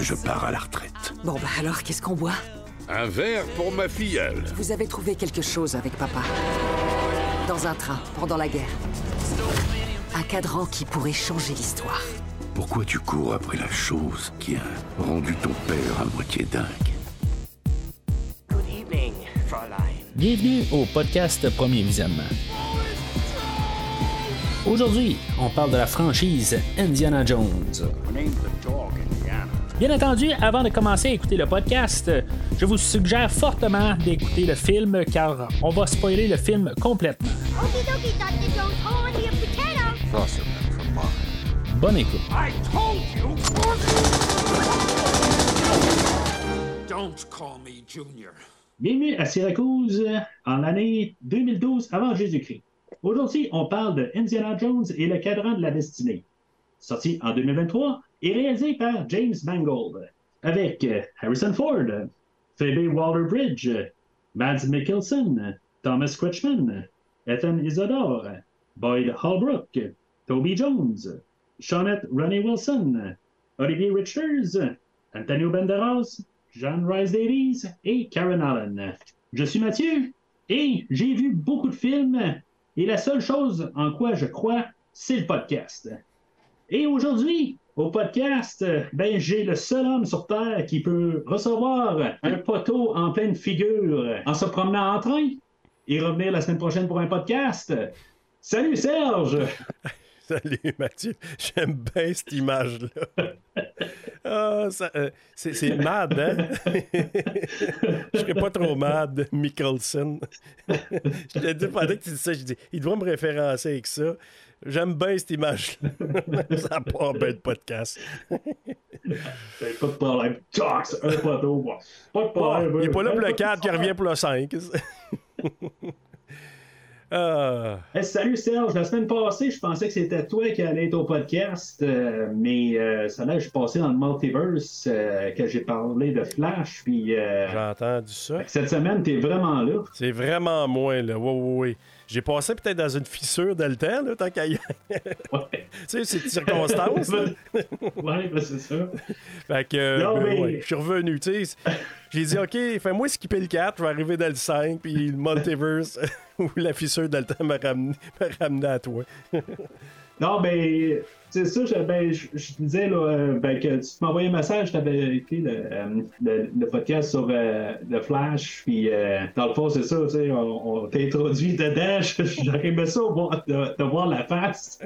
je pars à la retraite. Bon, bah alors, qu'est-ce qu'on boit? Un verre pour ma filleule. Vous avez trouvé quelque chose avec papa. Dans un train, pendant la guerre. Un cadran qui pourrait changer l'histoire. Pourquoi tu cours après la chose qui a rendu ton père à moitié dingue? Good evening, Fräulein. Bienvenue au podcast Premier Visionnement. Aujourd'hui, on parle de la franchise Indiana Jones. Bien entendu, avant de commencer à écouter le podcast, je vous suggère fortement d'écouter le film car on va spoiler le film complètement. Okie dokie, Dr. Jones. Hold on to your potato. Bonne écoute. I told you! Don't call me Junior. Bienvenue à Syracuse en l'année 2012 avant Jésus-Christ. Aujourd'hui, on parle de Indiana Jones et le cadran de la destinée. Sorti en 2023 et réalisé par James Mangold. Avec euh, Harrison Ford, Phoebe Waller-Bridge, Mads Mikkelsen, Thomas Kretschmann, Ethan Isidore, Boyd Holbrook, Toby Jones, Shawnette Ronnie Wilson, Olivier Richards, Antonio Banderas, John Rice Davies et Karen Allen. Je suis Mathieu et j'ai vu beaucoup de films et la seule chose en quoi je crois, c'est le podcast. Et aujourd'hui, au podcast, ben, j'ai le seul homme sur Terre qui peut recevoir un poteau en pleine figure en se promenant en train et revenir la semaine prochaine pour un podcast. Salut Serge! Salut Mathieu, j'aime bien cette image-là. Ça, euh, c'est, mad, hein? Je serais pas trop mad, Mikkelsen. Je t'ai dit pendant que tu dis ça, je dis, il doit me référencer avec ça. J'aime bien cette image-là. ça part bien de podcast. Pas de problème. Tox, un poteau. Pas de problème. il est pas là pour le 4 qui revient pour le 5. ah. Hey, salut Serge, la semaine passée, je pensais que c'était toi qui allais être au podcast, euh, mais euh, ça là, je suis passé dans le multiverse euh, que j'ai parlé de Flash, puis J'ai entendu ça. cette semaine, t'es vraiment là. C'est vraiment moins, là. Oui, oui, oui. J'ai passé peut-être dans une fissure dans le temps, là, tant qu'à y aller. Ouais, tu sais, c'est de circonstance. ouais ben, c'est ça. Fait que, euh, Non, ben, mais- ouais, je suis revenu, tu sais. J'ai dit, OK, fais-moi skipper le 4, je vais arriver dans le 5, puis le multiverse ou la fissure dans le temps m'a ramené, m'a ramené à toi. Non, ben, c'est ça, je, ben, je, disais là, euh, ben, que tu m'envoyais un message, je t'avais écrit le, euh, le, podcast sur euh, le Flash, puis dans le fond, c'est ça, tu sais, on, on t'introduit dedans, je- j'aurais ça de, de voir la face.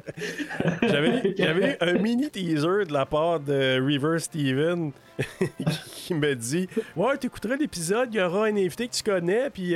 J'avais, un mini teaser de la part de River Steven qui me dit Ouais, tu écouteras l'épisode, il y aura un invité que tu connais, puis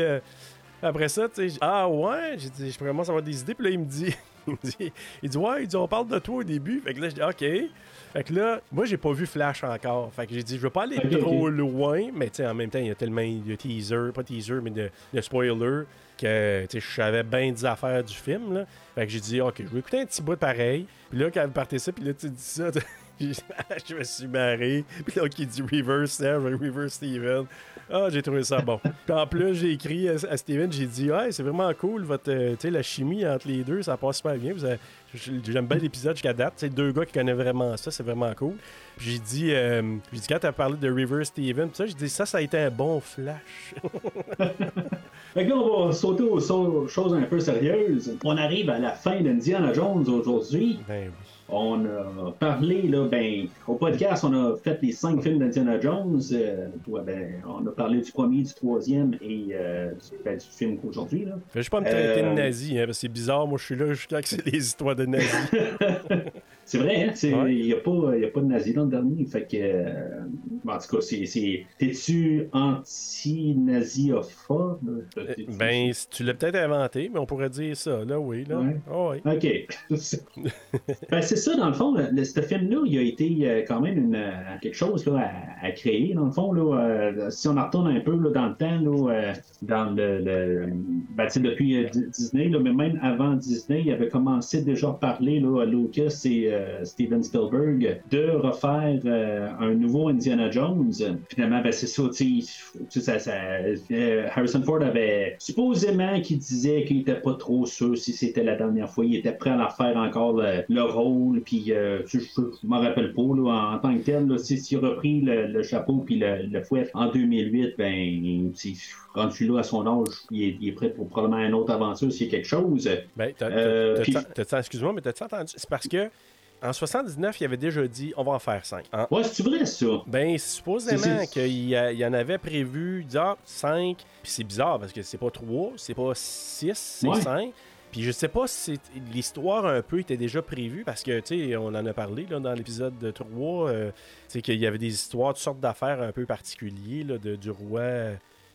après ça, tu sais, ah ouais, j'ai dit, je commence à avoir des idées, puis là, il me dit, il me dit, il dit, ouais, il dit, on parle de toi au début. Fait que là, je dis, OK. Fait que là, moi, j'ai pas vu Flash encore. Fait que j'ai dit, je veux pas aller trop loin, mais tu sais, en même temps, il y a tellement de teaser, pas teaser, mais de, de spoiler, que tu sais, je savais bien des affaires du film. Là. Fait que j'ai dit, OK, je vais écouter un petit bout pareil. Puis là, quand elle partait ça, puis là, tu dis ça, je me suis marré. Puis là, qui dit Reverse Serge, Reverse Steven. Ah, j'ai trouvé ça bon. Puis en plus, j'ai écrit à, Steven, j'ai dit, ouais, c'est vraiment cool, votre, euh, la chimie entre les deux, ça passe super bien. J'aime bien l'épisode jusqu'à date. C'est deux gars qui connaissent vraiment ça, c'est vraiment cool. Puis j'ai dit, euh, j'ai dit quand tu as parlé de River Steven, ça, j'ai dit, ça, ça a été un bon flash. Fait que là, on va sauter aux choses un peu sérieuses. On arrive à la fin d'Indiana Jones aujourd'hui. ben oui. On a parlé, là, ben, au podcast, on a fait les cinq films d'Indiana Jones. Euh, ouais, ben, on a parlé du premier, du troisième et euh, du, ben, du film qu'aujourd'hui. là. Fais juste pas me traiter de Euh, nazi, hein, parce que c'est bizarre. Moi, je suis là jusqu'à que c'est des histoires de nazis. C'est vrai, hein? Il Ouais. n'y a, pas- y a pas de nazi dans le dernier. Fait que, euh, en tout cas, c'est. c'est- T'es-tu anti-naziophobe? ben, si tu l'as peut-être inventé, mais on pourrait dire ça, là, oui. Là. Ouais. Ah oui. OK. ben, c'est ça, dans le fond, le, ce film-là, il a été euh, quand même une, euh, quelque chose là, à, à créer, dans le fond. Là, euh, si on en retourne un peu là, dans le temps, là, euh, dans le, le- ben, depuis euh, Di- Disney, là, mais même avant Disney, il avait commencé déjà à parler là, à Lucas et euh, Steven Spielberg de refaire euh, un nouveau Indiana Jones. Finalement, ben, c'est ça, tu sais, ça, ça, euh, Harrison Ford avait supposément qu'il disait qu'il était pas trop sûr si c'était la dernière fois. Il était prêt à la faire encore le, le rôle, puis je, je m'en rappelle pas là, en tant que tel. S'il a repris le, le chapeau puis le, le fouet en 2008, ben, rendu là à son âge, il est, il est prêt pour probablement une autre aventure s'il y a quelque chose. Ben, t'as- t'as- puis- t'as- t'as- excuse-moi, mais t'as-tu entendu? C'est parce que en 79, il avait déjà dit on va en faire 5. Ouais, c'est vrai ça. Ben, supposément C'est- c'est- qu'il y, en avait prévu, il dit, ah, 5, puis c'est bizarre parce que c'est pas 3, c'est pas 6, c'est Ouais. 5. Puis je sais pas si c'est- l'histoire un peu était déjà prévue parce que, tu sais, on en a parlé là, dans l'épisode de 3, euh, tu sais, qu'il y avait des histoires, toutes sortes d'affaires un peu particulières là, de, du roi.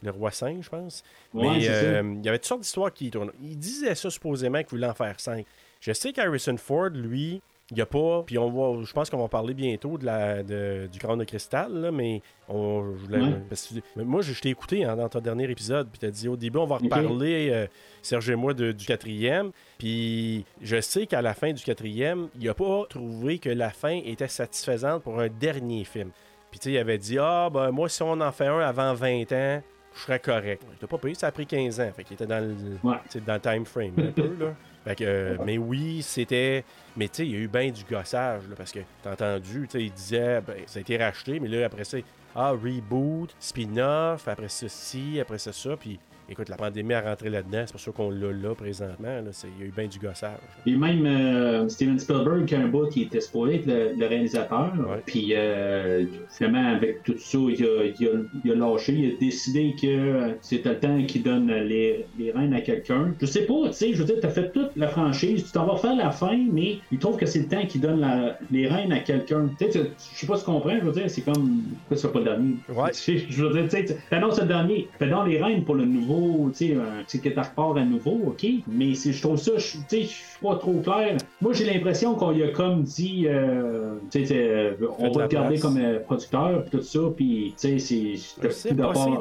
Le roi singe, je pense. Ouais, Mais c'est euh, il y avait toutes sortes d'histoires qui tournaient. Il disait ça supposément qu'il voulait en faire 5. Je sais qu'Harrison Ford, lui, il n'y a pas. Puis on va, je pense qu'on va parler bientôt de la, de- du crâne de cristal, là, mais on, je voulais- Ouais. parce que- mais moi, je, je t'ai écouté hein, dans ton dernier épisode, puis tu as dit au début, on va reparler, euh, Serge et moi, de- du quatrième. Puis je sais qu'à la fin du quatrième, il n'a pas trouvé que la fin était satisfaisante pour un dernier film. Puis tu sais, il avait dit Ah, ben moi, si on en fait un avant 20 ans, je serais correct. Il pas payé, ça a pris 15 ans. Fait qu'il était dans le, Ouais. dans le time frame un peu, là. Euh, mais oui, c'était. Mais tu sais, il y a eu bien du gossage, parce que t'as entendu, tu sais, il disait, ben, ça a été racheté, mais là, après ça, ah, reboot, spin-off, après ça, ci, après ça, ça. Puis écoute, la pandémie a rentré là-dedans, c'est pour ça qu'on l'a là présentement. Là, il y a eu bien du gossage. Et même euh, Steven Spielberg, qui a un bout qui était spoilé être le, le réalisateur. Ouais. Puis euh, finalement, avec tout ça, il a, il a- il a lâché. Il a décidé que euh, c'était le temps qu'il donne les, les rênes à quelqu'un. Je sais pas, tu sais, je veux dire, t'as fait toute la franchise, tu t'en vas faire la fin, mais il trouve que c'est le temps qu'il donne la- les rênes à quelqu'un. Tu sais, tu- je sais pas si tu comprends, je veux dire, c'est comme. Pourquoi c'est pas le dernier? Ouais. Tu Je veux dire, tu sais, t'annonces le dernier, fais donc les rênes pour le nouveau, tu sais, un petit repart à nouveau, ok? Mais si je trouve ça, je- suis pas trop clair. Moi, j'ai l'impression qu'on y a comme dit, euh, tu sais, euh, on va la te garder place. comme euh, producteur, puis tout ça, puis tu sais, c'est. C'est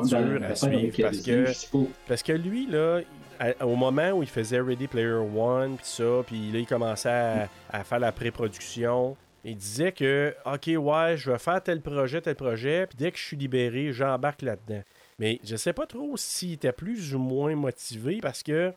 dur à suivre parce que-. Parce que lui, là, à- au moment où il faisait Ready Player One, puis ça, puis là, il commençait à, à faire la pré-production, il disait que, OK, ouais, je vais faire tel projet, tel projet, puis dès que je suis libéré, j'embarque là-dedans. Mais je sais pas trop s'il était plus ou moins motivé parce que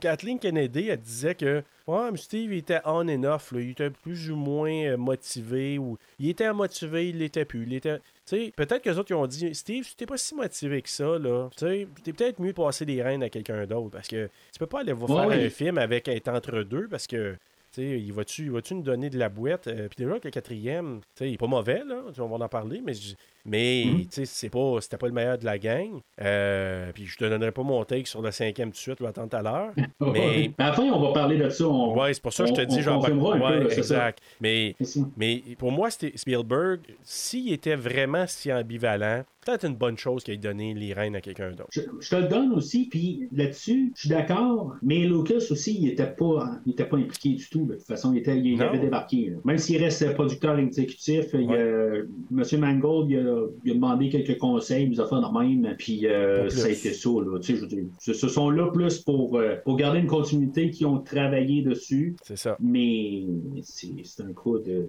Kathleen Kennedy, elle disait que ouais, mais Steve il était on and off, là. il était plus ou moins euh, motivé ou il était motivé, il l'était plus. Il était, tu sais, peut-être que les autres ils ont dit Steve, tu t'es pas si motivé que ça là. Tu sais, t'es peut-être mieux de passer les rênes à quelqu'un d'autre parce que tu peux pas aller voir faire oui. un film avec être entre deux parce que il va-tu, va-tu nous donner de la boîte? Euh, Puis déjà que le quatrième, il est pas mauvais, là. On va en parler, mais, je- mais tu sais, c'est pas, c'était pas le meilleur de la gang. Euh, puis je te donnerai pas mon take sur le cinquième tout de suite, ou attendre tout à l'heure. Mais- À la fin, on va parler de ça. On... Ouais, c'est pour ça que je te on- dis, on genre, peu, ouais, ça. exact. Mais, mais pour moi, Spielberg, s'il était vraiment si ambivalent, peut-être une bonne chose qu'il ait donné les rênes à quelqu'un d'autre. Je, je te le donne aussi, puis là-dessus, je suis d'accord, mais Lucas aussi, il était pas, il était pas impliqué du tout. De toute façon, il, était, il, avait débarqué. là. Même s'il reste producteur exécutif, il, euh, M. Mangold, il a, il a demandé quelques conseils, des affaires de même, puis euh, ça a été ça. Là, je veux dire, ce, sont là plus pour, euh, pour garder une continuité qui ont travaillé dessus. C'est ça. Mais c'est un coup de.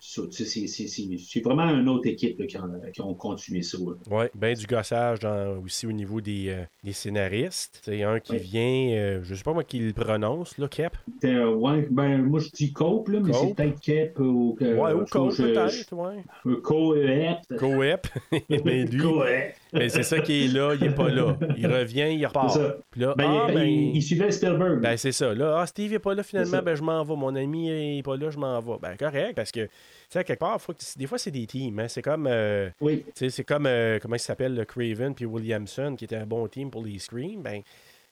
c'est- vraiment une autre équipe là, qui, ont, qui ont continué ça. là. Ouais, ben du gossage dans- aussi au niveau des, euh, des scénaristes. C'est un qui Ouais. vient, euh, je sais pas moi qui le prononce, là, Kep? Euh, ouais, ben, moi je dis Cope, là, mais Cope? c'est peut-être Kep ou. euh, ouais, ou je- peut-être, ouais. je- Coep. Mais lui, c'est ça qui est là, il est pas là. Il revient, il repart. Puis là, Ben, ah, il, ben, il- il suivait Spielberg. Ben, c'est ça. Là, ah, Steve est pas là finalement, ben, je m'en vais. Mon ami est pas là, je m'en vais. Ben, correct, parce que, tu sais, quelque part, faut que- des fois, c'est des teams. Hein. C'est comme, euh, oui. c'est comme, euh, comment il s'appelle, le Craven puis Williamson, qui était un bon team pour les screens. Ben,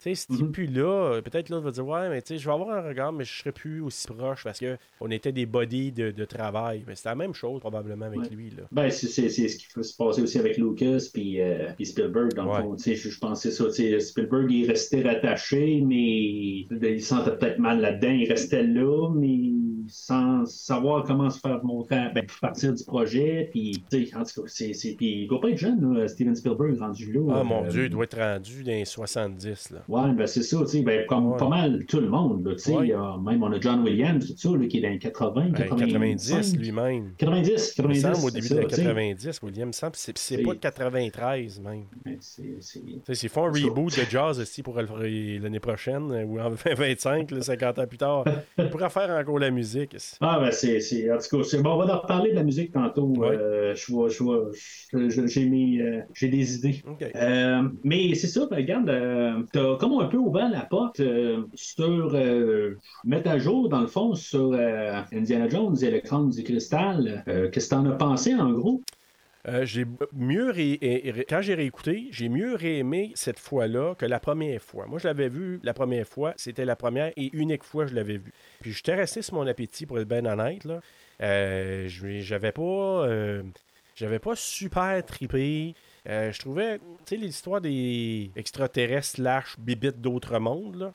tu sais, t'es Mhm. plus là, peut-être l'autre va dire, ouais, mais tu sais, je vais avoir un regard, mais je serai plus aussi proche parce qu'on était des bodies de, de travail. Mais c'est la même chose, probablement, avec Ouais. lui, là. Ben, c'est c'est- c'est ce qui se passait aussi avec Lucas puis, euh, puis Spielberg, dans Ouais. le fond. Tu sais, Je, pensais ça. sais, Spielberg, il restait rattaché, mais il sentait peut-être mal là-dedans. Il restait là, mais sans savoir comment se faire montrer, ben, partir du projet. Puis, en tout cas, c'est, c'est, puis il doit pas être jeune, là, Steven Spielberg, rendu là. Ah, mon Euh, Dieu, il doit être rendu dans les 70, là. Ouais, ben c'est ça, tu sais, ben, comme Ouais. pas mal tout le monde, là, tu sais, Ouais. même on a John Williams, ça, là, qui est dans les 80, Ben, 90, 90 lui-même. 90, Il me 90, semble au début de ça, sais. 90, William, me semble, c'est pas de 93 même. Ben, S'ils font un reboot de jazz aussi pour l'année prochaine, euh, ou en 2025, là, 50 ans plus tard, ils pourraient faire encore la musique. Ah, ben, c'est, c'est, en tout cas, c'est bon, on va en reparler de la musique tantôt. Ouais. Euh, je vois, je vois, je- je- j'ai mis, euh, j'ai des idées. OK. Euh, mais c'est ça, ben, regarde, t'as comme un peu ouvert la porte euh, sur euh, mettre à jour, dans le fond, sur euh, Indiana Jones et le crâne du cristal. Qu'est-ce que t'en as pensé, en gros? J'ai mieux ré- quand j'ai réécouté, j'ai mieux réaimé cette fois-là que la première fois. Moi, je l'avais vu la première fois, c'était la première et unique fois que je l'avais vu. Puis j'étais resté sur mon appétit pour être bien honnête. Là. Euh, j'avais pas, j'avais pas super tripé. Euh, je trouvais, tu sais, l'histoire des extraterrestres slash bibites d'autres mondes. Là.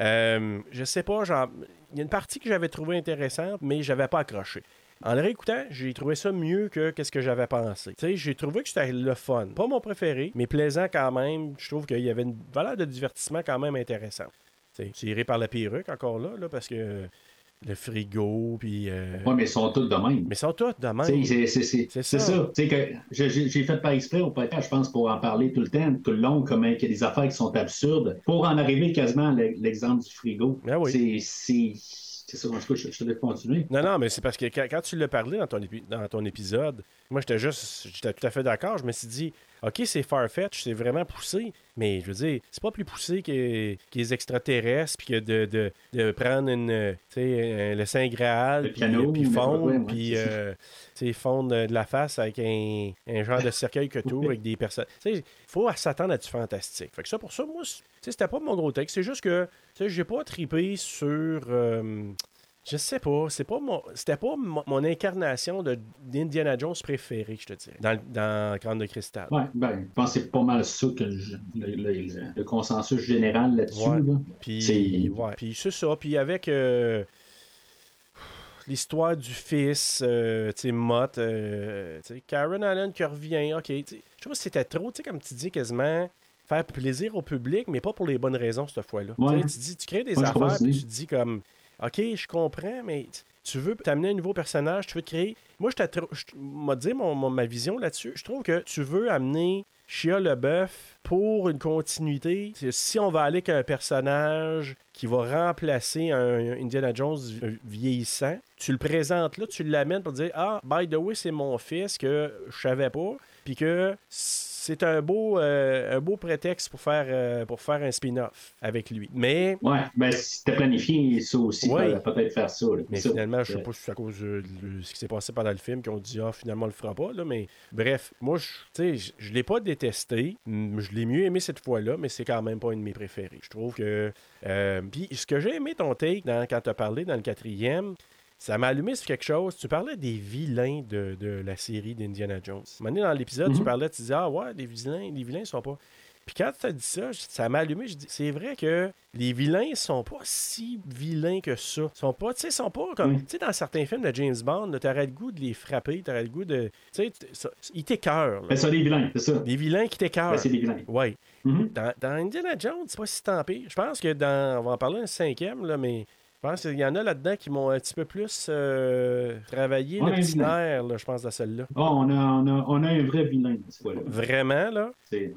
Euh, je sais pas, genre, il y a une partie que j'avais trouvé intéressante, mais j'avais pas accroché. En le réécoutant, j'ai trouvé ça mieux que qu'est-ce que j'avais pensé. Tu sais, j'ai trouvé que c'était le fun. Pas mon préféré, mais plaisant quand même. Je trouve qu'il y avait une valeur de divertissement quand même intéressante. Tu sais, tiré par la perruque encore là, là parce que le frigo, puis... euh, Ouais, mais ils sont tous de même. Mais ils sont tous de même. C'est ça. ça. Que j'ai- fait par exprès au podcast, je pense, pour en parler tout le temps, tout le long, comment il y a des affaires qui sont absurdes, pour en arriver quasiment à l'e- l'exemple du frigo. Oui. C'est- C'est ça, en tout cas, je, je te laisse continuer. Non, non, mais c'est parce que quand, quand tu l'as parlé dans ton, épi- dans ton épisode, moi, j'étais juste, j'étais tout à fait d'accord. Je me suis dit, OK, c'est farfetch, c'est vraiment poussé, mais je veux dire, c'est pas plus poussé que, que les extraterrestres, puis que de, de, de prendre une, euh, un- le Saint Graal, Le puis, piano, puis mais fondre, ouais, ouais, puis, euh, fondre de la face avec un, un genre de cercueil que tout, avec des personnes. Il faut s'attendre à du fantastique. Fait que ça, pour ça, moi, c'était pas mon gros texte. C'est juste que, j'ai pas tripé sur. euh, je sais pas, c'est pas mon, c'était pas mon, mon incarnation de d'Indiana Jones préférée, je te dirais, dans, dans Crâne de cristal. Ouais, ben, je pense que c'est pas mal ça que je- le, le- le consensus général là-dessus. Ouais. là. Puis, C'est- ouais, puis c'est ça. Puis avec euh, l'histoire du fils, euh, tu sais, Mott, euh, tu sais, Karen Allen qui revient, ok. tu sais, Je trouve que c'était trop, tu sais, comme tu dis, quasiment faire plaisir au public, mais pas pour les bonnes raisons cette fois-là. Ouais. Tu dis, tu crées des Ouais, je affaires, puis tu dis comme, ok, je comprends, mais tu veux t'amener un nouveau personnage, tu veux te créer. Moi, je t'ai- dit mon, mon- ma vision là-dessus. Je trouve que tu veux amener Shia LeBeouf pour une continuité. Si on va aller avec un personnage qui va remplacer un Indiana Jones vieillissant, tu le présentes là, tu l'amènes pour dire Ah, by the way, c'est mon fils que je savais pas, puis que c'est un beau, euh, un beau prétexte pour faire, euh, pour faire un spin-off avec lui. Mais Ouais, ben, c'était planifié ça aussi, Ouais. peut- peut-être faire ça. là. mais Ça, finalement, je sais pas si c'est à cause de, ce qui s'est passé pendant le film qu'on dit ah finalement on le fera pas là, mais bref, moi je tu sais, je- je l'ai pas détesté, je l'ai mieux aimé cette fois-là, mais c'est quand même pas une de mes préférés. Je trouve que euh, puis ce que j'ai aimé ton take dans- quand tu as parlé dans le quatrième, ça m'a allumé sur quelque chose. Tu parlais des vilains de, de la série d'Indiana Jones. À un moment donné, dans l'épisode, tu Mhm. parlais, tu disais Ah ouais, les vilains, les vilains sont pas. Puis quand tu as dit ça, ça m'a allumé. Je dis, c'est vrai que les vilains sont pas si vilains que ça. Ils sont pas, tu sais, sont pas comme, Mm. tu sais, dans certains films de James Bond, t'aurais le goût de les frapper, t'aurais le goût de, tu sais, ils t'écœurent. Ben, ça, des vilains, c'est ça. Des vilains qui t'écœurent. Ben, c'est des vilains. Ouais. Mhm. Dans, dans Indiana Jones, c'est pas si tant pire. Je pense que dans. On va en parler un cinquième, là, mais pense qu'il y en a là-dedans qui m'ont un petit peu plus euh, travaillé Ouais, le petit vilain. nerf, là, je pense, dans celle-là. Ah, on, a, on, a, on a un vrai vilain, cette fois-là. Vraiment, là?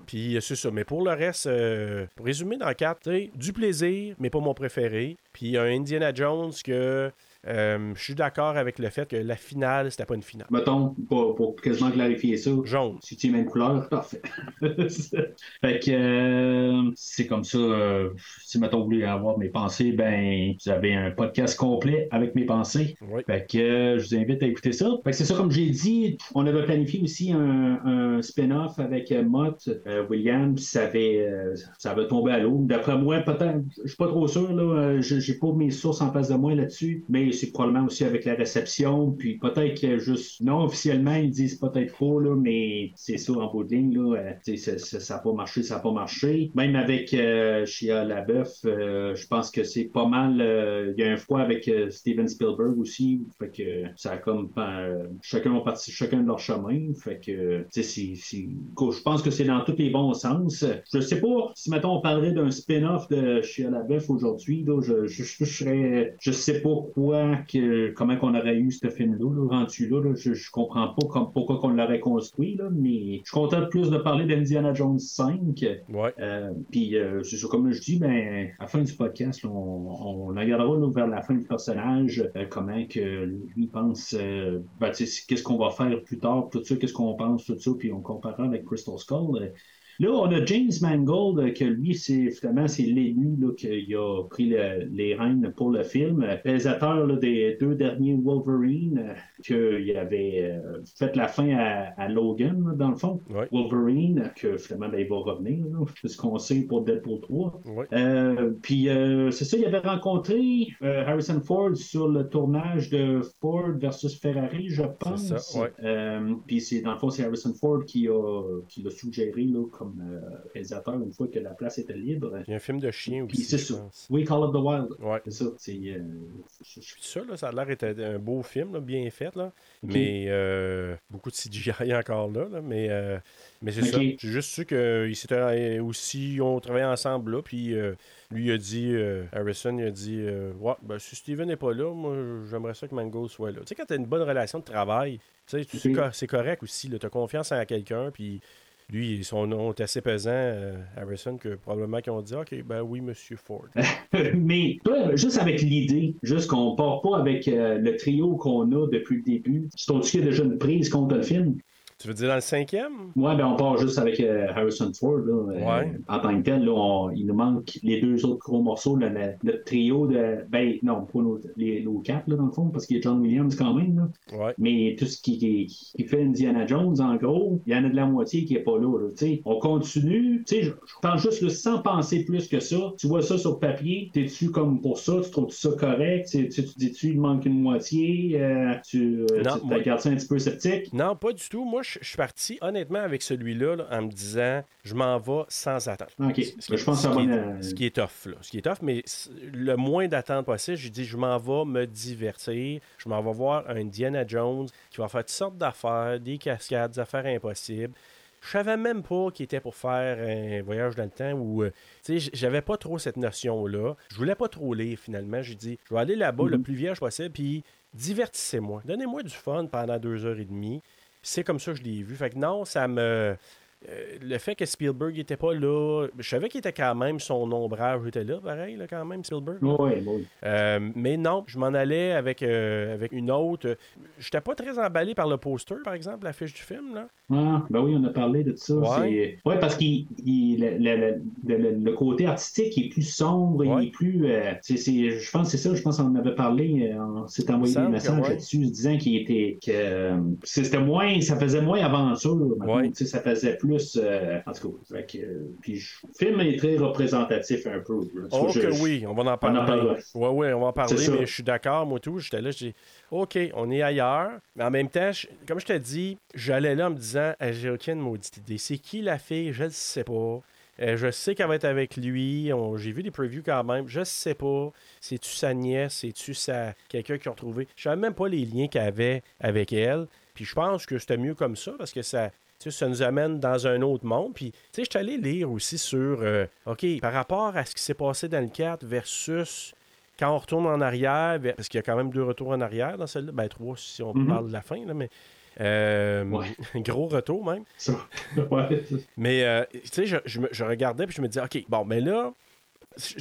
Puis euh, c'est ça. Mais pour le reste, euh, pour résumer dans le 4, du plaisir, mais pas mon préféré. Puis un Indiana Jones que euh, je suis d'accord avec le fait que la finale, c'était pas une finale. Mettons, pour, pour quasiment clarifier ça, Jaune. si tu es même couleur, parfait. fait que euh, c'est comme ça. euh, si mettons vous voulez avoir mes pensées, ben vous avez un podcast complet avec mes pensées. Oui. Fait que je vous invite à écouter ça. Fait que c'est ça, comme j'ai dit, on avait planifié aussi un, un spin-off avec Mott, Williams, ça avait, ça avait tombé à l'eau. D'après moi, peut-être, je suis pas trop sûr, là, j'ai j'ai pas mes sources en face de moi là-dessus, mais c'est probablement aussi avec la réception, puis peut-être que juste, non officiellement, ils disent peut-être pas, là, mais c'est ça en bout de ligne, là, euh, ça- n'a pas marché, ça n'a pas marché. Même avec euh, Shia LaBeouf, euh, je pense que c'est pas mal, euh, il y a un fois avec euh, Steven Spielberg aussi, fait que ça a comme, euh, chacun ont parti chacun de leur chemin, fait que, c'est- je pense que c'est dans tous les bons sens. Je sais pas si, mettons, on parlerait d'un spin-off de Shia LaBeouf aujourd'hui, là, je, je, je, serais, je sais pas quoi, que, comment qu'on aurait eu ce film-là, là, rendu là, là. je, je comprends pas comme, pourquoi qu'on l'aurait construit, là, mais je suis content de plus de parler d'Indiana Jones 5. Ouais. Euh, puis, euh, c'est ça, comme je dis, ben, à la fin du podcast, là, on, on regardera là, vers la fin du personnage, euh, comment que lui pense, ben, qu'est-ce qu'on va faire plus tard, tout ça, qu'est-ce qu'on pense, tout ça, puis on comparera avec Crystal Skull. Euh, Là, on a James Mangold, euh, que lui, c'est finalement, c'est l'élu qui a pris le- les rênes pour le film. Euh, Réalisateur là, des deux derniers Wolverine, euh, qu'il avait euh, fait la fin à, à Logan, dans le fond. Ouais. Wolverine, que finalement, ben, il va revenir, c'est ce qu'on sait pour Deadpool 3. Ouais. Euh, puis euh, c'est ça, il avait rencontré euh, Harrison Ford sur le tournage de Ford versus Ferrari, je pense. ça, ouais. Euh, puis c'est dans le fond, c'est Harrison Ford qui a qui l'a suggéré là, comme euh, réalisateur une fois que la place était libre. Il y a un film de chien aussi. c'est ça. Oui, Call of the Wild. Ouais. C'est ça. C'est, je- je- Puis ça, là, ça a l'air d'être un beau film, là, bien fait, là. Mais euh, beaucoup de CGI encore là, là, mais, euh, mais c'est Ok. ça. J'ai juste su qu'ils s'étaient euh, aussi, ils ont travaillé ensemble là, puis euh, lui il a dit, Harrison, il a dit, ouais, ben, si Steven n'est pas là, moi j'aimerais ça que Mango soit là. Tu sais, quand tu as une bonne relation de travail, tu sais, c'est correct aussi, tu as confiance en quelqu'un, puis lui, son nom est assez pesant, euh, Harrison, que probablement qu'ils ont dit, ok, ben oui, monsieur Ford. Mais juste avec l'idée, juste qu'on part pas avec euh, le trio qu'on a depuis le début, c'est a déjà une prise contre le film? Tu veux dire dans le cinquième? Ouais, ben on part juste avec euh, Harrison Ford. Là, euh, Ouais. en tant que tel, là, on- il nous manque les deux autres gros morceaux, le- le trio de. Ben, non, pas nos, les, nos quatre, là, dans le fond, parce qu'il y a John Williams quand même. Là. Ouais. Mais tout ce qui, qui, qui fait Indiana Jones, en gros, il y en a de la moitié qui est pas là. là, tu sais. on continue. tu sais, Je je pense juste sans penser plus que ça. Tu vois ça sur papier, t'es-tu comme pour ça? Tu trouves ça correct? Tu, tu, tu dis-tu il manque une moitié? Euh, tu Non, tu moi- regardes ça un petit peu sceptique? Non, pas du tout. Moi, je suis parti honnêtement avec celui-là là, en me disant je m'en vais sans attendre. Ok. Ce qui, Je pense ce qui est, euh, ce qui est tough, là. Ce qui est tough, mais le moins d'attente possible, je dis je m'en vais me divertir. Je m'en vais voir un Indiana Jones qui va faire toutes sortes d'affaires, des cascades, des affaires impossibles. Je savais même pas qu'il était pour faire un voyage dans le temps où, euh, tu sais, j'avais pas trop cette notion-là. Je voulais pas trop lire finalement. J'ai dit, je vais aller là-bas le plus vierge possible, puis divertissez-moi. Donnez-moi du fun pendant deux heures et demie. C'est comme ça que je l'ai vu. Fait que non, ça me. Euh, le fait que Spielberg n'était pas là, je savais qu'il était quand même, son ombrage était là, pareil, là, quand même, Spielberg. là. Ouais, ouais. Euh, mais non, je m'en allais avec, euh, avec une autre. Je n'étais pas très emballé par le poster, par exemple, l'affiche du film. Là. Ah, ben oui, on a parlé de ça. Ouais, parce il- le, le- le- le- le côté artistique est plus sombre, Ouais. il est plus. je pense que c'est ça, je pense qu'on en avait parlé, on s'est envoyé des messages que ouais. là-dessus disant qu'il était. que c'était moins. Ça faisait moins aventure. Ça faisait plus. Euh, en tout cas, fait euh, puis le film est très représentatif un peu. Oh que je- oui, on va en en parler. parlera. Oui, oui, on va en parler, mais je suis d'accord, moi tout. J'étais là, je dis, OK, on est ailleurs. Mais en même temps, je- comme je te dis, j'allais là en me disant, Ah, j'ai aucune maudite idée. C'est qui la fille? Je ne sais pas. Euh, je sais qu'elle va être avec lui. On- J'ai vu des previews quand même. Je sais pas. C'est-tu sa nièce? C'est-tu sa... quelqu'un qui a retrouvé? Je savais même pas les liens qu'elle avait avec elle. Puis je pense que c'était mieux comme ça parce que ça, tu sais, ça nous amène dans un autre monde. Puis, tu sais, je suis allé lire aussi sur, euh, OK, par rapport à ce qui s'est passé dans le 4 versus quand on retourne en arrière, parce qu'il y a quand même deux retours en arrière dans celle-là, ben trois si on Mhm. parle de la fin, là, mais euh, Ouais. gros retour même. Ouais. Mais, euh, tu sais, je, je me- je regardais puis je me disais, OK, bon, mais là,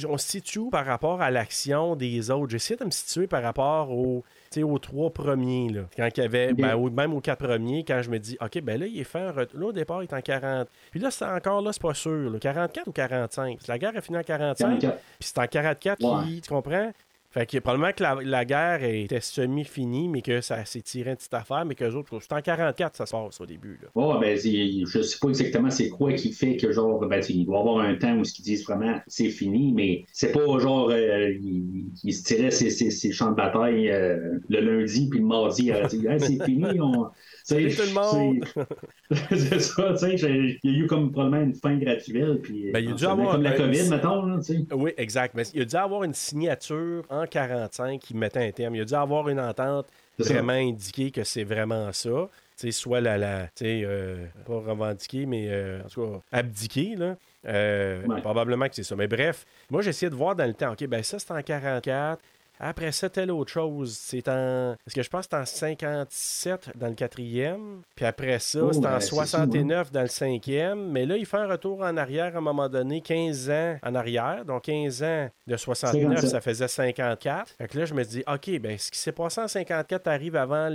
on se situe où par rapport à l'action des autres? J'essaie de me situer par rapport sais, aux trois premiers, là. Quand il y avait, ben, ou même aux quatre premiers, quand je me dis, OK, ben là, il est fait un retour. Là, au départ, il est en 40. Puis là, c'est encore, là, c'est pas sûr, là, 44 ou 45. La guerre a fini en 45, puis 44. c'est en 44 Ouais. qui, tu comprends? Fait que probablement que la, la guerre était semi-finie, mais que ça s'est tiré une petite affaire, mais que les autres, c'est en 44 ça se passe au début. Là. Oh, ben, je sais pas exactement c'est quoi qui fait que, genre, ben, il doit y avoir un temps où ce qu'ils disent vraiment c'est fini, mais c'est pas genre, euh, il, il se tirait ses, champs de bataille euh, le lundi, puis le mardi, Hey, c'est fini, on. Salut tout le monde! c'est- ça, tu sais, il y a eu comme probablement une fin graduelle, puis. Ben, il y a dû avoir comme la COVID, mettons, là, tu sais. Oui, exact. Mais il a dû avoir une signature en 45 qui mettait un terme. Il a dû avoir une entente vraiment indiquée que c'est vraiment ça. Tu sais, soit la, la tu sais, euh, pas revendiquer, mais euh, en tout cas, abdiquer, là. Euh, Ouais. Probablement que c'est ça. Mais bref, moi, j'essayais de voir dans le temps. OK, ben ça, c'est en 44. Après ça, telle autre chose. C'est en. Parce que je pense que c'est en 57 dans le quatrième. Puis après ça, Oh, c'est ben, en c'est ça, 69 dans le cinquième. Mais là, il fait un retour en arrière à un moment donné, 15 ans en arrière. Donc 15 ans de 69, 57. ça faisait 54. Fait que là, je me dis, OK, ben ce qui s'est passé en 54 arrive avant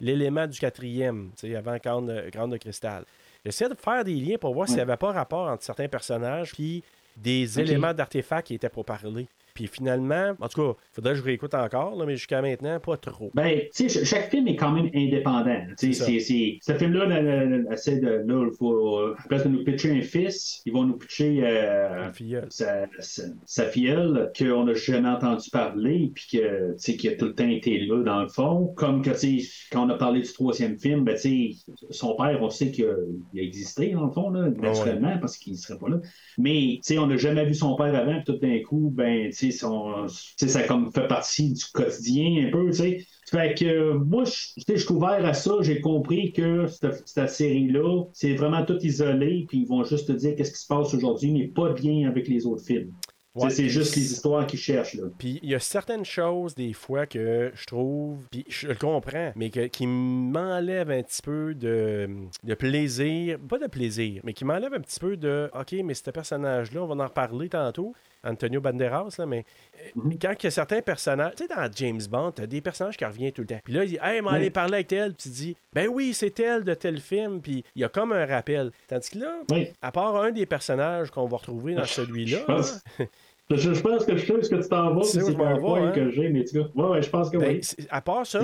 l'élément du quatrième, tu sais, avant Grande, Grande de Cristal. J'essaie de faire des liens pour voir s'il n'y avait pas rapport entre certains personnages puis des éléments d'artefacts qui étaient pour parler. Puis finalement, en tout cas, faudrait que je réécoute encore, là, mais jusqu'à maintenant, pas trop. Ben, tu sais, ch- chaque film est quand même indépendant. Tu sais, ce film-là, là, là, là, essaie de, là, il faut, à place de nous pitcher un fils, ils vont nous pitcher euh, filleule. sa, sa, sa filleule qu'on n'a jamais entendu parler, puis que, tu sais, qui a tout le temps été là, dans le fond. Comme que, tu sais, quand on a parlé du troisième film, ben, tu sais, son père, on sait qu'il a, il a existé, dans le fond, là, naturellement, parce qu'il ne serait pas là. Mais, tu sais, on n'a jamais vu son père avant, puis tout d'un coup, ben, tu sais, ça comme fait partie du quotidien un peu, tu sais. Fait que euh, moi, je suis ouvert à ça. J'ai compris que cette, cette série-là, c'est vraiment tout isolé, puis ils vont juste te dire qu'est-ce qui se passe aujourd'hui, mais pas de lien avec les autres films. Ouais, c'est juste les histoires qu'ils cherchent, là. Puis il y a certaines choses, des fois, que je trouve, puis je le comprends, mais que, qui m'enlèvent un petit peu de, de plaisir, pas de plaisir, mais qui m'enlèvent un petit peu de OK, mais ce personnage-là, on va en reparler tantôt, Antonio Banderas, là, mais euh, Mhm. quand il y a certains personnages, tu sais, dans James Bond, t'as des personnages qui reviennent tout le temps. Puis là, il dit Hey, Oui. parler avec elle, puis tu dis Ben oui, c'est elle de tel film, puis il y a comme un rappel. Tandis que là, Oui. à part un des personnages qu'on va retrouver dans celui-là, Je pense, je, je pense que je sais ce que tu t'en vas, c'est m'en vais, point hein? que j'ai, mais tu vois. Ouais, ouais, je pense que Ben, oui. à part ça,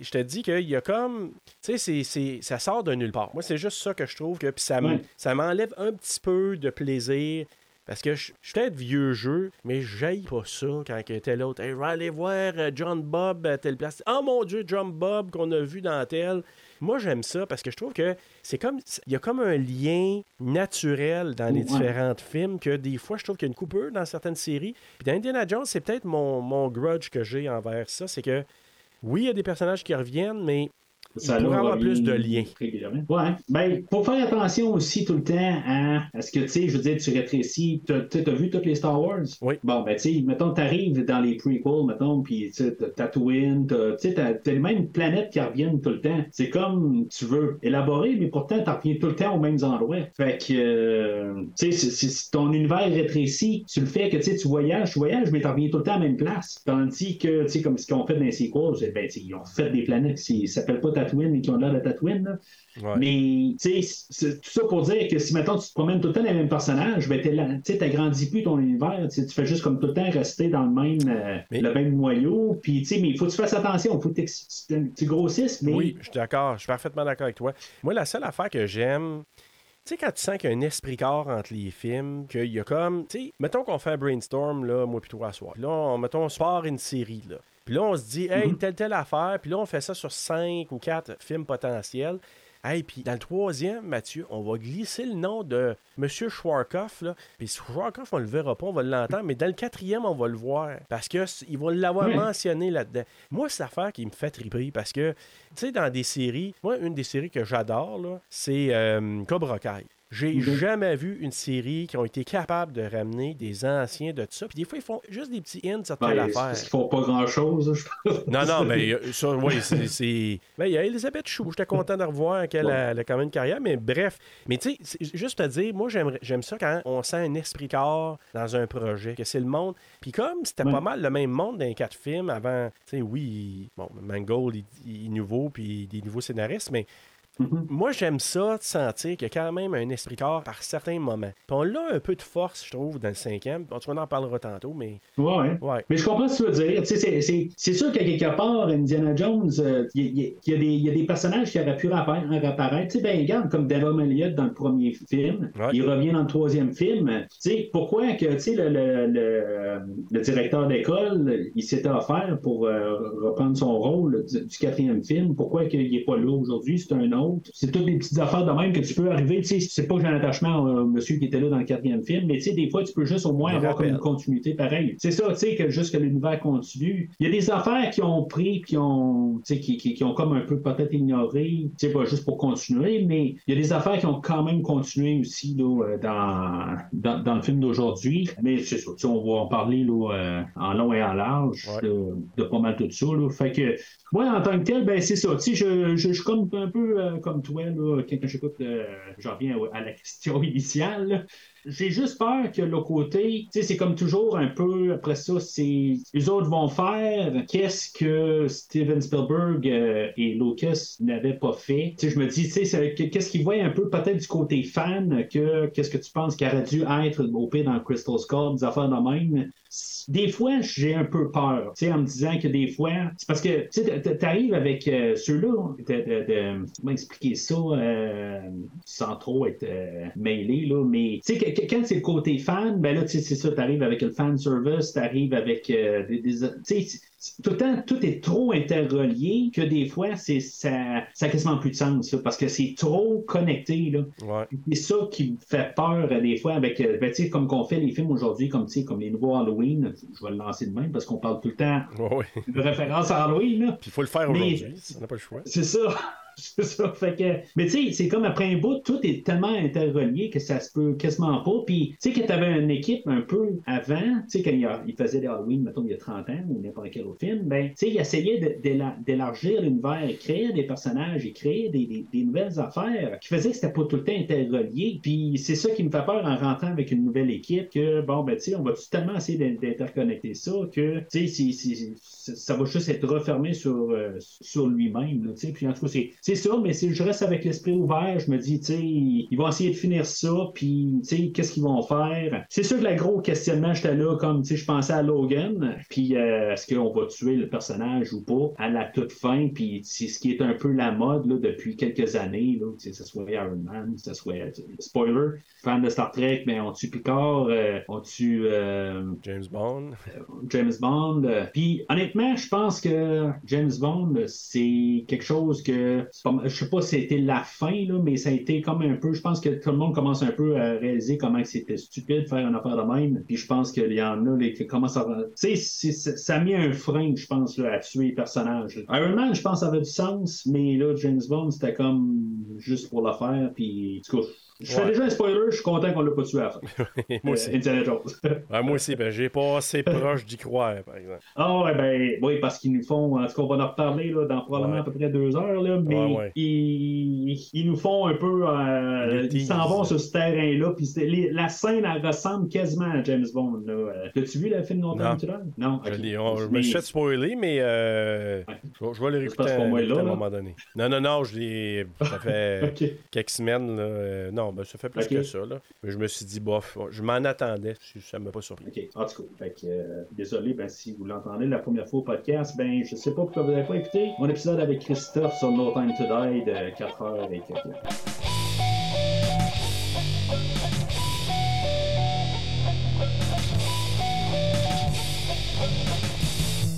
je te dis qu'il y a comme. Tu sais, ça sort de nulle part. Moi, c'est juste ça que je trouve que. Puis ça, m- Ouais. ça m'enlève un petit peu de plaisir. Parce que je suis peut-être vieux jeu, mais j'aille pas ça quand il était l'autre. Hey, je vais aller voir euh, John Bob à telle place. Oh mon Dieu, John Bob qu'on a vu dans tel. Moi, j'aime ça parce que je trouve que c'est comme. Il y a comme un lien naturel dans les Ouais. différents films que des fois, je trouve qu'il y a une coupure dans certaines séries. Puis dans Indiana Jones, c'est peut-être mon, mon grudge que j'ai envers ça. C'est que oui, il y a des personnages qui reviennent, mais il Ça pourrait là avoir plus de liens. Ouais. Ben, faut faire attention aussi tout le temps à, à ce que, tu sais, je veux dire, tu rétrécis. T'as as vu toutes les Star Wars? Oui. Bon, ben, tu sais, mettons, t'arrives dans les prequels, mettons, puis tu sais, t'as Tatooine, tu sais, t'as les mêmes planètes qui reviennent tout le temps. C'est comme tu veux élaborer, mais pourtant, t'en reviens tout le temps aux mêmes endroits. Fait que, euh, tu sais, si- ton univers rétrécit, tu le fais que, tu sais, tu voyages, tu voyages, mais t'en reviens tout le temps à la même place. Tandis que, tu sais, comme ce qu'ils ont fait dans les sequels, ben, tu ils ont fait des planètes qui s'appellent pas Tatooine, mais qui ont l'air de Tatooine. Ouais. Mais, tu sais, c'est tout ça pour dire que si maintenant tu te promènes tout le temps les mêmes personnages, ben, tu sais, t'agrandis plus ton univers, tu fais juste comme tout le temps rester dans le même, euh, Mais- le même noyau, puis, tu sais, mais il faut que tu fasses attention, il faut que tu tu grossisses, mais. Oui, je suis d'accord. Je suis parfaitement d'accord avec toi. Moi, la seule affaire que j'aime, tu sais, quand tu sens qu'il y a un esprit corps entre les films, qu'il y a comme, tu sais, mettons qu'on fait un brainstorm, là, moi puis toi à soir. Là, on, mettons, on se part une série, là. Puis là, on se dit, hey, telle, telle affaire. Puis là, on fait ça sur cinq ou quatre films potentiels. Hey, puis dans le troisième, Mathieu, on va glisser le nom de M. Schwarzkopf, là. Puis Schwarzkopf, on le verra pas, on va l'entendre, mais dans le quatrième, on va le voir. Parce ils vont l'avoir Oui. mentionné là-dedans. Moi, c'est l'affaire qui me fait triper parce que, tu sais, dans des séries, moi, une des séries que j'adore, c'est euh, Cobra Kai. J'ai Mhm. jamais vu une série qui ont été capables de ramener des anciens de tout ça. Puis des fois, ils font juste des petits hints sur Ben, telle affaire. qu'ils font pas grand-chose, je pense. Non, non, mais euh, ça, oui, c'est. Ben, il y a Elisabeth Chou. J'étais content de revoir qu'elle a, elle a quand même une carrière, mais bref. Mais tu sais, juste te dire, moi, j'aime ça quand on sent un esprit corps dans un projet, que c'est le monde. Puis comme c'était Ouais. pas mal le même monde dans les quatre films avant, tu sais, oui, bon, Mangold, il, il est nouveau, puis des nouveaux scénaristes, mais moi, j'aime ça de sentir qu'il y a quand même un esprit corps par certains moments. Puis on a un peu de force, je trouve, dans le cinquième. En tout cas, on en parlera tantôt, mais. Ouais. Ouais. Mais je comprends ce que tu veux dire. Tu sais, c'est- c'est- C'est sûr qu'à quelque part, Indiana Jones, euh, il y, y a des- il y a des personnages qui auraient pu réapparaître. Tu sais, ben, regarde, comme Devon Elliott dans le premier film. Ouais. Il revient dans le troisième film. Tu sais, pourquoi que, tu sais, le, le, le- le directeur d'école, il s'était offert pour euh, reprendre son rôle du, du quatrième film? Pourquoi qu'il n'est pas là aujourd'hui? C'est un autre. C'est toutes des petites affaires de même que tu peux arriver. Tu sais, c'est pas que j'ai un attachement au monsieur qui était là dans le quatrième film, mais tu sais, des fois, tu peux juste au moins avoir une continuité pareille. C'est ça, tu sais, que juste que l'univers continue. Il y a des affaires qui ont pris, qui ont, tu sais, qui, qui, qui ont comme un peu peut-être ignoré, tu sais, pas juste pour continuer, mais il y a des affaires qui ont quand même continué aussi là, euh, dans, dans, dans le film d'aujourd'hui. Mais c'est ça, tu sais, on va en parler là, euh, en long et en large Ouais. de, de pas mal tout ça. Là. Fait que moi, en tant que tel, ben c'est ça. Tu sais, je, je, je suis comme un peu euh, comme toi, là, quand j'écoute, euh, j'en reviens à, à la question initiale. J'ai juste peur que le côté, tu sais, c'est comme toujours un peu, après ça, c'est les autres vont faire qu'est-ce que Steven Spielberg euh, et Lucas n'avaient pas fait. Tu sais, je me dis, tu sais, qu'est-ce qu'ils voient un peu peut-être du côté fan que qu'est-ce que tu penses qu'il aurait dû être au pire dans Crystal Skull, des affaires de même. Des fois, j'ai un peu peur, tu sais, en me disant que des fois, c'est parce que, tu sais, t'arrives avec euh, ceux-là, comment expliquer ça euh, sans trop être mêlé, là, mais tu sais, quand c'est le côté fan, ben là, tu sais, c'est ça, t'arrives avec le fan service, t'arrives avec euh, des, des- tout le temps, tout est trop interrelié que des fois, c'est ça, ça a quasiment plus de sens, là, parce que c'est trop connecté, là. Ouais. C'est ça qui me fait peur euh, des fois avec, euh, ben, comme qu'on fait les films aujourd'hui, comme, comme les nouveaux Halloween, je vais le lancer de même parce qu'on parle tout le temps Ouais, ouais. de référence à Halloween, là. Puis il faut le faire aujourd'hui. On n'a pas le choix. C'est ça. C'est ça. Fait que... Mais tu sais, c'est comme après un bout, tout est tellement interrelié que ça se peut quasiment pas. Puis, tu sais, que tu avais une équipe un peu avant, tu sais, quand il, faisait des Halloween, mettons, il y a 30 ans, ou n'importe quel autre film, ben, tu sais, il essayait d'élargir l'univers, créer des personnages et créer des, nouvelles affaires qui faisaient que c'était pas tout le temps interrelié. Puis, c'est ça qui me fait peur en rentrant avec une nouvelle équipe que, bon, ben, tu sais, on va tellement essayer d'in- d'interconnecter ça que, tu sais, c'est- c'est- c'est- ça va juste être refermé sur, euh, sur lui-même. Puis, en tout cas, c'est ça, mais si je reste avec l'esprit ouvert, je me dis, tu sais, ils vont essayer de finir ça, puis, qu'est-ce qu'ils vont faire? C'est sûr que le gros questionnement, j'étais là, comme, je pensais à Logan, puis euh, est-ce qu'on va tuer le personnage ou pas à la toute fin, puis c'est ce qui est un peu la mode, là, depuis quelques années, là, que ce soit Iron Man, que ce soit, euh, spoiler, fan de Star Trek, mais on tue Picard, euh, on tue James Bond. James Bond. Puis honnêtement, je pense que James Bond, c'est quelque chose que je sais pas si c'était la fin, là, mais ça a été comme un peu. Je pense que tout le monde commence un peu à réaliser comment c'était stupide de faire une affaire de même. Puis je pense qu'il y en a les, qui commencent à. Tu sais, ça a mis un frein, je pense, là, à tuer les personnages. Iron Man, je pense, ça avait du sens, mais là, James Bond, c'était comme juste pour le faire. Puis, en tout je fais Ouais. déjà un spoiler, je suis content qu'on l'a pas tué à la fin. moi Euh, aussi. Indiana Jones. Ouais, moi aussi, ben, j'ai pas assez proche d'y croire, par exemple. Ah ouais, ben oui, parce qu'ils nous font, en tout cas, on va en reparler là, dans probablement Ouais. à peu près deux heures, là, mais. Ils, ils nous font un peu. euh, Ils s'en vont sur ce terrain-là, puis la scène, elle ressemble quasiment à James Bond. Euh, T'as-tu vu le film longtemps Non. Non. Je, on- je me suis fait spoiler, mais euh, je, vais- je vais le réécouter à, un moment donné. Non, non, non, je l'ai. Ça fait quelques semaines. Là, euh, non, ben, ça fait plus que ça. Là. Mais je me suis dit, bof, je m'en attendais. Ça m'a pas surpris. OK. En tout cas, fait que, euh, désolé, ben, si vous l'entendez la première fois au podcast, ben, je sais pas pourquoi vous n'avez pas écouté mon épisode avec Christophe sur No Time to Die de 4 heures et.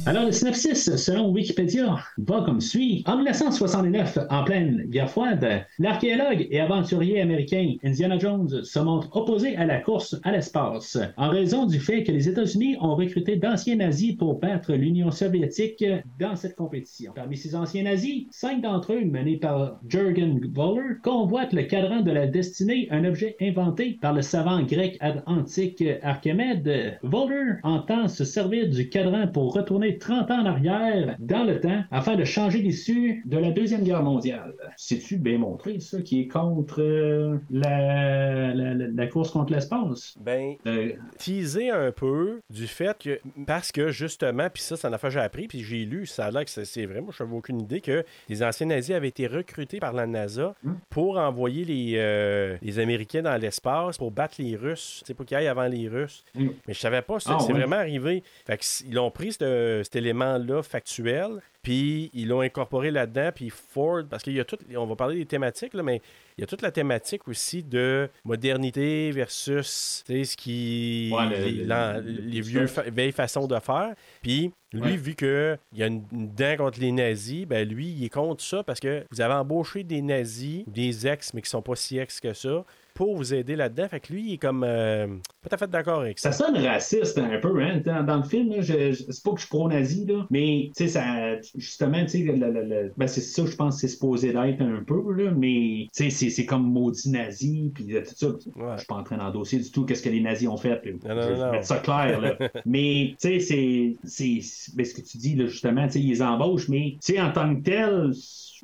Alors, le synopsis, selon Wikipédia, va comme suit. En 1969, en pleine guerre froide, l'archéologue et aventurier américain Indiana Jones se montre opposé à la course à l'espace en raison du fait que les États-Unis ont recruté d'anciens nazis pour battre l'Union soviétique dans cette compétition. Parmi ces anciens nazis, cinq d'entre eux, menés par Jürgen Voller, convoitent le cadran de la destinée, un objet inventé par le savant grec antique Archimède. Voller entend se servir du cadran pour retourner 30 ans en arrière, dans le temps, afin de changer l'issue de la Deuxième Guerre mondiale. C'est-tu bien montré, ça, qui est contre euh, la, la- course contre l'espace? Ben, Euh, teaser un peu du fait que, parce que justement, puis ça, c'est une affaire que j'ai appris, puis j'ai lu, ça a l'air que c'est- c'est vrai, moi, je n'avais aucune idée que les anciens nazis avaient été recrutés par la NASA pour envoyer les, euh, les Américains dans l'espace pour battre les Russes, sais, pour qu'ils aillent avant les Russes. Mm. Mais je savais pas, c'est Ah, c'est vraiment arrivé. Fait que, ils ont pris ce- cet élément-là factuel, puis ils l'ont incorporé là-dedans, puis Ford, parce qu'il y a tout, on va parler des thématiques, là, mais il y a toute la thématique aussi de modernité versus tu sais, ce qui Ouais, les, vieux fa- vieilles façons de faire. Puis lui, Ouais. vu qu'il y a une, une dent contre les nazis, ben lui, il est contre ça parce que vous avez embauché des nazis, des ex, mais qui sont pas si ex que ça, pour vous aider là-dedans. Fait que lui, il est comme euh, pas tout à fait d'accord avec ça. Ça sonne raciste un peu, hein. Dans, dans le film, là, je, je- c'est pas que je suis pro-nazi, là, mais tu sais, ça, justement, tu sais, le- le- le- ben, c'est ça, je pense que c'est supposé d'être un peu, là, mais tu sais, c'est, c'est comme maudit nazi, puis euh, tout ça. Ouais. Je suis pas en train d'endosser du tout qu'est-ce que les nazis ont fait. là. Non, non, je non, vais non. mettre ça clair, là. mais tu sais, c'est, c'est, ben, ce que tu dis, là, justement, tu sais, ils embauchent, mais tu sais, en tant que tel,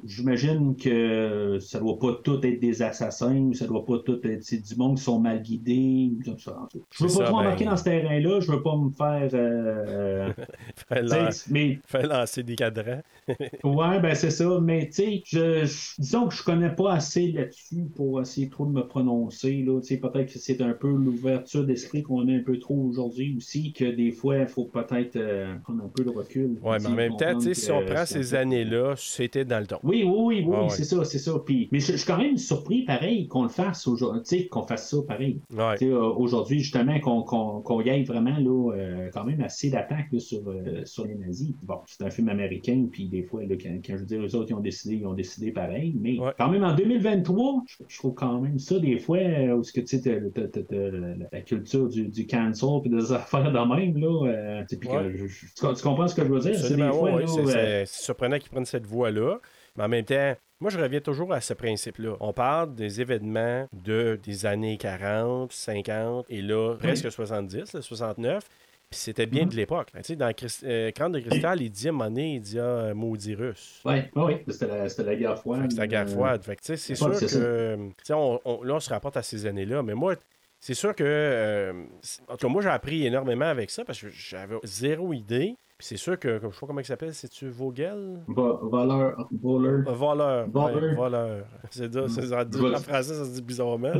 J'imagine que ça doit pas tout être des assassins, ça doit pas tout être du monde qui sont mal guidés. comme ça. Je veux pas ça, trop embarquer ben- dans ce terrain-là, je veux pas me faire. euh, sais, lan- mais fait lancer des cadrans. ouais, ben c'est ça. Mais tu sais, je, je- disons que je connais pas assez là-dessus pour essayer trop de me prononcer. Là. Tu sais, Peut-être que c'est un peu l'ouverture d'esprit qu'on a un peu trop aujourd'hui aussi, que des fois, il faut peut-être euh, prendre un peu de recul. Ouais, mais en même temps, si on prend ces années-là, c'était dans le temps. Oui, oui, oui, oui, Ah c'est ça, c'est ça. Puis, mais je, suis quand même surpris, pareil, qu'on le fasse aujourd'hui, qu'on fasse ça pareil. Euh, Aujourd'hui, justement, qu'on qu'on y aille vraiment, là, euh, quand même assez d'attaques là, sur, euh, sur les nazis. Bon, c'est un film américain, puis des fois, là, quand, quand je veux dire, eux autres, ils ont décidé, ils ont décidé pareil. Mais Ouais. quand même, en 2023, je, je trouve quand même ça, des fois, euh, où ce que tu sais, la, culture du, du cancel, puis des affaires de même, là. tu que je- comprends ce que je veux dire? C'est des fois, ouais, c'est surprenant qu'ils prennent cette voie-là. Mais en même temps, moi, je reviens toujours à ce principe-là. On parle des événements de, des années 40, 50 et là, presque 70, là, 69. Puis c'était bien Mhm. de l'époque. Tu sais, dans Christ- euh, de cristal, il dit à un moment donné, il dit ah, maudit russe. Ouais, ouais, c'était la, c'était la guerre froide. Fait c'est la guerre euh, froide. Fait tu sais, c'est sûr que. euh, on, on- là, on se rapporte à ces années-là. Mais moi, c'est sûr que. euh, en tout cas, moi, j'ai appris énormément avec ça parce que j'avais zéro idée. Puis c'est sûr que, comme je sais pas comment il s'appelle, c'est-tu Vogel? Vo- voleur, voleur. Euh, Voleur. Voleur. ouais, voleur. C'est En français, ça se dit bizarrement.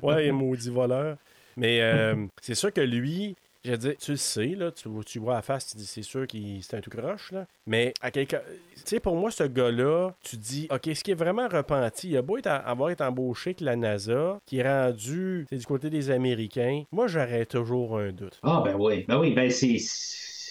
Ouais, il est maudit voleur. Mais euh, c'est sûr que lui, je dire, tu le sais, là, tu, tu vois la face, tu dis c'est sûr qu'il c'est un tout croche, là. Mais à quelqu'un. Tu sais, pour moi, ce gars-là, tu dis, OK, ce qui est vraiment repenti, il a beau être, avoir été embauché avec la NASA, qui est rendu c'est du côté des Américains, moi, j'aurais toujours un doute. Ah, ben oui, ben oui, ben c'est.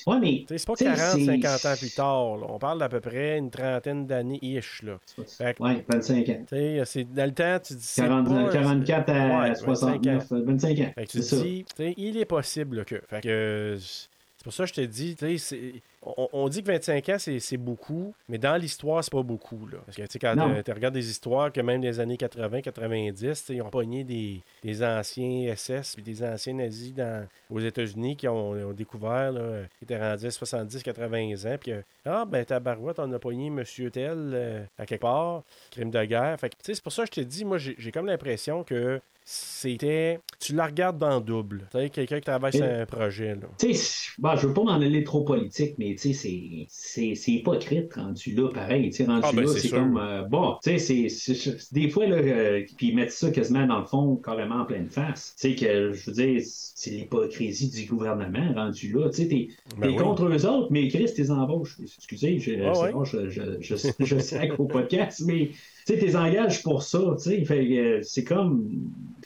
Ouais, mais. C'est pas Tu sais, 40, c'est- 50 ans plus tard. là. On parle d'à peu près une trentaine d'années-ish. Là. Fait que, Ouais, 25 ans. c'est- dans le temps, tu dis. c'est 40 pas- 44 à Ouais, 69, 25 ans. Fait que tu C'est te ça. dis, il est possible que. Fait que euh, c'est pour ça que je te dis, tu sais, c'est- on, on dit que 25 ans, c'est beaucoup, mais dans l'histoire, c'est pas beaucoup. Là. Parce que tu sais, quand Non. tu regardes des histoires que même des années 80, 90, tu sais, ils ont pogné des, des anciens SS puis des anciens nazis dans, aux États-Unis qui ont, ont découvert, là, qui étaient rendus à 70, 80 ans, puis ah, ben, tabarouette, on a pogné Monsieur Tel euh, à quelque part, crime de guerre. Fait que, tu sais, c'est pour ça que je te dis, moi, j'ai comme l'impression que c'était. Tu la regardes dans le double. Tu sais, quelqu'un qui travaille sur Et- un projet, là. Tu sais, bon, je veux pas m'en aller trop politique, mais tu sais, c'est- c'est c'est hypocrite rendu là, pareil. Rendu Ah, ben, là, c'est comme. euh, bon, tu sais, c'est- des fois, là, euh, puis ils mettent ça quasiment dans le fond, carrément en pleine face. Tu sais, que je veux dire, c'est l'hypocrisie du gouvernement rendu là. Tu sais, t'es Ben t'es oui. contre eux autres, mais Chris, t'es embauches. Excusez, je, Ah, ouais. bon, je, je, je, je sacre au podcast, mais tu sais, t'es engages pour ça. Tu sais, euh, c'est comme.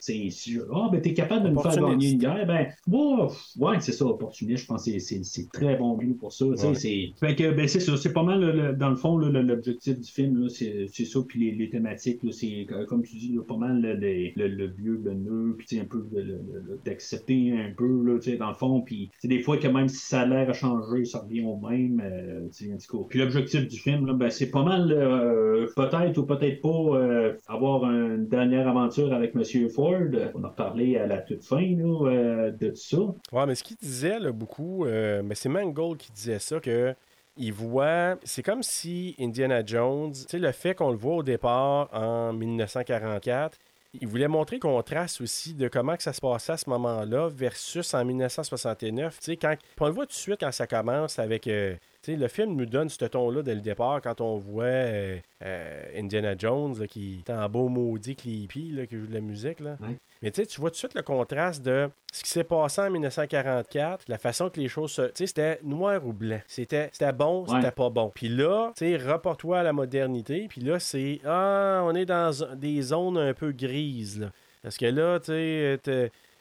C'est Ah, ben, t'es capable de nous faire gagner une guerre. Ben, ouais, ouais, c'est ça, opportuniste. Je pense que c'est- c'est c'est très bon but pour ça. tu sais, Ouais. c'est- Fait que, ben, c'est ça. C'est pas mal, le- dans le fond, l'objectif du film, là, c'est c'est ça. Puis les, les thématiques, là, c'est, comme tu dis, là, pas mal le, le, le, le vieux, le nœud, puis tu sais, un peu le- le- le- d'accepter un peu, là, tu sais, dans le fond. Puis des fois, que même si ça a l'air à changer, ça revient au même. euh. Puis l'objectif du film, là, ben, c'est pas mal, euh, peut-être ou peut-être pas euh, avoir une dernière aventure avec M. Ford. On a parlé à la toute fin là, euh, de ça. Ouais, mais ce qu'il disait là, beaucoup, euh, mais c'est Mangold qui disait ça, que il voit, c'est comme si Indiana Jones, tu sais, le fait qu'on le voit au départ en 1944, il voulait montrer qu'on trace aussi de comment que ça se passait à ce moment-là versus en 1969. Tu sais, quand, on le voit tout de suite quand ça commence avec. euh, tu sais, le film nous donne ce ton-là dès le départ quand on voit euh, euh, Indiana Jones là, qui est en beau maudit Clippy là, qui joue de la musique. Là. Mais tu vois tout de suite le contraste de ce qui s'est passé en 1944, la façon que les choses se. Tu sais, c'était noir ou blanc. C'était c'était bon, Ouais. c'était pas bon. Puis là, tu sais, rapporte-toi à la modernité. Puis là, c'est. Ah, on est dans des zones un peu grises, là. Parce que là, tu sais,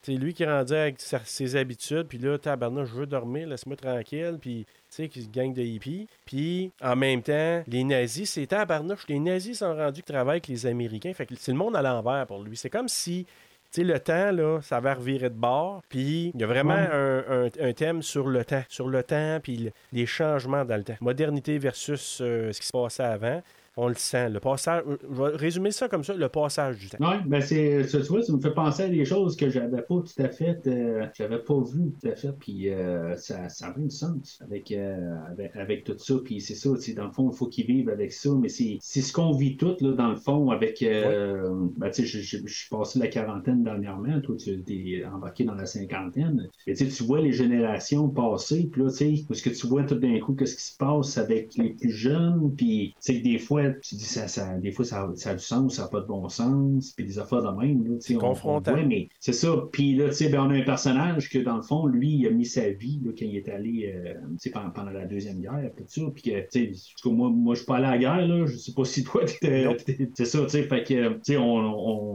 c'est lui qui est rendu avec sa- ses habitudes, puis là, tabarnak, je veux dormir, laisse-moi tranquille, puis tu sais, qui se gagne de hippies. Puis, en même temps, les nazis, c'est tabarnouche, les nazis sont rendus qui travaillent avec les Américains, fait que c'est le monde à l'envers pour lui. C'est comme si, tu sais, le temps, là, ça va revirer de bord, puis il y a vraiment Ouais. un, un- un thème sur le temps, sur le temps, puis le- les changements dans le temps. Modernité versus euh, ce qui se passait avant. On le sent. Le passage, je vais résumer ça comme ça, le passage du temps. Oui, ben c'est, tu vois, ça me fait penser à des choses que j'avais pas tout à fait, euh, j'avais pas vu tout à fait, puis euh, ça, ça a de sens avec, euh, avec, avec tout ça, puis c'est ça, dans le fond, il faut qu'ils vivent avec ça, mais c'est, c'est ce qu'on vit tout, là, dans le fond, avec, euh, ben, tu sais, je, je, je suis passé la quarantaine dernièrement, toi, tu es embarqué dans la cinquantaine, et tu vois les générations passer, puis là, tu sais, parce que tu vois tout d'un coup qu'est-ce qui se passe avec les plus jeunes, puis tu sais que des fois, tu dis ça, ça des fois ça, ça a du sens, ça n'a pas de bon sens, puis des affaires de même, là, on, on confrontant. voit, mais c'est ça. Puis là, tu sais, ben, on a un personnage que dans le fond, lui, il a mis sa vie là, quand il est allé, euh, pendant, pendant la deuxième guerre, tout ça, puis que, tu sais, moi, moi, je suis pas allé à la guerre, là, je sais pas si toi, c'est ça, tu sais, fait que, tu sais, on,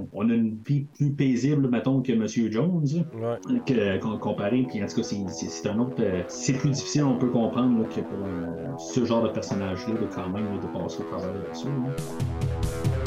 on, on a une vie plus paisible, mettons, que M. Jones, Ouais. que, qu'on- comparé. Puis en tout cas, c'est, c'est, c'est un autre. euh, c'est plus difficile, on peut comprendre là, que pour euh, ce genre de personnage-là, de quand même de passer au travers de ça. là.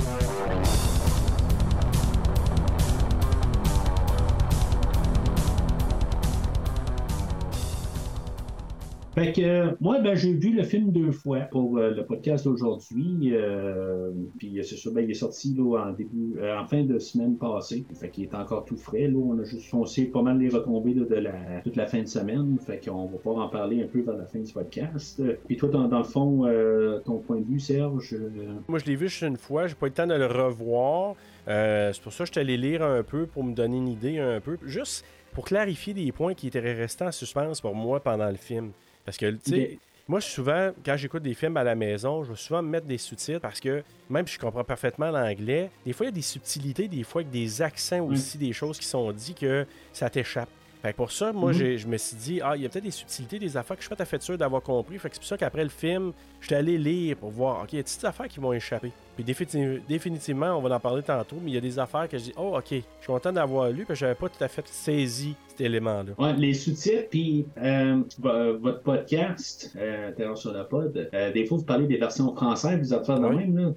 Fait que euh, moi, ben, j'ai vu le film deux fois pour euh, le podcast d'aujourd'hui. euh, puis c'est sûr, ben, il est sorti là, en début, euh, en fin de semaine passée. Fait qu'il est encore tout frais. Là. On a juste foncé pas mal les retombées là, de la, toute la fin de semaine. Fait qu'on va pouvoir en parler un peu vers la fin du podcast. Euh, Puis toi, dans, dans le fond, euh, ton point de vue, Serge. euh, Moi, je l'ai vu juste une fois. J'ai pas eu le temps de le revoir. Euh, c'est pour ça que je suis allé lire un peu pour me donner une idée un peu. Juste pour clarifier des points qui étaient restés en suspens pour moi pendant le film. Parce que, tu sais, moi, souvent, quand j'écoute des films à la maison, je vais souvent me mettre des sous-titres parce que même si je comprends parfaitement l'anglais, des fois, il y a des subtilités, des fois, avec des accents aussi, des choses qui sont dites que ça t'échappe. Fait que pour ça, moi, Mhm. j'ai- je me suis dit, ah, il y a peut-être des subtilités, des affaires que je suis pas tout à fait sûr d'avoir compris. Fait que c'est pour ça qu'après le film, je suis allé lire pour voir, OK, il y a des petites affaires qui vont échapper. Puis défini- définitivement, on va en parler tantôt, mais il y a des affaires que je dis, oh, OK, je suis content d'avoir lu, parce que j'avais pas tout à fait saisi cet élément-là. Ouais, les sous-titres, puis euh, vo- votre podcast, euh, Terreur sur la pod, euh, des fois, vous parlez des versions françaises, des affaires de Oui. même, là.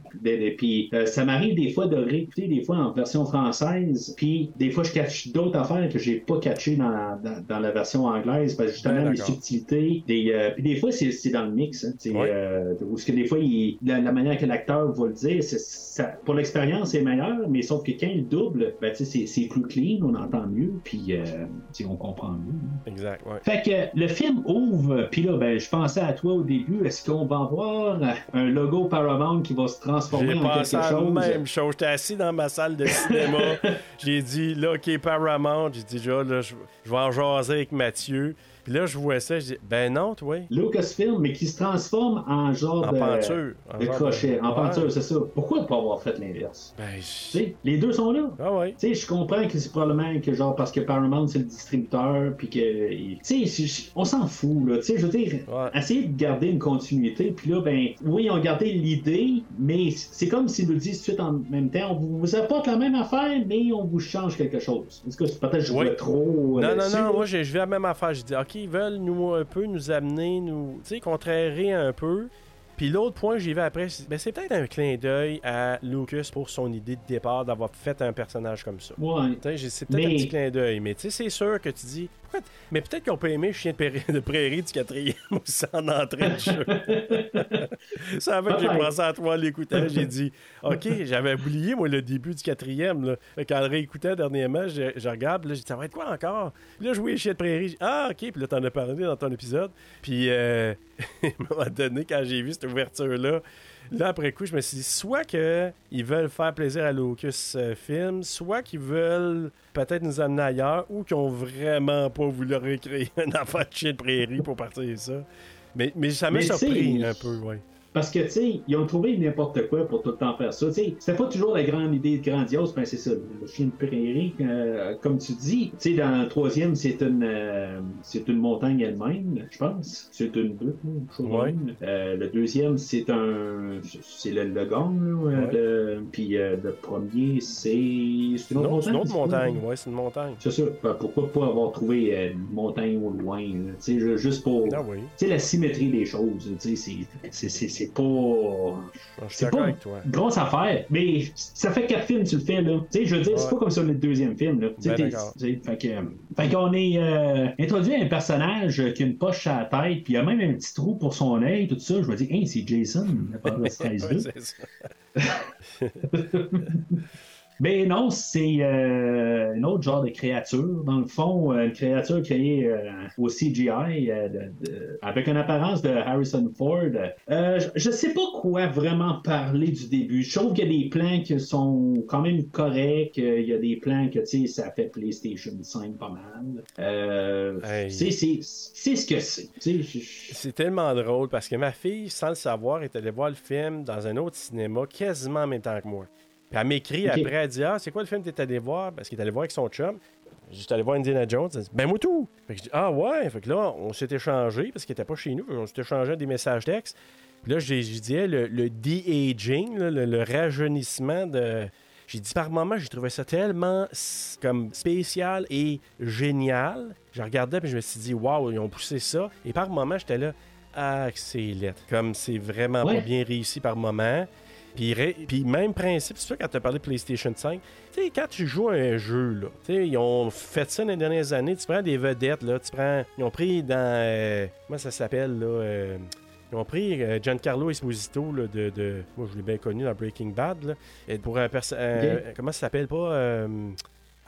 Puis euh, ça m'arrive des fois de réécouter des fois en version française, puis des fois, je catch d'autres affaires que j'ai pas catchées dans, la- dans, dans la version anglaise, parce que justement, Ouais, les subtilités, des, euh, puis des fois, c'est dans le mix, hein, c'est, Ouais. euh, que des fois, il- la, la manière que l'acteur va le dire, c'est- ça, pour l'expérience, c'est meilleur, mais sauf que quand il double, ben, c'est plus clean, on entend mieux, puis sais, on comprend mieux. hein. Exact, ouais. Fait que le film ouvre, puis là, ben, je pensais à toi au début, est-ce qu'on va avoir un logo Paramount qui va se transformer en quelque à chose? même chose. J'étais assis dans ma salle de cinéma. j'ai dit, là, OK, Paramount. J'ai dit, là, je vais en jaser avec Mathieu. Puis là, je vois ça. Je dis, ben non, toi. Lucasfilm, mais qui se transforme en genre En de, penture. En de genre crochet. En Ouais. penture, c'est ça. Pourquoi pas avoir fait l'inverse? Ben, Tu je- sais, les deux sont là. ah ouais. Tu sais, je comprends que c'est probablement que genre parce que Paramount c'est le distributeur puis que tu sais on s'en fout là, tu sais je veux dire Ouais. essayer de garder une continuité puis là ben oui ils ont gardé l'idée mais c'est comme s'ils nous disent tout de suite en même temps on vous, apporte la même affaire mais on vous change quelque chose. Est-ce que c'est- peut-être je Oui. vois trop euh, Non, non, non, là. moi je vais à la même affaire. Je dis, OK, ils veulent nous un peu nous amener, nous, tu sais, contrarier un peu. Puis l'autre point j'y vais après, c'est ben, c'est peut-être un clin d'œil à Lucas pour son idée de départ d'avoir fait un personnage comme ça. Ouais. C'est peut-être Mais- un petit clin d'œil, mais tu sais, c'est sûr que tu dis. Mais peut-être ont pas aimé Chien de, prairie, de prairie du quatrième aussi en entrée de jeu. ça fait que j'ai pensé à toi en l'écoutant. J'ai dit, OK, j'avais oublié, moi, le début du quatrième. Là. Qu'en le réécoutant dernièrement, je, je regarde, là, j'ai dit, ça va être quoi encore? Puis là, je voyais Chien de prairie. Ah, OK, puis là, t'en as parlé dans ton épisode. Puis, euh, à un moment donné, quand j'ai vu cette ouverture-là, Là, après coup, je me suis dit, soit qu'ils veulent faire plaisir à Locus euh, Film, soit qu'ils veulent peut-être nous amener ailleurs, ou qu'ils ont vraiment pas voulu recréer un enfant de chien de prairie pour partir ça. Mais, mais ça m'a surpris un peu, ouais. Parce que, tu sais, ils ont trouvé n'importe quoi pour tout le temps faire ça. Tu sais, c'était pas toujours la grande idée grandiose, ben c'est ça, le chien de prairie, euh, comme tu dis. Tu sais, dans le troisième, c'est une, euh, c'est une montagne elle-même, je pense. C'est une butte, Ouais. Euh, le deuxième, c'est un, c'est le, le gong, là, euh, Ouais. puis le premier, c'est, c'est une autre Non, c'est montagne. une autre c'est montagne, ouais, c'est une montagne. C'est ça. Ben, pourquoi pas avoir trouvé une montagne au loin, tu sais, ju- juste pour. Ah oui, Tu sais, la symétrie des choses, tu sais, c'est- c'est- c'est c'est pas suis C'est pas- avec toi. grosse affaire, mais ça fait quatre films, tu le fais, là. Tu sais, je veux dire, c'est pas comme sur le deuxième film, là. Tu sais, Ben, fait que, fait qu'on est euh, introduit à un personnage qui a une poche à la tête, puis il a même un petit trou pour son œil, tout ça. Je me dis, hey, c'est Jason, à part de 13 Ouais, Mais non, c'est euh, un autre genre de créature. Dans le fond, euh, une créature créée euh, au CGI euh, de- de- avec une apparence de Harrison Ford. Je- je sais pas quoi vraiment parler du début. Je trouve qu'il y a des plans qui sont quand même corrects. Il y a des plans que, tu sais, ça fait PlayStation 5 pas mal. Hey. c'est, ce que c'est. C'est tellement drôle parce que ma fille, sans le savoir, est allée voir le film dans un autre cinéma quasiment en même temps que moi. Puis elle m'écrit après, elle dit Ah, c'est quoi le film que t'es allé voir? Parce qu'il est allé voir avec son chum. J'étais allé voir Indiana Jones. Elle dit Ben, moi tout. Fait que je dis Ah, ouais. Fait que là, on s'est échangé parce qu'il était pas chez nous. On s'est échangé des messages textes. Puis là, dit Hey, le, le de-aging, le, le rajeunissement de. J'ai dit par moment, j'ai trouvé ça tellement comme spécial et génial. Je regardais puis je me suis dit waouh, ils ont poussé ça. Et par moment, j'étais là ah c'est lettre. Comme c'est vraiment Ouais. pas bien réussi par moment. Puis, puis même principe, c'est ça quand tu as parlé de PlayStation 5. Tu sais, quand tu joues à un jeu, là, tu sais, ils ont fait ça dans les dernières années. Tu prends des vedettes, là, tu prends. Ils ont pris dans. euh, comment ça s'appelle, là euh, Ils ont pris euh, Giancarlo Esposito là, de, de- Moi, je l'ai bien connu dans Breaking Bad. Là, et pour un personnage. comment ça s'appelle pas euh,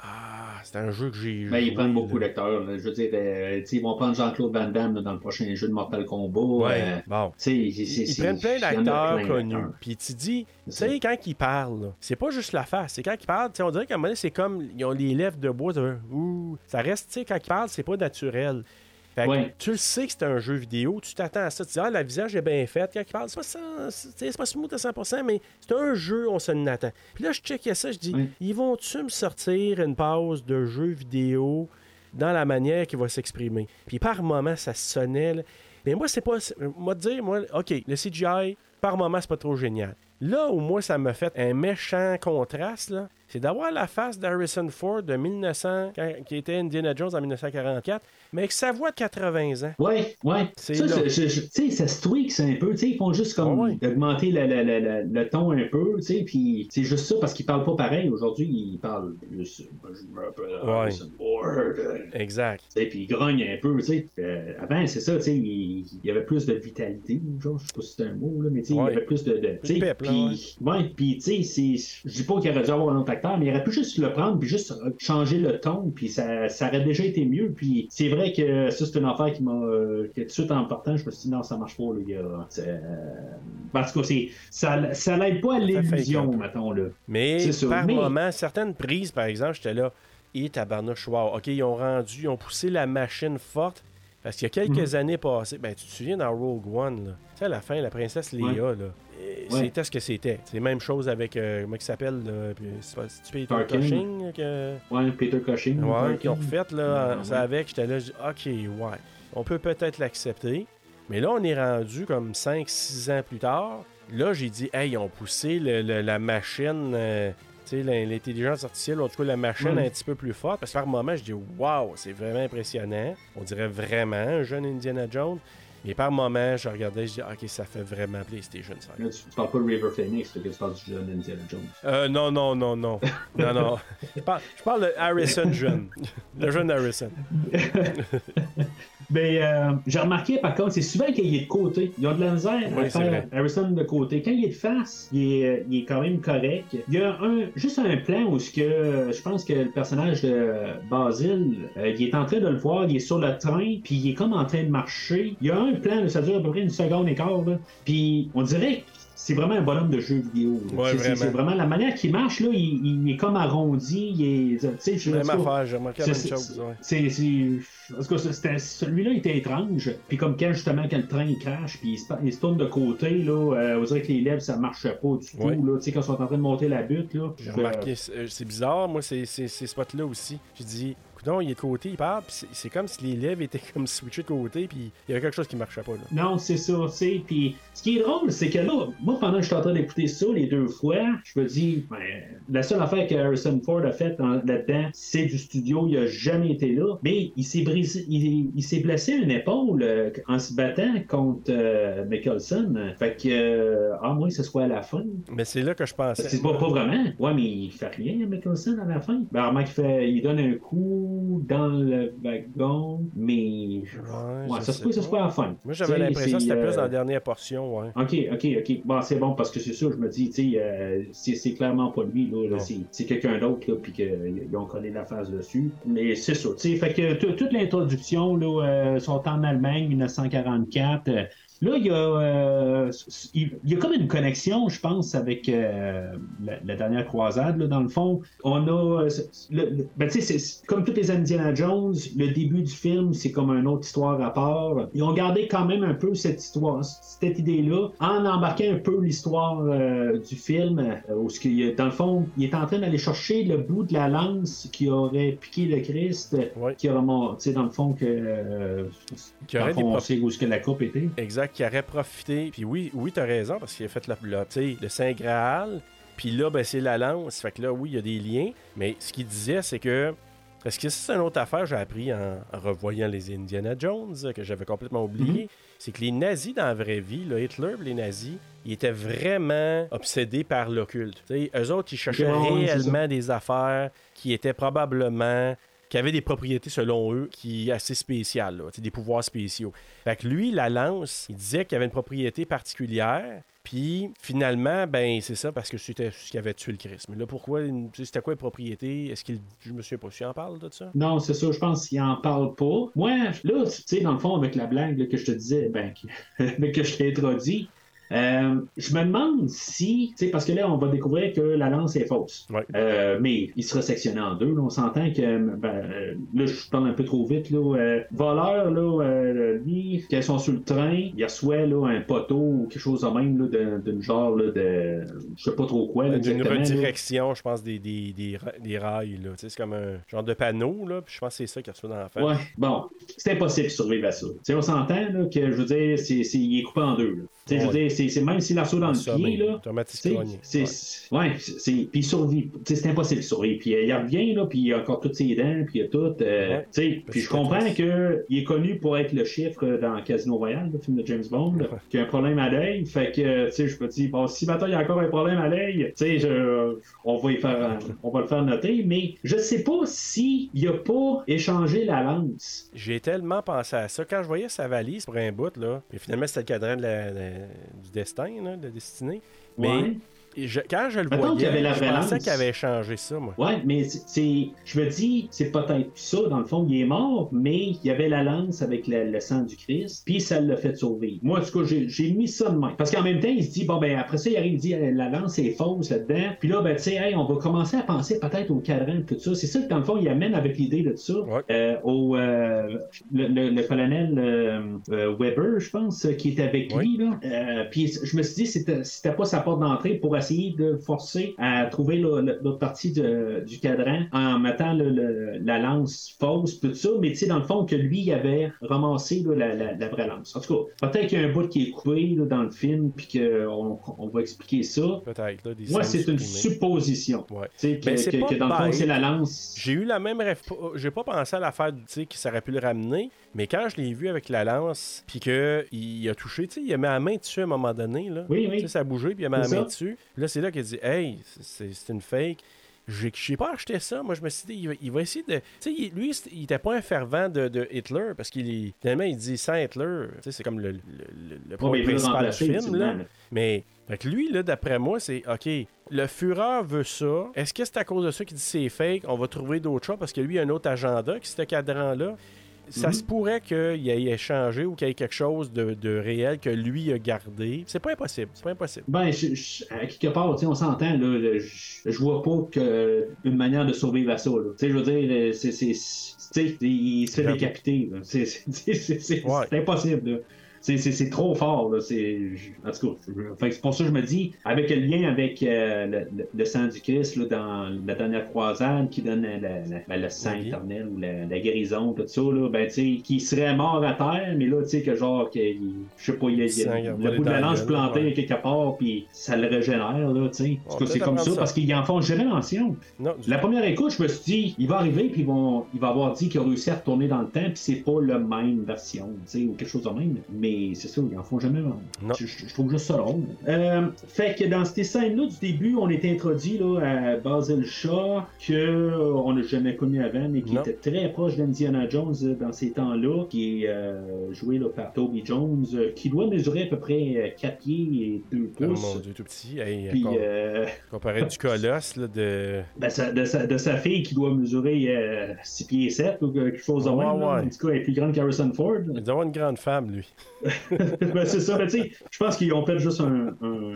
Ah, c'est un jeu que j'ai joué. Ben, ils prennent beaucoup d'acteurs. Je veux dire, euh, ils vont prendre Jean-Claude Van Damme là, dans le prochain jeu de Mortal Kombat. Ouais, euh, bon. Ils, prennent plein d'acteurs connus. Puis tu dis, tu sais, quand ils parlent, c'est pas juste la face. C'est quand ils parlent, tu sais, on dirait qu'à un moment donné, c'est comme, ils ont les lèvres de bois. de- ouh. Ça reste, tu sais, quand ils parlent, c'est pas naturel. Fait que Ouais. tu le sais que c'est un jeu vidéo, tu t'attends à ça. Tu dis, ah, le visage est bien fait. Quand ils parlent, c'est pas, ça- c'est pas smooth à 100%, mais c'est un jeu, on s'en attend. Puis là, je checkais ça, je dis, Ouais. ils vont-tu me sortir une pause de jeu vidéo dans la manière qu'il va s'exprimer? Puis par moment, ça sonnait. là. Mais moi, c'est pas. Moi, te dire, moi, OK, le CGI, par moment, c'est pas trop génial. Là où moi, ça m'a fait un méchant contraste, là, c'est d'avoir la face d'Harrison Ford de 1900, quand- qui était Indiana Jones en 1944, mais avec sa voix de 80 ans. Ouais. C'est Ça, je- je- tu sais, ça se tweak un peu. Tu sais, ils font juste comme Ouais, ouais. augmenter le, le- le- le- le ton un peu. Tu sais, puis c'est juste ça parce qu'ils parlent pas pareil. Aujourd'hui, ils parlent plus. euh, Ouais. Euh, Exact. Puis ils grognent un peu, tu sais. Euh, avant, c'est ça, tu sais, il il y avait plus de vitalité, genre, je sais pas si c'est un mot, là, mais tu sais, il y avait plus de... de puis, ouais, puis tu sais, c'est- je dis pas qu'il aurait dû avoir un autre acteur, mais il aurait pu juste le prendre, puis juste changer le ton, puis ça, ça aurait déjà été mieux, puis c'est vrai que ça, c'est une affaire qui m'a... euh, que tout de suite, en partant, je me suis dit, non, ça marche pas, le gars. Euh, Parce que c'est... Ça, ça l'aide pas à l'illusion, mettons, là. Mais C'est par mais- moment, certaines prises, par exemple, j'étais là, et tabarnouche, wow. OK, ils ont rendu, ils ont poussé la machine forte. Parce qu'il y a quelques Mhm. années passées, ben, tu te souviens dans Rogue One, là, tu sais, à la fin, la princesse Ouais. là, c'était ce que c'était. C'est la même chose avec, euh, comment il s'appelle, Peter. Cushing, que... Ouais, Peter Cushing. Ouais, Tarkin. qui ont refait, là, Ouais, ça ouais. avec, j'étais là, je dis, OK, ouais, on peut peut-être l'accepter. Mais là, on est rendu comme 5-6 ans plus tard. Là, j'ai dit, hey, ils ont poussé le- le- la machine, euh, tu sais, l'in- l'intelligence artificielle, en tout cas la machine Mm. un petit peu plus forte. Parce que par moment, je dis, waouh, c'est vraiment impressionnant. On dirait vraiment un jeune Indiana Jones. Mais par moment, je regardais, je dis, ok, ça fait vraiment PlayStation 5. Là, tu, tu parles pas de River Phoenix, que tu parles du jeune Indiana Jones. Euh, non, non, non, non. non, non. Je parle, je parle de Harrison jeune. Le jeune Harrison. Mais euh, j'ai remarqué par contre, c'est souvent qu'il est de côté. Il y a de la misère Oui, à faire vrai. Harrison de côté. Quand il est de face, il est, euh, il est quand même correct. Il y a un, juste un plan où ce que euh, je pense que le personnage de Basil, euh, il est en train de le voir, il est sur le train, puis il est comme en train de marcher. Il y a un plan, ça dure à peu près une seconde et quart, là. puis on dirait que c'est vraiment un bonhomme de jeu vidéo. Ouais, C'est- vraiment. la manière qu'il marche, là, il, il est comme arrondi, il est. Tu sais, je Même affaire, j'ai remarqué la même c'est- chose. Ouais. c'est, celui-là était étrange. Puis comme quand justement quand le train il crash, puis il se, il se tourne de côté, là, euh, on dirait que les lèvres ça marchait pas du tout. Ouais. Là, tu sais, quand ils sont en train de monter la butte, là. J'ai remarqué, c'est c'est bizarre, moi, ces, ces, ces spots-là aussi. J'ai dit, non, il est de côté, il parle, puis c'est- comme si les lèvres étaient comme switchées de côté, puis il y avait quelque chose qui marchait pas. Là. Non, c'est ça, tu. Puis ce qui est drôle, c'est que là, moi, pendant que je suis en train d'écouter ça les deux fois, je me dis, ben, la seule affaire que Harrison Ford a faite là-dedans, c'est du studio, il a jamais été là. Mais il s'est brisé, il, il s'est blessé une épaule euh, en se battant contre euh, Mickelson. Fait que, euh, ah, moi, ce soit à la fin. Mais c'est là que je pensais. C'est pas, pas vraiment. Ouais, mais il fait rien, Mickelson, à la fin. Ben, il, fait, il donne un coup dans le wagon, mais. Ouais, ça se peut à la fin. Moi, j'avais l'impression que c'était plus dans euh, la dernière portion, ouais. OK, OK, OK. Bon, c'est bon parce que c'est sûr, je me dis, tu sais, euh, c'est clairement pas lui, là. c'est quelqu'un d'autre, là, puis qu'ils ont collé la face dessus. Mais c'est ça, tu sais. Fait que toute l'introduction, là, euh, sont en Allemagne, 1944. Euh, Là, il y, a, euh, il y a comme une connexion, je pense, avec euh, la, la dernière croisade, là, dans le fond. On a. euh, le- le- ben, c'est- comme toutes les Indiana Jones, le début du film, c'est comme une autre histoire à part. Ils ont gardé quand même un peu cette histoire, cette idée-là, en embarquant un peu l'histoire euh, du film, euh, où dans le fond, il est en train d'aller chercher le bout de la lance qui aurait piqué le Christ, Ouais. qui aurait, tu sais, dans le fond, que. euh, Qui aurait le des fond, on sait où que la coupe était. Exact, qui aurait profité. Puis oui, oui, t'as raison, parce qu'il a fait le, le, Saint Graal. Puis là, ben, c'est la lance. Fait que là, oui, il y a des liens. Mais ce qu'il disait, c'est que. Parce que c'est une autre affaire, j'ai appris en, en revoyant les Indiana Jones, que j'avais complètement oublié. C'est que les nazis, dans la vraie vie, là, Hitler, les nazis, ils étaient vraiment obsédés par l'occulte. Eux autres, ils cherchaient réellement des affaires qui étaient probablement qui avaient des propriétés selon eux qui assez spéciales, des pouvoirs spéciaux. Fait que lui, la lance, il disait qu'il avait une propriété particulière. Puis finalement, ben c'est ça parce que c'était ce qui avait tué le Christ. Mais là, pourquoi C'était quoi les propriétés? Est-ce qu'il. Je me souviens pas si en parle de ça? Non, c'est ça, je pense qu'il en parle pas. Moi, là, tu sais, dans le fond, avec la blague que je te disais, ben, que, que je t'ai introduit, euh, je me demande si, parce que là, on va découvrir que la lance est fausse. Ouais. Euh, mais il sera sectionné en deux. là. on s'entend que, ben, euh, là, je parle un peu trop vite. Là, euh, voleur, là, euh, lui, quand ils sont sur le train, il reçoit là, un poteau ou quelque chose de même, d'une genre là, de, je sais pas trop quoi. D'une redirection, je pense, des, des, des, des rails. Là. Tu sais, C'est comme un genre de panneau. Là, je pense que c'est ça qu'il reçoit dans la face. Ouais, bon, c'est impossible de survivre à ça. Tu sais, on s'entend là, que, je veux dire, c'est, c'est- il est coupé en deux. Je veux dire, c'est, c'est même s'il a dans le pied, là. c'est, Ouais. c'est- ouais, c'est, c'est- puis il survit. C'est impossible de survivre. Puis euh, il revient, là, puis il a encore toutes ses dents, puis il a tout. euh, Ouais. sais, puis je comprends qu'il est connu pour être le chiffre dans Casino Royale, le film de James Bond, qui a un problème à l'œil. Fait que, tu sais, je me dis, bon, si maintenant il y a encore un problème à l'œil, tu sais, on va y faire, on va le faire noter, mais je sais pas si il a pas échangé la lance. J'ai tellement pensé à ça. Quand je voyais sa valise pour un bout, là, et finalement, c'était le cadran de la- du destin, de la destinée. Mais. Je- quand je le qu'il y avait voyais, la je pensais qu'il avait changé ça, moi. Ouais, mais c'est-. Je me dis, c'est peut-être ça, dans le fond, il est mort, mais il y avait la lance avec le, le sang du Christ, puis ça l'a fait survivre. Moi, en tout cas, j'ai mis ça de main. Parce qu'en même temps, il se dit, bon, ben, après ça, il arrive, il dit, la lance est fausse là-dedans. Puis là, ben, tu sais, hey, on va commencer à penser peut-être au cadran, tout ça. C'est ça que, dans le fond, il amène avec l'idée de ça Ouais. euh, au. euh, le, le- le colonel euh, Weber, je pense, qui est avec lui, là. Puis je me suis dit, c'était c'était pas sa porte d'entrée pour essayer essayer de forcer à trouver l'autre partie de- du cadran en mettant le- le- la lance fausse, tout ça, mais tu sais, dans le fond, que lui il avait ramassé là, la, la- la vraie lance. En tout cas, peut-être qu'il y a un bout qui est coupé là, dans le film, puis qu'on on va expliquer ça. Peut-être. Moi, c'est une supposition. Ouais. Sais, que, que- pas que dans le fond, c'est la lance. J'ai eu la même rêve. J'ai pas pensé à l'affaire tu sais, qui aurait pu le ramener, mais quand je l'ai vu avec la lance, puis qu'il a touché, tu sais, il a mis la main dessus à un moment donné. Là. Oui, oui. ça a bougé, puis il a mis la main dessus. Puis là, c'est là qu'il a dit Hey, c'est une fake. J'ai pas acheté ça. Moi, je me suis dit, il va, il va essayer de. Tu sais, lui, il était pas un fervent de, de Hitler parce qu'il est. Finalement, il dit sans Hitler. Tu sais, c'est comme le, le, point principal du film. Là. Mais, fait que lui, là, d'après moi, c'est OK. Le Führer veut ça. Est-ce que c'est à cause de ça qu'il dit c'est fake? On va trouver d'autres choses parce que lui, il a un autre agenda qui ce cadran-là. Ça Mhm. se pourrait qu'il ait échangé ou qu'il y ait quelque chose de, de réel que lui a gardé. C'est pas impossible. C'est pas impossible. Ben, je- je- à quelque part, on s'entend, je, je vois pas que une manière de survivre à ça, je veux dire, euh, c'est, c'est, tu sais, il se fait décapiter. C'est, impossible, là. C'est, c'est, c'est trop fort, là. En tout cas, c'est pour ça que je me dis, avec le lien avec euh, le, le- le sang du Christ, là, dans la dernière croisade, qui donne la- la- la- le sang éternel ou la, guérison, tout ça, là, ben, qui serait mort à terre, mais là, tu sais, que genre, que, il- je sais pas, il il Sang, le bout de la la lance planté ouais. quelque part, puis ça le régénère, là, tu sais. C'est comme ça, parce qu'ils en font jamais mention. Non, La première écoute, je me suis dit, il va arriver, puis ils vont, il va avoir dit qu'il a réussi à retourner dans le temps, puis c'est pas la même version, tu sais, ou quelque chose de même. Mais c'est ça, ils en font jamais. Je, je- trouve juste ça drôle. Euh, fait que dans ces scènes-là, du début, on est introduit là, à Basil Shaw, que euh, n'a jamais connu avant, mais qui Non. était très proche d'Indiana Jones euh, dans ces temps-là, qui est euh, joué là, par Toby Jones, qui doit mesurer à peu près euh, 4 pieds et 2 Oh pouces. mon Dieu, tout petit. Hey, Puis, com- euh, comparé du colosse, là, de. ben, sa- de, sa, de sa fille qui doit mesurer euh, 6 pieds et 7 ou quelque chose de Ouais, même. ouais. En tout cas, elle est plus grande qu'Harrison Ford. Il doit avoir une grande femme, lui. ben, c'est ça, mais tu sais, je pense qu'ils ont fait juste un, un,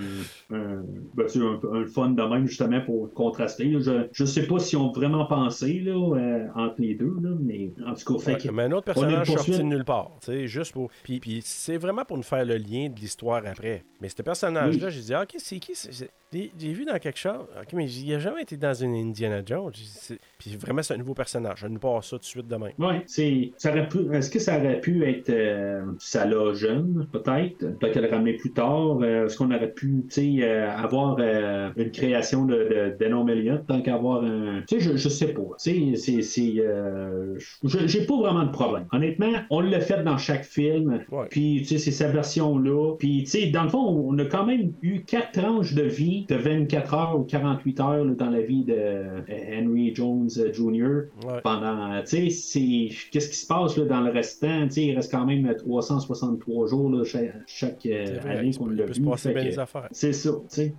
un, ben, un, un fun de même, justement, pour contraster. là. Je, je sais pas s'ils ont vraiment pensé là, euh, entre les deux, là, mais en tout cas, fait Ouais, que- mais un autre personnage sorti de nulle part. Juste pour. Puis, puis c'est vraiment pour nous faire le lien de l'histoire après. Mais ce personnage-là, j'ai dit, ah, OK, c'est qui c'est- c'est- J'ai vu dans quelque chose. OK, mais il a jamais été dans une Indiana Jones. Puis vraiment, c'est un nouveau personnage. Je ne pas ça tout de suite demain. Ouais, c'est. Ça pu. Est-ce que ça aurait pu être euh, ça jeune, peut-être? Peut-être qu'elle ramener plus tard. Euh, Est-ce qu'on aurait pu, tu sais, euh, avoir euh, une création de, de, d'Enon Elliott tant qu'avoir un. Tu sais, je, je sais pas. Tu sais, c'est. euh, je- J'ai pas vraiment de problème. Honnêtement, on l'a fait dans chaque film. Ouais. Puis, tu sais, c'est sa version-là. Puis, tu sais, dans le fond, on a quand même eu quatre tranches de vie de 24 heures ou 48 heures là, dans la vie de euh, Henry Jones euh, Jr. Ouais. pendant, tu sais, c'est qu'est-ce qui se passe là, dans le restant, tu sais, il reste quand même 363 jours là, chaque, chaque euh, vrai, année qu'on l'a vu. c'est ça, tu sais.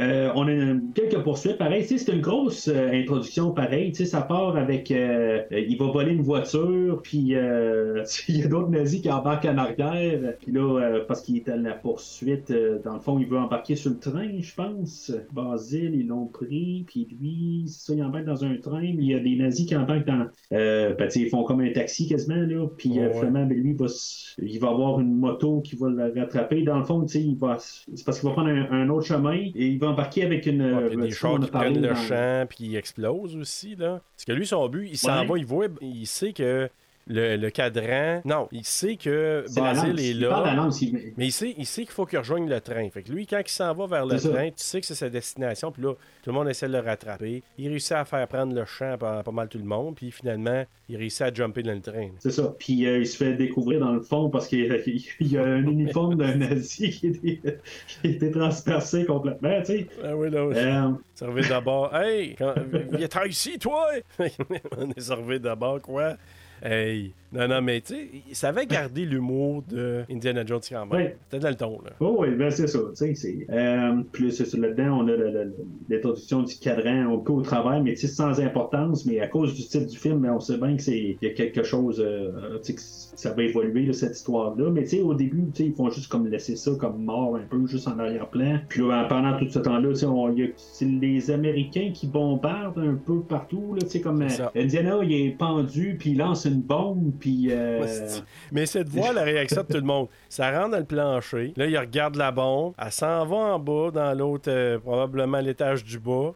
Euh, on a quelques poursuites, pareil. Tu sais, c'est une grosse euh, introduction, pareil. Tu sais, ça part avec. euh, il va voler une voiture, puis euh, il y a d'autres nazis qui embarquent en arrière. Puis là, euh, parce qu'il est à la poursuite, euh, dans le fond, il veut embarquer sur le train, je pense. Basile, ils l'ont pris, puis lui, ça, il embarque dans un train. mais Il y a des nazis qui embarquent dans. Euh, ben, tu sais, ils font comme un taxi quasiment, là. Puis Ouais, euh, finalement, ben, lui, il va, il va avoir une moto qui va le rattraper. Dans le fond, tu sais, il va. C'est parce qu'il va prendre un, un autre chemin et il va embarquer avec une. Ouais, euh, des chars qui prennent le champ puis ils explosent aussi. Là. Parce que lui, son but, il s'en Ouais. va, il voit, il sait que le, le cadran. Non, il sait que Basile est là. il- Mais il sait, il sait qu'il faut qu'il rejoigne le train. Fait que lui, quand il s'en va vers le ça. train, tu sais que c'est sa destination. Puis là, tout le monde essaie de le rattraper. Il réussit à faire prendre le champ par pas mal tout le monde. Puis finalement, il réussit à jumper dans le train. C'est ça. Puis euh, il se fait découvrir dans le fond parce qu'il il y a un uniforme d'un nazi qui été transpercé complètement, tu sais. Ah oui, là, Euh, servez d'abord. Hey, quand... viens ici, toi! On est servi d'abord, quoi? Hey. Non, non, mais tu sais, il savait garder l'humour de Indiana Jones quand même. Ouais. C'était dans le ton, là. Oh oui, ben c'est ça. tu sais, c'est, Euh, plus là-dedans, on a l'introduction du cadran un peu au travers, mais tu sais, sans importance, mais à cause du titre du film, ben, on sait bien que c'est il y a quelque chose, euh, tu sais, que ça va évoluer là, cette histoire-là. Mais tu sais, au début, tu sais, ils font juste comme laisser ça comme mort un peu, juste en arrière-plan. Puis là, pendant tout ce temps-là, tu sais, on- il y a- c'est les Américains qui bombardent un peu partout, là, tu sais, comme euh. Indiana, il est pendu, puis il lance une bombe, puis. euh, Mais c'est de voir la réaction de tout le monde. Ça rentre dans le plancher. Là, il regarde la bombe. Elle s'en va en bas, dans l'autre, euh, probablement l'étage du bas.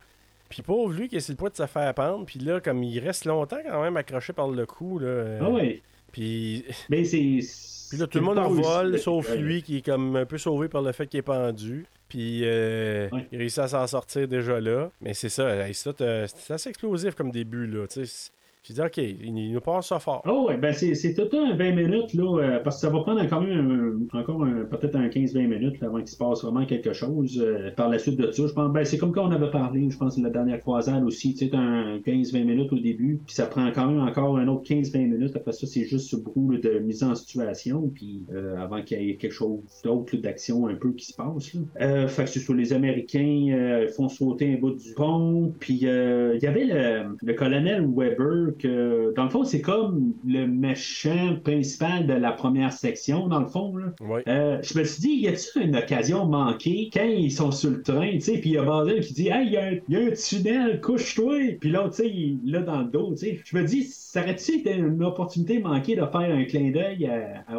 Puis pauvre lui qui essaie pas de se faire pendre. Puis là, comme il reste longtemps quand même accroché par le cou. Là, euh, Ah ouais. Puis, Mais c'est. puis là, tout le monde revole, sauf Ouais. lui qui est comme un peu sauvé par le fait qu'il est pendu. Puis euh, Ouais. il réussit à s'en sortir déjà là. Mais c'est ça, c'est assez explosif comme début. là. tu sais. J'ai dit, OK, il, nous passe ça fort. Oh ouais, ben c'est tout un 20 minutes, là, euh, parce que ça va prendre quand même un- encore peut-être un 15-20 minutes là, avant qu'il se passe vraiment quelque chose. euh, par la suite de ça, je pense, ben c'est comme quand on avait parlé, je pense, de la dernière croisade aussi, tu sais, un 15-20 minutes au début, puis ça prend quand même encore un autre 15-20 minutes, après ça, c'est juste ce là, de mise en situation, puis euh, avant qu'il y ait quelque chose d'autre d'action un peu qui se passe. Là. Euh, fait que c'est sur les Américains euh, font sauter un bout du pont, puis euh, il y avait le, le colonel Weber, que dans le fond, c'est comme le méchant principal de la première section, dans le fond. Là. Ouais. Euh, je me suis dit, y a-t-il une occasion manquée quand ils sont sur le train, tu sais, puis il y a Basil qui dit, hey, il y, a un- y a un tunnel, couche-toi, puis l'autre, tu sais, il l'a dans le dos, tu sais. Je me dis, ça aurait-tu été une opportunité manquée de faire un clin d'œil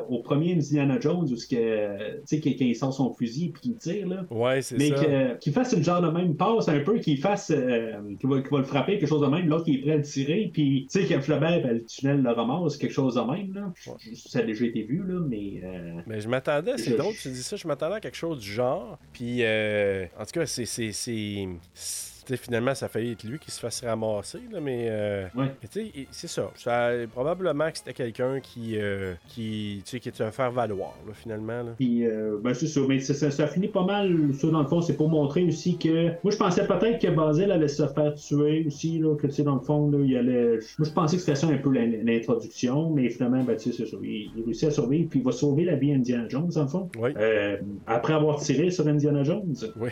au premier Indiana Jones, où ce que, tu sais, qu'il qu'il sort son fusil puis qu'il tire, là. Ouais, c'est Mais ça. que- qu'il fasse une genre de même passe un peu, qu'il fasse, euh, qu'il va, le frapper, quelque chose de même, l'autre qui est prêt à le tirer, puis tu sais, que Flaubert, ben, le tunnel le ramasse, quelque chose de même, là. Ça a déjà été vu, là, mais. euh, Mais je m'attendais, c'est Je- drôle, tu dis ça, je m'attendais à quelque chose du genre. Puis, euh, en tout cas, c'est. c'est, c'est- c'est- tu sais, finalement, ça a failli être lui qui se fasse ramasser, là, mais. euh, Ouais. mais c'est ça. ça. Probablement que c'était quelqu'un qui. euh, qui qui était un faire-valoir, finalement. Là. Puis, euh, ben, c'est ça. Mais ça, ça, finit pas mal, ça, dans le fond. C'est pour montrer aussi que. Moi, je pensais peut-être que Basil allait se faire tuer aussi, là, que, tu sais, dans le fond, là, il allait. Moi, je pensais que c'était ça un peu l'in- l'introduction, mais finalement, ben, tu sais, c'est ça. Il, il réussit à survivre, puis il va sauver la vie d'Indiana Jones, dans le fond. Oui. Euh, après avoir tiré sur Indiana Jones. Oui.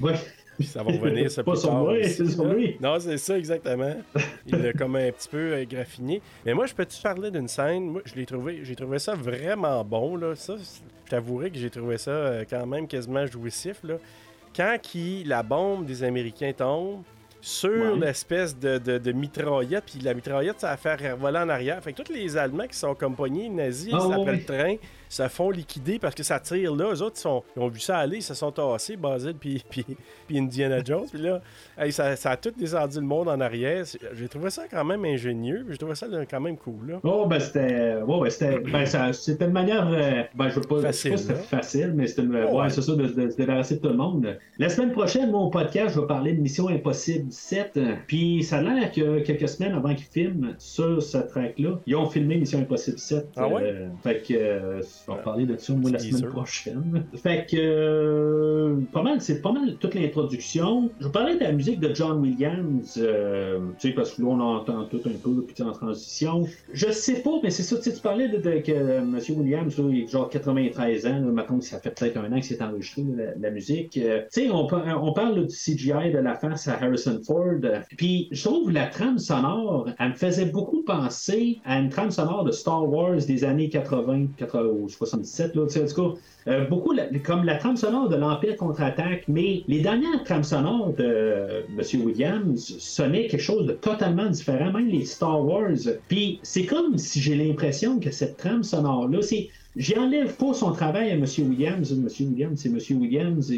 Ouais. Puis ça va revenir, ça Pas plus sur tard c'est sur là. lui. Non, c'est ça, exactement. Il l'a comme un petit peu euh, graffiné. Mais moi, je peux te parler d'une scène? Moi, je l'ai trouvé, j'ai trouvé ça vraiment bon, là. Ça, je t'avouerai que j'ai trouvé ça euh, quand même quasiment jouissif, là. Quand qui, la bombe des Américains tombe sur Ouais. l'espèce de, de, de mitraillette, puis la mitraillette, ça va faire voler en arrière. Fait que tous les Allemands qui sont comme pognés nazis Ah, après le train se font liquider parce que ça tire là. Eux autres, ils, sont, ils ont vu ça aller, ils se sont tassés, Basil puis, puis, puis Indiana Jones. Puis là, hey, ça, ça a tout descendu le monde en arrière. J'ai trouvé ça quand même ingénieux. puis J'ai trouvé ça quand même cool. Là. Oh, ben c'était. Ouais, ouais, c'était. Ben, une manière. euh, Ben, je veux pas. Facile, je sais pas si c'était là. facile, mais c'était une. Oh, ouais, ouais. c'est ça, de, de se débarrasser de tout le monde. La semaine prochaine, mon podcast, je vais parler de Mission Impossible 7. Puis, ça a l'air que quelques semaines avant qu'ils filment sur ce track-là, ils ont filmé Mission Impossible 7. Ah ouais? Euh, fait que. euh, on va parler de ça, moi, la semaine prochaine. Fait que. euh, pas mal, c'est pas mal toute l'introduction. Je vais parler de la musique de John Williams. euh, tu sais, parce que là, on entend tout un peu, puis en transition. Je sais pas, mais c'est ça, tu parlais de, de- que euh, M. Williams, là, il est genre 93 ans, là, maintenant que ça fait peut-être un an que c'est enregistré, la, la musique. Euh, tu sais, on, on parle du CGI de la face à Harrison Ford, euh, puis je trouve la trame sonore, elle me faisait beaucoup penser à une trame sonore de Star Wars des années 80, 80 ou 77, là, tu sais, en euh, beaucoup comme la trame sonore de l'Empire contre-attaque, mais les dernières trames sonores de euh, M. Williams sonnaient quelque chose de totalement différent, même les Star Wars. Puis c'est comme si j'ai l'impression que cette trame sonore-là, c'est. J'enlève pas son travail à M. Williams. M. Williams, c'est M. Williams,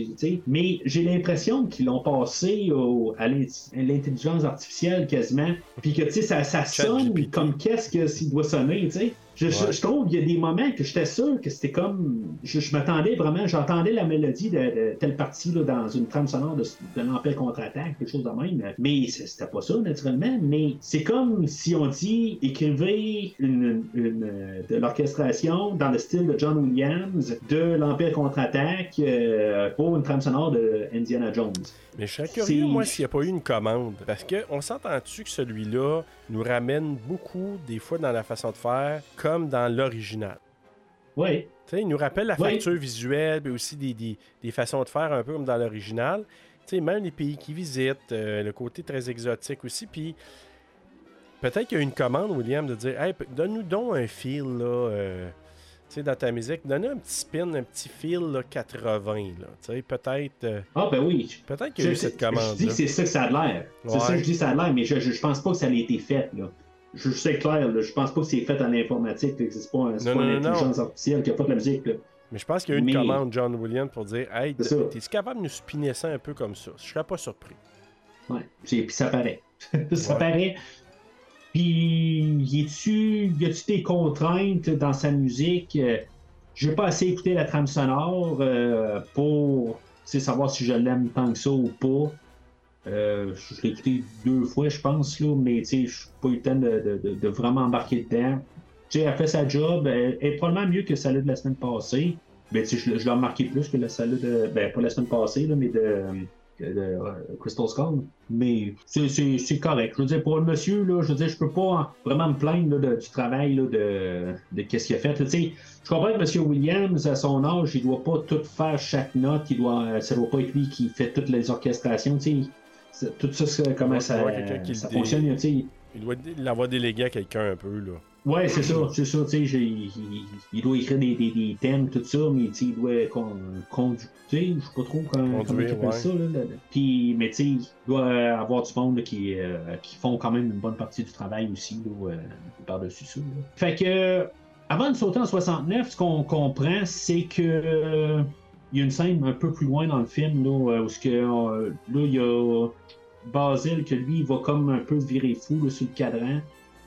mais j'ai l'impression qu'ils l'ont passé au- à l'intelligence artificielle quasiment. Puis que tu sais, ça, ça sonne comme qu'est-ce que s'il doit sonner, tu sais. Je, je- Ouais. je trouve qu'il y a des moments que j'étais sûr que c'était comme. Je, je m'attendais vraiment, j'entendais la mélodie de, de telle partie là, dans une trame sonore de, de l'Empire contre-attaque, quelque chose de même. Mais c'était pas ça, naturellement. Mais c'est comme si on dit écrivez une, une, de l'orchestration dans le style de John Williams de l'Empire contre-attaque euh, pour une trame sonore de Indiana Jones. Mais je C'est- curieux, moi, s'il n'y a pas eu une commande. Parce qu'on s'entend-tu que celui-là nous ramène beaucoup, des fois, dans la façon de faire, comme dans l'original. Oui. Tu sais, il nous rappelle la Oui. facture visuelle, mais aussi des, des- des façons de faire un peu comme dans l'original. Tu sais, même les pays qui visitent, euh, le côté très exotique aussi. Puis peut-être qu'il y a une commande, William, de dire Hey, donne-nous donc un feel, là, euh, sais, dans ta musique. Donne-nous un petit spin, un petit feel, là, 80, là. Tu sais, peut-être. euh, Ah, ben oui. peut-être qu'il y a Je, eu cette je dis commande. que c'est ça que ça a l'air. C'est Ouais. ça que je dis que ça a l'air, mais je, je, je pense pas que ça a été fait. Là. je sais clair, là, je pense pas que c'est fait en informatique, c'est pas, un- Non, pas non, une non, intelligence artificielle qui a fait la musique. là. Mais je pense qu'il y a eu une Mais- commande, John Williams, pour dire Hey, t'es-tu capable de nous spinner ça un peu comme ça? Je serais pas surpris. Ouais, puis ça paraît. ça Ouais. paraît. Puis, y a-tu y a-tu des contraintes dans sa musique? Euh, J'ai pas assez écouté la trame sonore euh, pour tu savoir si je l'aime tant que ça ou pas. Euh, je l'ai écouté deux fois, je pense, là, mais je n'ai pas eu le temps de, vraiment embarquer dedans. Tu sais, elle fait sa job. Elle, est probablement mieux que celle de la semaine passée. Mais tu je, l'ai- je l'ai remarqué plus que la salle de. Ben, pas la semaine passée, mais de, de, euh, Crystal Skull. Mais c'est- correct. Je veux dire, pour le monsieur, là, je veux dire, je peux pas vraiment me plaindre là, de- du travail là, de, de qu'est-ce qu'il a fait. sais, je comprends que M. Williams, à son âge, il doit pas tout faire chaque note. Il doit, euh, ça doit pas être lui qui fait toutes les orchestrations. Tu sais, c'est- tout ça, comment Ouais, ça, ça dé- fonctionne. Il doit l'avoir délégué à quelqu'un un peu, là. Ouais, c'est ça, c'est ça, tu sais, il, il doit écrire des, des, des thèmes, tout ça, mais il doit con, conducter, je sais pas trop comment, comment Conduire, appelles ouais. ça, là, là. Puis, mais tu sais, il doit avoir du monde qui, euh, qui font quand même une bonne partie du travail aussi, là, euh, par-dessus ça. Fait que, avant de sauter en 69, ce qu'on comprend, c'est que euh, il y a une scène un peu plus loin dans le film, là, où ce que, euh, là, il y a Basil, que lui, il va comme un peu virer fou là, sur le cadran.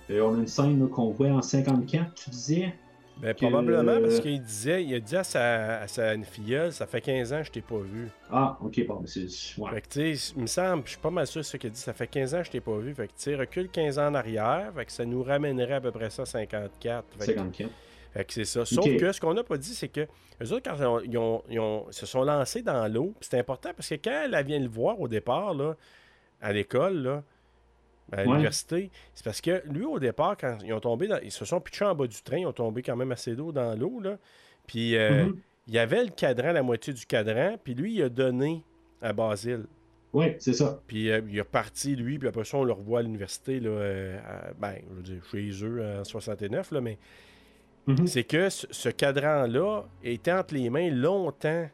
Euh, on a une scène qu'on voit en 54, tu disais? Ben, Que- probablement parce qu'il disait, il a dit à sa, à sa filleule, ça fait 15 ans que je t'ai pas vu. Ah, ok, bon, c'est. Ouais. Fait que, tu sais, il me semble, je suis pas mal sûr de ce qu'il dit, ça fait 15 ans que je t'ai pas vu. Fait que, tu sais, recule 15 ans en arrière, fait que ça nous ramènerait à peu près ça 54. Fait que, 54. fait que c'est ça. Sauf que ce qu'on n'a pas dit, c'est que eux autres, quand ils, ont- ils ont- se sont lancés dans l'eau, c'est important parce que quand elle vient le voir au départ, là, à l'école, là, à Ouais. l'université, c'est parce que lui, au départ, quand ils ont tombé, dans- ils se sont pitchés en bas du train, ils ont tombé quand même assez d'eau dans l'eau, là. Puis euh, Mhm. il y avait le cadran, la moitié du cadran, puis lui, il a donné à Basile. Ouais, c'est ça. Puis euh, il est reparti, lui, puis après ça, on le revoit à l'université, là, euh, à- ben, je veux dire, chez eux en 69, là, mais Mhm. c'est que ce, ce cadran-là était entre les mains longtemps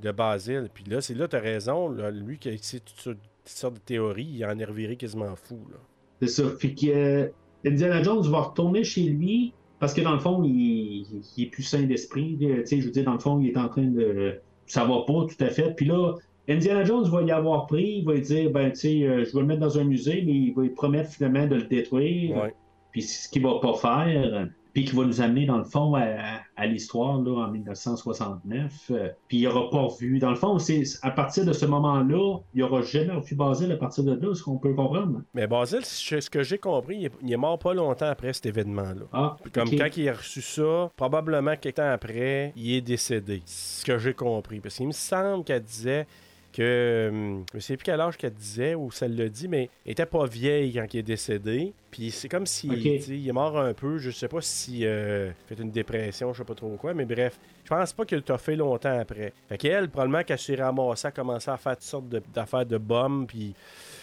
de Basile. Puis là, c'est là, tu as raison, là, lui qui a essayé toutes sortes de théories, il en est reviré quasiment fou, là. C'est ça. Fait que euh, Indiana Jones va retourner chez lui parce que dans le fond, il, est plus sain d'esprit. là. Tu sais, je veux dire, dans le fond, il est en train de. Ça va pas tout à fait. Puis là, Indiana Jones va y avoir pris, il va lui dire ben, tu sais, euh, je vais le mettre dans un musée, mais il va lui promettre finalement de le détruire. Ouais. Puis c'est ce qu'il va pas faire. Puis qui va nous amener, dans le fond, à, à l'histoire là, en 1969. Euh, puis il aura pas revu. Dans le fond, c'est à partir de ce moment-là, il aura jamais revu Basile à partir de là, ce qu'on peut comprendre. Mais Basile, ce que j'ai compris, il est, il est mort pas longtemps après cet événement-là. Ah, Comme quand il a reçu ça, probablement quelques temps après, il est décédé. Ce que j'ai compris. Parce qu'il me semble qu'elle disait que. hum, Je ne sais plus quel âge qu'elle disait ou ça le dit, mais elle était pas vieille quand il est décédé. Puis c'est comme si il est mort un peu. Je sais pas si euh, fait une dépression, je sais pas trop quoi, mais bref. Je pense pas qu'il t'a fait longtemps après. Fait qu'elle, probablement qu'elle s'est ramassée, a commencé à faire toutes sortes de- d'affaires de bombes, puis.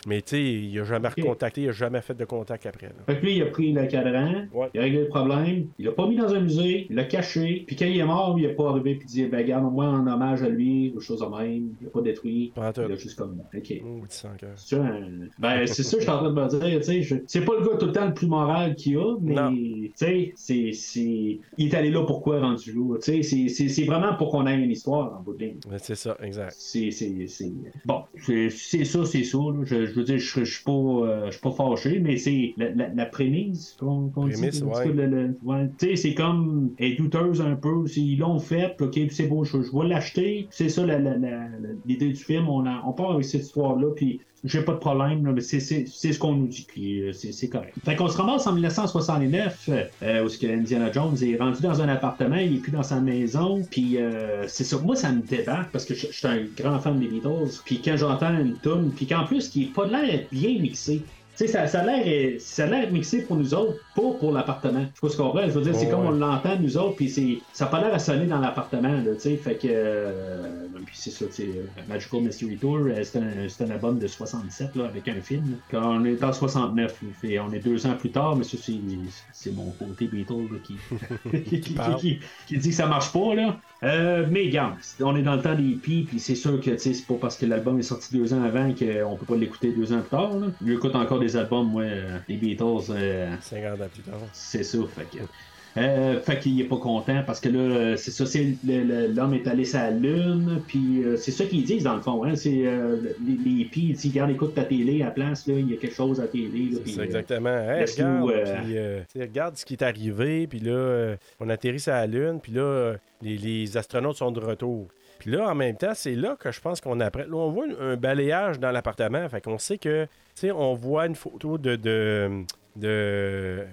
Mais tu sais, il a jamais recontacté, il a jamais fait de contact après. là. Fait que lui, il a pris le cadran, Ouais. il a réglé le problème, il l'a pas mis dans un musée, il l'a caché, puis quand il est mort, il a pas arrivé puis dit, ben regarde, moi en hommage à lui, ou chose de même, il a pas détruit, il a juste comme, ok. Oh, cœur. C'est un- Ben, c'est ça que je suis en train de me dire, tu sais, je- c'est pas le gars tout le temps le plus moral qu'il y a, mais, tu sais, c'est, c'est, il est allé là pourquoi rendu là, tu sais, c'est, c'est, c'est vraiment pour qu'on ait une histoire en bout de ligne. Ouais, C'est ça, exact. C'est, c'est, c'est... Bon, c'est, c'est ça, c'est ça. là. Je, je veux dire, je, je suis pas, euh, je suis pas fâché, mais c'est la, la, la prémisse qu'on, qu'on Prémisse, dit. ouais. le- ouais. C'est comme, elle est douteuse un peu. S'ils l'ont fait, ok, c'est beau, je, je vais l'acheter. C'est ça la, la- la- la- l'idée du film. On, a- on part avec cette histoire-là, puis j'ai pas de problème, là, mais c'est, ce qu'on nous dit, puis euh, c'est, correct. Fait qu'on se ramasse en 1969, euh, où ce que Indiana Jones est rendu dans un appartement, il est plus dans sa maison, puis euh, c'est ça. Moi, ça me débarque parce que je, suis un grand fan des Beatles, puis quand j'entends une tune, puis qu'en plus, qui est pas l'air bien mixé. Tu sais, ça, ça a l'air euh, ça a l'air mixé pour nous autres, pas pour l'appartement. Je sais pas ce qu'on Je veux dire, c'est Ouais, comme on l'entend nous autres, puis c'est ça a pas l'air à sonner dans l'appartement, tu sais. Fait que. euh, puis c'est ça, tu sais. euh, Magical Mystery Tour, c'est un, c'est un album de 67, là, avec un film. Quand on est en 69, là, fait- on est deux ans plus tard, mais ça, c'est, c'est mon côté Beatles là, qui, qui, qui- qui dit que ça marche pas, là. Euh, mais regarde, on est dans le temps des hippies, puis c'est sûr que tu sais, c'est pas parce que l'album est sorti deux ans avant qu'on peut pas l'écouter deux ans plus tard. Là. Il écoute encore des albums, moi, euh, les Beatles, euh, 50 ans plus tard. c'est ça. Fait que. Euh, fait qu'il est pas content parce que là, c'est ça, c'est l'homme est allé sur la lune, puis euh, c'est ça qu'ils disent dans le fond. Hein, c'est euh, les, les hippies, ils disent Regarde, écoute ta télé à la place, là, il y a quelque chose à la télé. là, puis, C'est euh, exactement. Hey, regarde, regarde ce qui est arrivé, puis là, on atterrit sur la Lune, puis là, les, les astronautes sont de retour. Puis là, en même temps, c'est là que je pense qu'on apprend. Là, on voit un, un balayage dans l'appartement. Fait qu'on sait que, tu sais, on voit une photo de. de, de euh,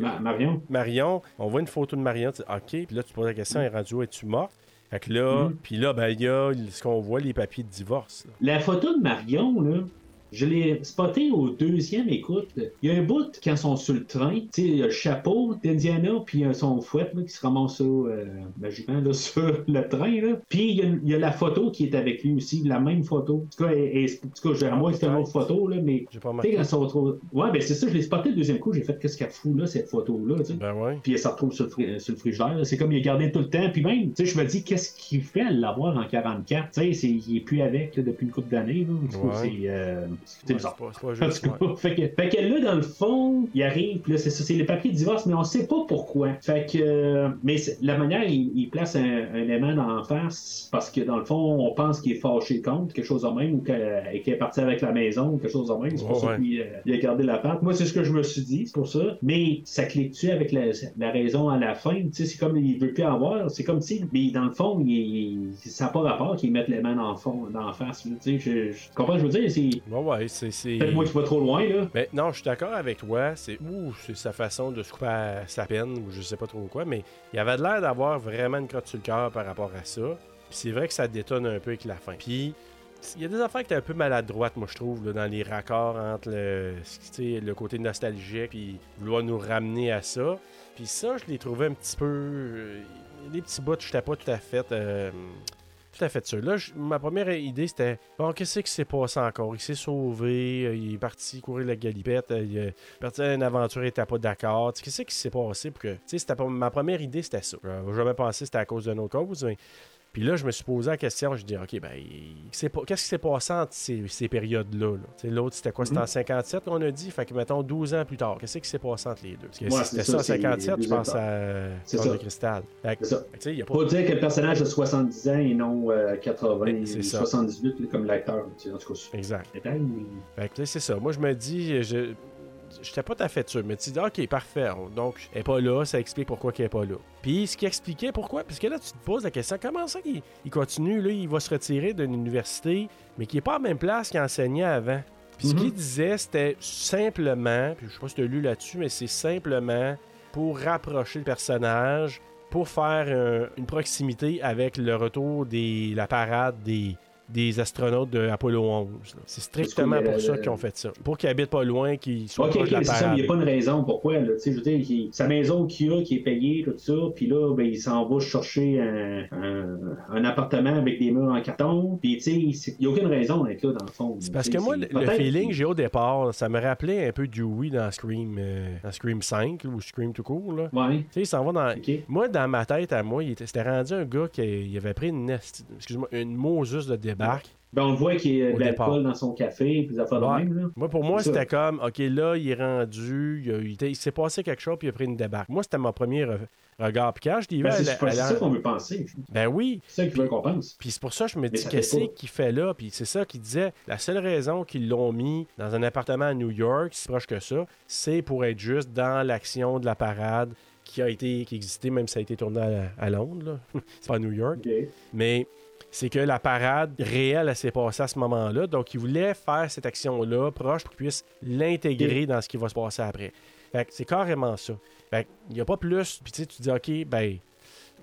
Ma- Marion. Marion, on voit une photo de Marion, tu dis, OK, puis là, tu poses la question, elle est rendue où, es-tu morte? Fait que là, Mhm. puis là, ben, il y a ce qu'on voit, les papiers de divorce. là. La photo de Marion, là, je l'ai spoté au deuxième écoute. Il y a un bout quand ils sont sur le train, tu sais, il y a le chapeau d'Indiana, puis il y a son fouet là, qui se ramasse ça, euh, magiquement là, sur le train. Là. Puis il y, a, il y a la photo qui est avec lui aussi, la même photo. En tout cas, elle- elle- en tout cas j'ai- à moi, c'était une autre photo, là, mais. Tu sais, quand ils sont trop- Ouais, ben c'est ça, je l'ai spoté le deuxième coup, j'ai fait qu'est-ce qu'elle fout là, cette photo-là, tu sais. Ben ouais. Puis elle se retrouve sur le, fri- sur le frigidaire. là. C'est comme il est gardé tout le temps. Puis même, tu sais, je me dis, qu'est-ce qu'il fait à l'avoir en 44? Tu sais, il est plus avec là, depuis une couple d'années. Ouais. c'est euh, c'est bizarre. En fait, que, fait que là, dans le fond, il arrive, puis là, c'est ça, c'est les papiers de divorce, mais on sait pas pourquoi. Fait que, euh, mais la manière, il, il place un, un élément en face, parce que dans le fond, on pense qu'il est fâché contre, quelque chose de même, ou qu'il est parti avec la maison, ou quelque chose de même. C'est pour ça ouais. qu'il euh, a gardé la part. Moi, c'est ce que je me suis dit, c'est pour ça. Mais ça clique-tu avec la, la raison à la fin? Tu sais, c'est comme il veut plus avoir. C'est comme si, mais dans le fond, il, il- ça n'a pas rapport qu'il mette les mains dans le fond, dans la face. Tu sais, je, je comprends ce que je veux dire? C'est Ouais, ouais, c'est. moi trop loin, là. Mais non, je suis d'accord avec toi. C'est c'est sa façon de se couper à sa peine, ou je sais pas trop quoi, mais il avait l'air d'avoir vraiment une crotte sur le cœur par rapport à ça. Puis c'est vrai que ça détonne un peu avec la fin. Puis il y a des affaires qui étaient un peu maladroites, moi je trouve, là, dans les raccords entre le, le côté nostalgique puis vouloir nous ramener à ça. Puis ça, je l'ai trouvé un petit peu. euh, des petits bouts, je n'étais pas tout à fait. euh, tout à fait sûr. Là, ma première idée, c'était bon, qu'est-ce qui s'est passé encore? Il s'est sauvé, euh, il est parti courir la galipette, euh, il est parti à une aventure, il n'était pas d'accord. Qu'est-ce qui s'est passé pour que. Tu sais, ma première idée, c'était ça. Je jamais pensé que c'était à cause d'une autre cause, mais. Puis là, je me suis posé la question, je dis, OK, ben, qu'est-ce qui s'est passé entre ces, ces périodes-là? L'autre, c'était quoi? C'était en 57 qu'on a dit? Fait que, mettons, 12 ans plus tard, qu'est-ce qui s'est passé entre les deux? Parce que Ouais, c'était ça, en c'est 57, je 12 ans pense à ça. de cristal. Fait ça. y a pas Faut dire que le personnage a 70 ans et non euh, 80, Mais c'est ça. 78 là, comme l'acteur. En tout cas, Exact. c'est ça. Moi, je me dis, je j'étais pas tout à fait sûr, mais tu dis, OK, parfait. On- Donc, elle est pas là, ça explique pourquoi elle est pas là. Puis, ce qui expliquait pourquoi, parce que là, tu te poses la question, comment ça qu'il il continue, là, il va se retirer d'une université, mais qui est pas à la même place qu'il enseignait avant. Puis, ce Mhm. qu'il disait, c'était simplement, puis je sais pas si tu as lu là-dessus, mais c'est simplement pour rapprocher le personnage, pour faire un- une proximité avec le retour de la parade des, des astronautes de Apollo 11. là. C'est strictement pour ça le- qu'ils ont fait ça. Pour qu'ils habitent pas loin, qu'ils soient Ok, proches ok, de la ça, il n'y a pas une raison pourquoi. Là, tu sais, je veux dire, il- sa maison qu'il a, qui est payée, tout ça, puis là, ben, il s'en va chercher un, un- un appartement avec des murs en carton, puis tu sais, il n'y a aucune raison d'être là, dans le fond. C'est parce que moi, le, feeling que j'ai au départ, ça me rappelait un peu Dewey dans Scream, euh, dans Scream 5 là, ou Scream tout court. Là. Ouais, Tu sais, il s'en va dans. Moi, dans ma tête, à moi, il était- c'était rendu un gars qui il avait pris une, excuse-moi, une Moses de débarque. Ben, on le voit qu'il y a de l'alcool dans son café, puis de Ouais. même, là. Moi, pour moi, c'était comme, OK, là, il est rendu, il, s'est passé quelque chose, puis il a pris une débarque. Moi, c'était mon premier re- regard. Puis quand je vu, Ben, c'est ça qu'on veut penser. ben oui, C'est ça qu'il veut qu'on pense. Puis c'est pour ça que je me dis, fait qu'est-ce qu'il fait là? Puis c'est ça qu'il disait. La seule raison qu'ils l'ont mis dans un appartement à New York, si proche que ça, c'est pour être juste dans l'action de la parade qui a été, qui existait, même si ça a été tourné à, à Londres. c'est pas à New York. Mais c'est que la parade réelle, elle s'est passée à ce moment-là. Donc, ils voulaient faire cette action-là proche pour qu'ils puissent l'intégrer dans ce qui va se passer après. Fait que c'est carrément ça. Fait il n'y a pas plus. Puis tu sais, tu dis, OK, ben,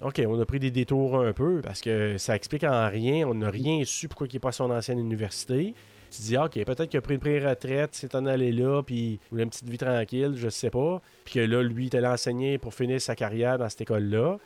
OK, on a pris des détours un peu parce que ça explique en rien. On n'a rien su pourquoi il n'est pas à son ancienne université. Tu dis, OK, peut-être qu'il a pris une pré-retraite, s'est en allé là, puis il voulait une petite vie tranquille, je sais pas. Puis que là, lui, il était allé enseigner pour finir sa carrière dans cette école-là.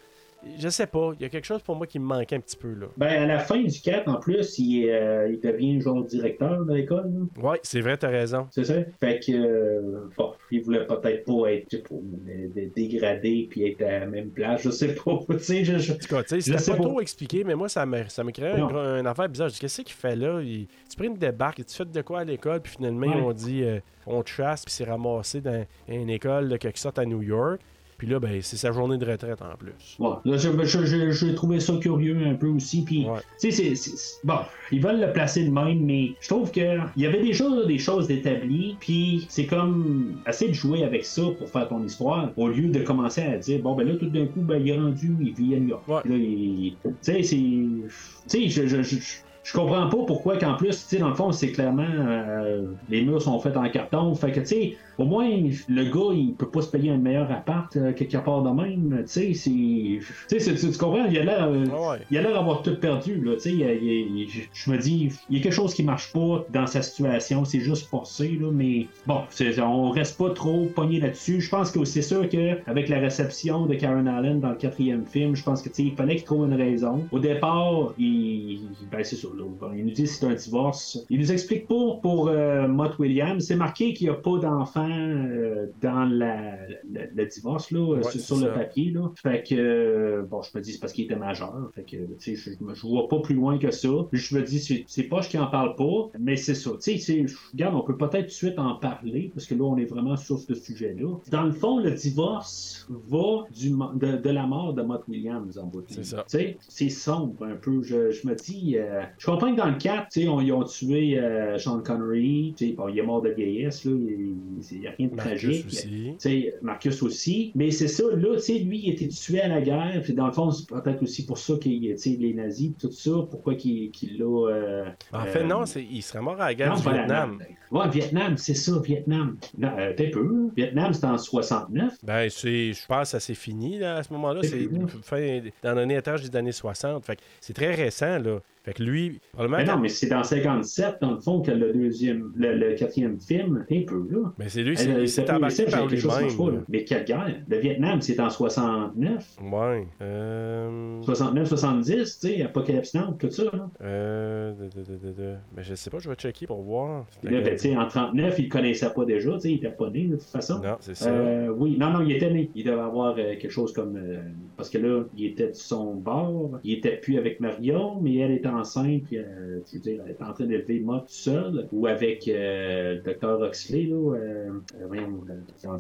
Je sais pas, il y a quelque chose pour moi qui me manquait un petit peu, là. Ben, à la fin du 4, en plus, il, euh, il devient genre directeur de l'école. Ouais, c'est vrai, t'as raison. C'est ça? Fait que, euh, bon, il voulait peut-être pas être euh, dégradé puis être à la même place, je sais pas. Tu sais, je, je- En tout cas, sais, Je c'était sais pas pas. trop expliqué, mais moi, ça me, ça me créait Non. un, une affaire bizarre. Je dis, qu'est-ce qu'il fait là? Il- tu prends une débarque, tu fais de quoi à l'école, puis finalement, Ouais. on dit, euh, on te chasse, puis c'est ramassé dans une école de quelque sorte à New York. Puis là, ben, c'est sa journée de retraite en plus. Ouais, là, je- je- je- trouvé ça curieux un peu aussi. Puis, Ouais. tu sais, c'est- bon, ils veulent le placer de même, mais je trouve que il y avait déjà là, des choses établies. Puis, c'est comme essayer de jouer avec ça pour faire ton histoire, au lieu de commencer à dire, bon, ben là, tout d'un coup, ben, il est rendu, il vit à New York. Ouais. Là, il- tu sais, c'est. Tu sais, je. je, je je comprends pas pourquoi qu'en plus, tu sais, dans le fond, c'est clairement euh, les murs sont faits en carton. Fait que, tu sais, au moins, le gars, il peut pas se payer un meilleur appart euh, quelque part de même. Tu sais, c'est. Tu comprends? Il a l'air. euh, Ah ouais. il a l'air d'avoir tout perdu, là. Il il il- je- me dis, il y a quelque chose qui marche pas dans sa situation. C'est juste forcé, là. Mais bon, on reste pas trop pogné là-dessus. Je pense que c'est sûr qu'avec la réception de Karen Allen dans le quatrième film, je pense que, il fallait qu'il trouve une raison. Au départ, il. Ben, c'est ça, là. Il nous dit que c'est un divorce. Il nous explique pas pour euh, Mott Williams. C'est marqué qu'il n'y a pas d'enfant euh, dans la, le, le divorce, là, Ouais, sur, le papier, là. Fait que, euh, bon, je me dis, c'est parce qu'il était majeur. Fait que, tu sais, je, je vois pas plus loin que ça. Je me dis, c'est, c'est poche qui en parle pas, mais c'est ça. Tu sais, regarde, on peut peut-être tout de suite en parler, parce que là, on est vraiment sur ce sujet-là. Dans le fond, le divorce va du, de, de la mort de Mott Williams en bout de C'est ça. Tu sais, c'est sombre un peu. Je, je me dis, euh, je comprends que dans le 4, tu sais, on- ils ont tué euh, Sean Connery. Tu sais, bon, il est mort de vieillesse, là. Il n'y a rien de Marcus tragique. aussi. Marcus aussi. Mais c'est ça, là, lui, il était tué à la guerre. Puis dans le fond, c'est peut-être aussi pour ça qu'il, les nazis, tout ça, pourquoi qu'il, l'a. euh, En fait, euh, non, c'est- il serait mort à la guerre non, du pas la- Vietnam. Ouais, Vietnam, c'est ça, Vietnam. Non, euh, t'es peu. Vietnam, c'était en 69. Ben, c'est, je pense que ça s'est fini là, à ce moment-là. C'est C'est fin, dans l'année étage des années 60. Fait c'est très récent, là. Fait que lui, probablement. Mais non, mais c'est dans 57, dans le fond, que le deuxième, le, le quatrième film, t'es peu, là. Mais c'est lui, c'est, s'est embarqué par lui-même. Mais quelle guerre? Le Vietnam, c'est en 69. Ouais. Euh... 69, 70, tu sais, Apocalypse Now, tout ça, là. Euh... de- de- de- de- de- Mais je sais pas, je vais checker pour voir. Là, ben, tu sais, en 39, il ne connaissait pas déjà, tu sais, il était pas né, de toute façon. Non, c'est ça. Euh, oui, non, non, il était né. Il devait avoir euh, quelque chose comme. euh, parce que là, il était de son bord. Il était plus avec Marion, mais elle était enceinte. Puis, euh, je veux dire, elle était en train d'élever Mott tout seul. Ou avec euh, le Dr. Oxley, là. Euh, euh,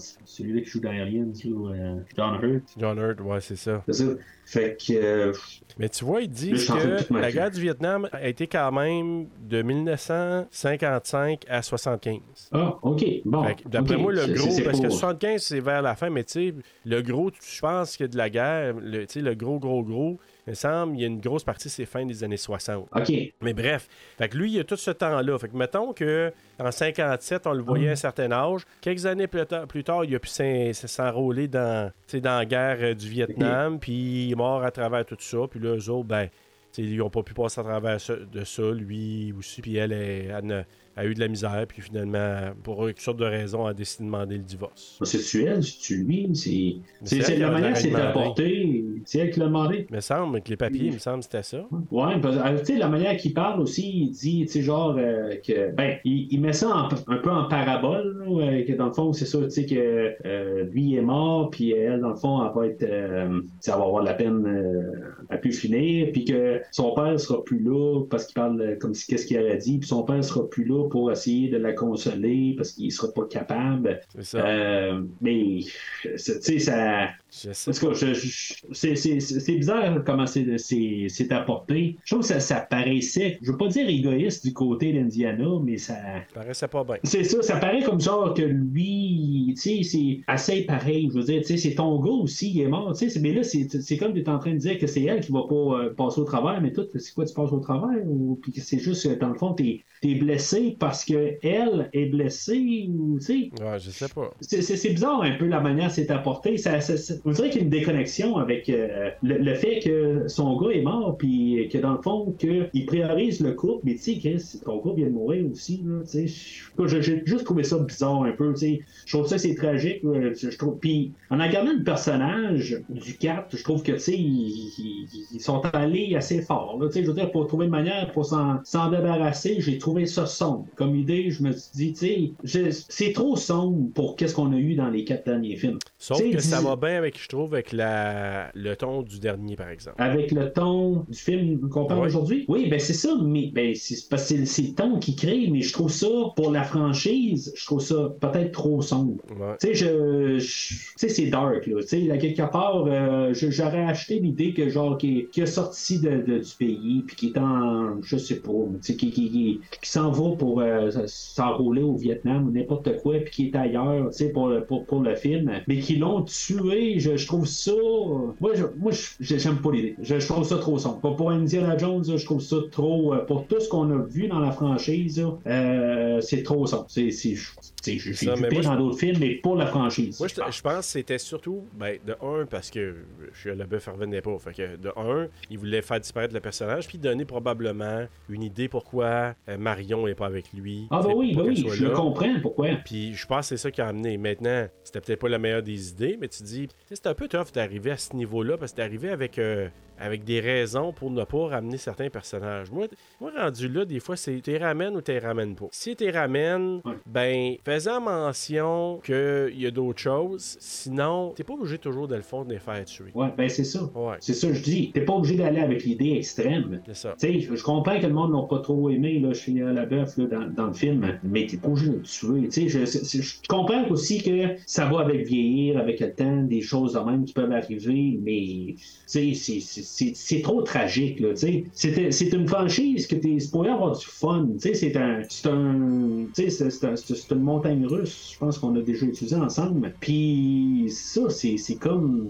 qui joue dans Aliens, John Hurt. John Hurt, ouais, c'est ça. C'est ça. Fait que. Mais tu vois, de tout que la guerre du Vietnam a été quand même de 1955 à 75. Ah, OK. Bon. D'après moi, le gros, parce que pour- 75, c'est vers la fin, mais tu sais, le gros, je pense que de la guerre, tu sais, le gros, gros, gros, il me semble, il y a une grosse partie, c'est fin des années 60. OK. Mais bref, fait que lui, il a tout ce temps-là. Fait que mettons que en 57, on le voyait à un certain âge. Quelques années plus tard, plus tard il a pu s'en- s'enrôler dans, dans la guerre euh, du Vietnam, puis il est mort à travers tout ça. Puis là, eux autres, ben, ils n'ont pas pu passer à travers ça- de ça, lui aussi. Puis elle, elle, elle a eu de la misère, puis finalement, pour toutes sortes de raisons, a décidé de demander le divorce. C'est-tu elle, c'est-tu lui? C'est c'est- la manière c'est apporté. C'est elle qui l'a demandé. Il me semble que les papiers, il me semble que c'était ça. Ouais, parce que, euh, tu sais, la manière qu'il parle aussi, il dit, tu sais, genre, euh, que, ben, il, il met ça en- un peu en parabole, là, euh, que dans le fond, c'est ça, tu sais, que euh, lui est mort, puis elle, dans le fond, elle va être, elle va avoir de la peine à pu finir, puis que son père sera plus là, parce qu'il parle comme si qu'est-ce qu'il aurait dit, puis son père sera plus là pour essayer de la consoler, parce qu'il sera pas capable. Ça. Euh, mais, tu sais, ça. Je sais tout c'est- bizarre comment c'est apporté. Je trouve que ça, ça paraissait, je veux pas dire égoïste du côté d'Indiana, mais ça. Ça paraissait pas bien. C'est ça, ça paraît comme genre que lui, tu sais, c'est assez pareil. Je veux dire, tu sais, c'est ton gars aussi, il est mort, tu sais. Mais là, c'est comme tu es en train de dire que c'est elle qui va pas euh, passer au travers, mais toi, c'est quoi, tu passes au travers? Ou puis c'est juste, que, dans le fond, t'es es blessé parce que elle est blessée, ou, tu sais. Ouais, je sais pas. C'est- bizarre un peu la manière c'est apporté. Ça, ça- ça- on dirait qu'il y a une déconnexion avec euh, le, le fait que son gars est mort, puis que dans le fond, qu'il priorise le couple, mais tu sais, ton gars vient de mourir aussi. J'ai juste trouvé ça bizarre un peu. Je trouve ça c'est tragique. Je trouve. Puis en regardant le personnage du 4, je trouve que tu sais, ils, sont allés assez fort. là. Je veux dire, pour trouver une manière pour s'en s'en débarrasser, j'ai trouvé ça sombre. Comme idée, je me suis dit, tu sais, c'est trop sombre pour qu'est-ce qu'on a eu dans les quatre derniers films. Sauf que ça va bien avec, je trouve, avec la... le ton du dernier, par exemple. Avec le ton du film qu'on parle aujourd'hui? Oui, ben c'est ça, mais ben, c'est parce que c'est- le ton qui crée, mais je trouve ça, pour la franchise, je trouve ça peut-être trop sombre. Ouais. Tu sais, je, je- tu sais, c'est dark, là. Tu sais, à quelque part, euh, j'aurais acheté l'idée que, genre, qui, qui est sorti de, de- du pays, puis qui est en, je sais pas, tu sais, qui, qui, qui, qui s'en va pour euh, s'enrôler au Vietnam ou n'importe quoi, puis qui est ailleurs, tu sais, pour, le- pour, pour le film, mais qui l'ont tué, je, trouve ça. Moi, je, moi, j'aime pas l'idée. Je, trouve ça trop sombre. Pour, pour Indiana Jones, je trouve ça trop. euh, Pour tout ce qu'on a vu dans la franchise, euh, c'est trop sombre. C'est, c'est, j'ai vu pire dans d'autres films, mais pour la franchise. Moi, je, je pense que c'était surtout, ben, de un, parce que je le bœuf revenait pas. Fait que, de un, il voulait faire disparaître le personnage, puis donner probablement une idée pourquoi euh, Marion n'est pas avec lui. Ah, bah C'est oui, bah qu'elle oui, je là. le comprends pourquoi. Puis je pense que c'est ça qui a amené. Maintenant, c'était peut-être pas la meilleure des idées, mais tu dis, c'est un peu tough d'arriver à ce niveau-là parce que t'es arrivé avec, euh, avec des raisons pour ne pas ramener certains personnages. Moi, moi rendu là, des fois, c'est t'es ramènes ou t'es ramènes pas. Si t'es ramènes, ben, faisant mention qu'il y a d'autres choses, sinon, t'es pas obligé toujours de le fond de les faire tuer. Ouais, ben c'est ça. Ouais, C'est ça, que je dis. T'es pas obligé d'aller avec l'idée extrême. c'est ça. Tu sais, je comprends que le monde n'a pas trop aimé, là, chez la bœuf dans, dans le film, mais t'es pas obligé de le tuer. Tu sais, je, comprends aussi que ça va avec vieillir, avec le temps, des choses de même qui peuvent arriver, mais tu sais, c'est- c'est- trop tragique, là, tu sais. C'est une franchise que t'es supposé avoir du fun, tu sais, c'est un, c'est un, tu une montagne russe, je pense qu'on a déjà utilisé ensemble, puis ça, c'est comme,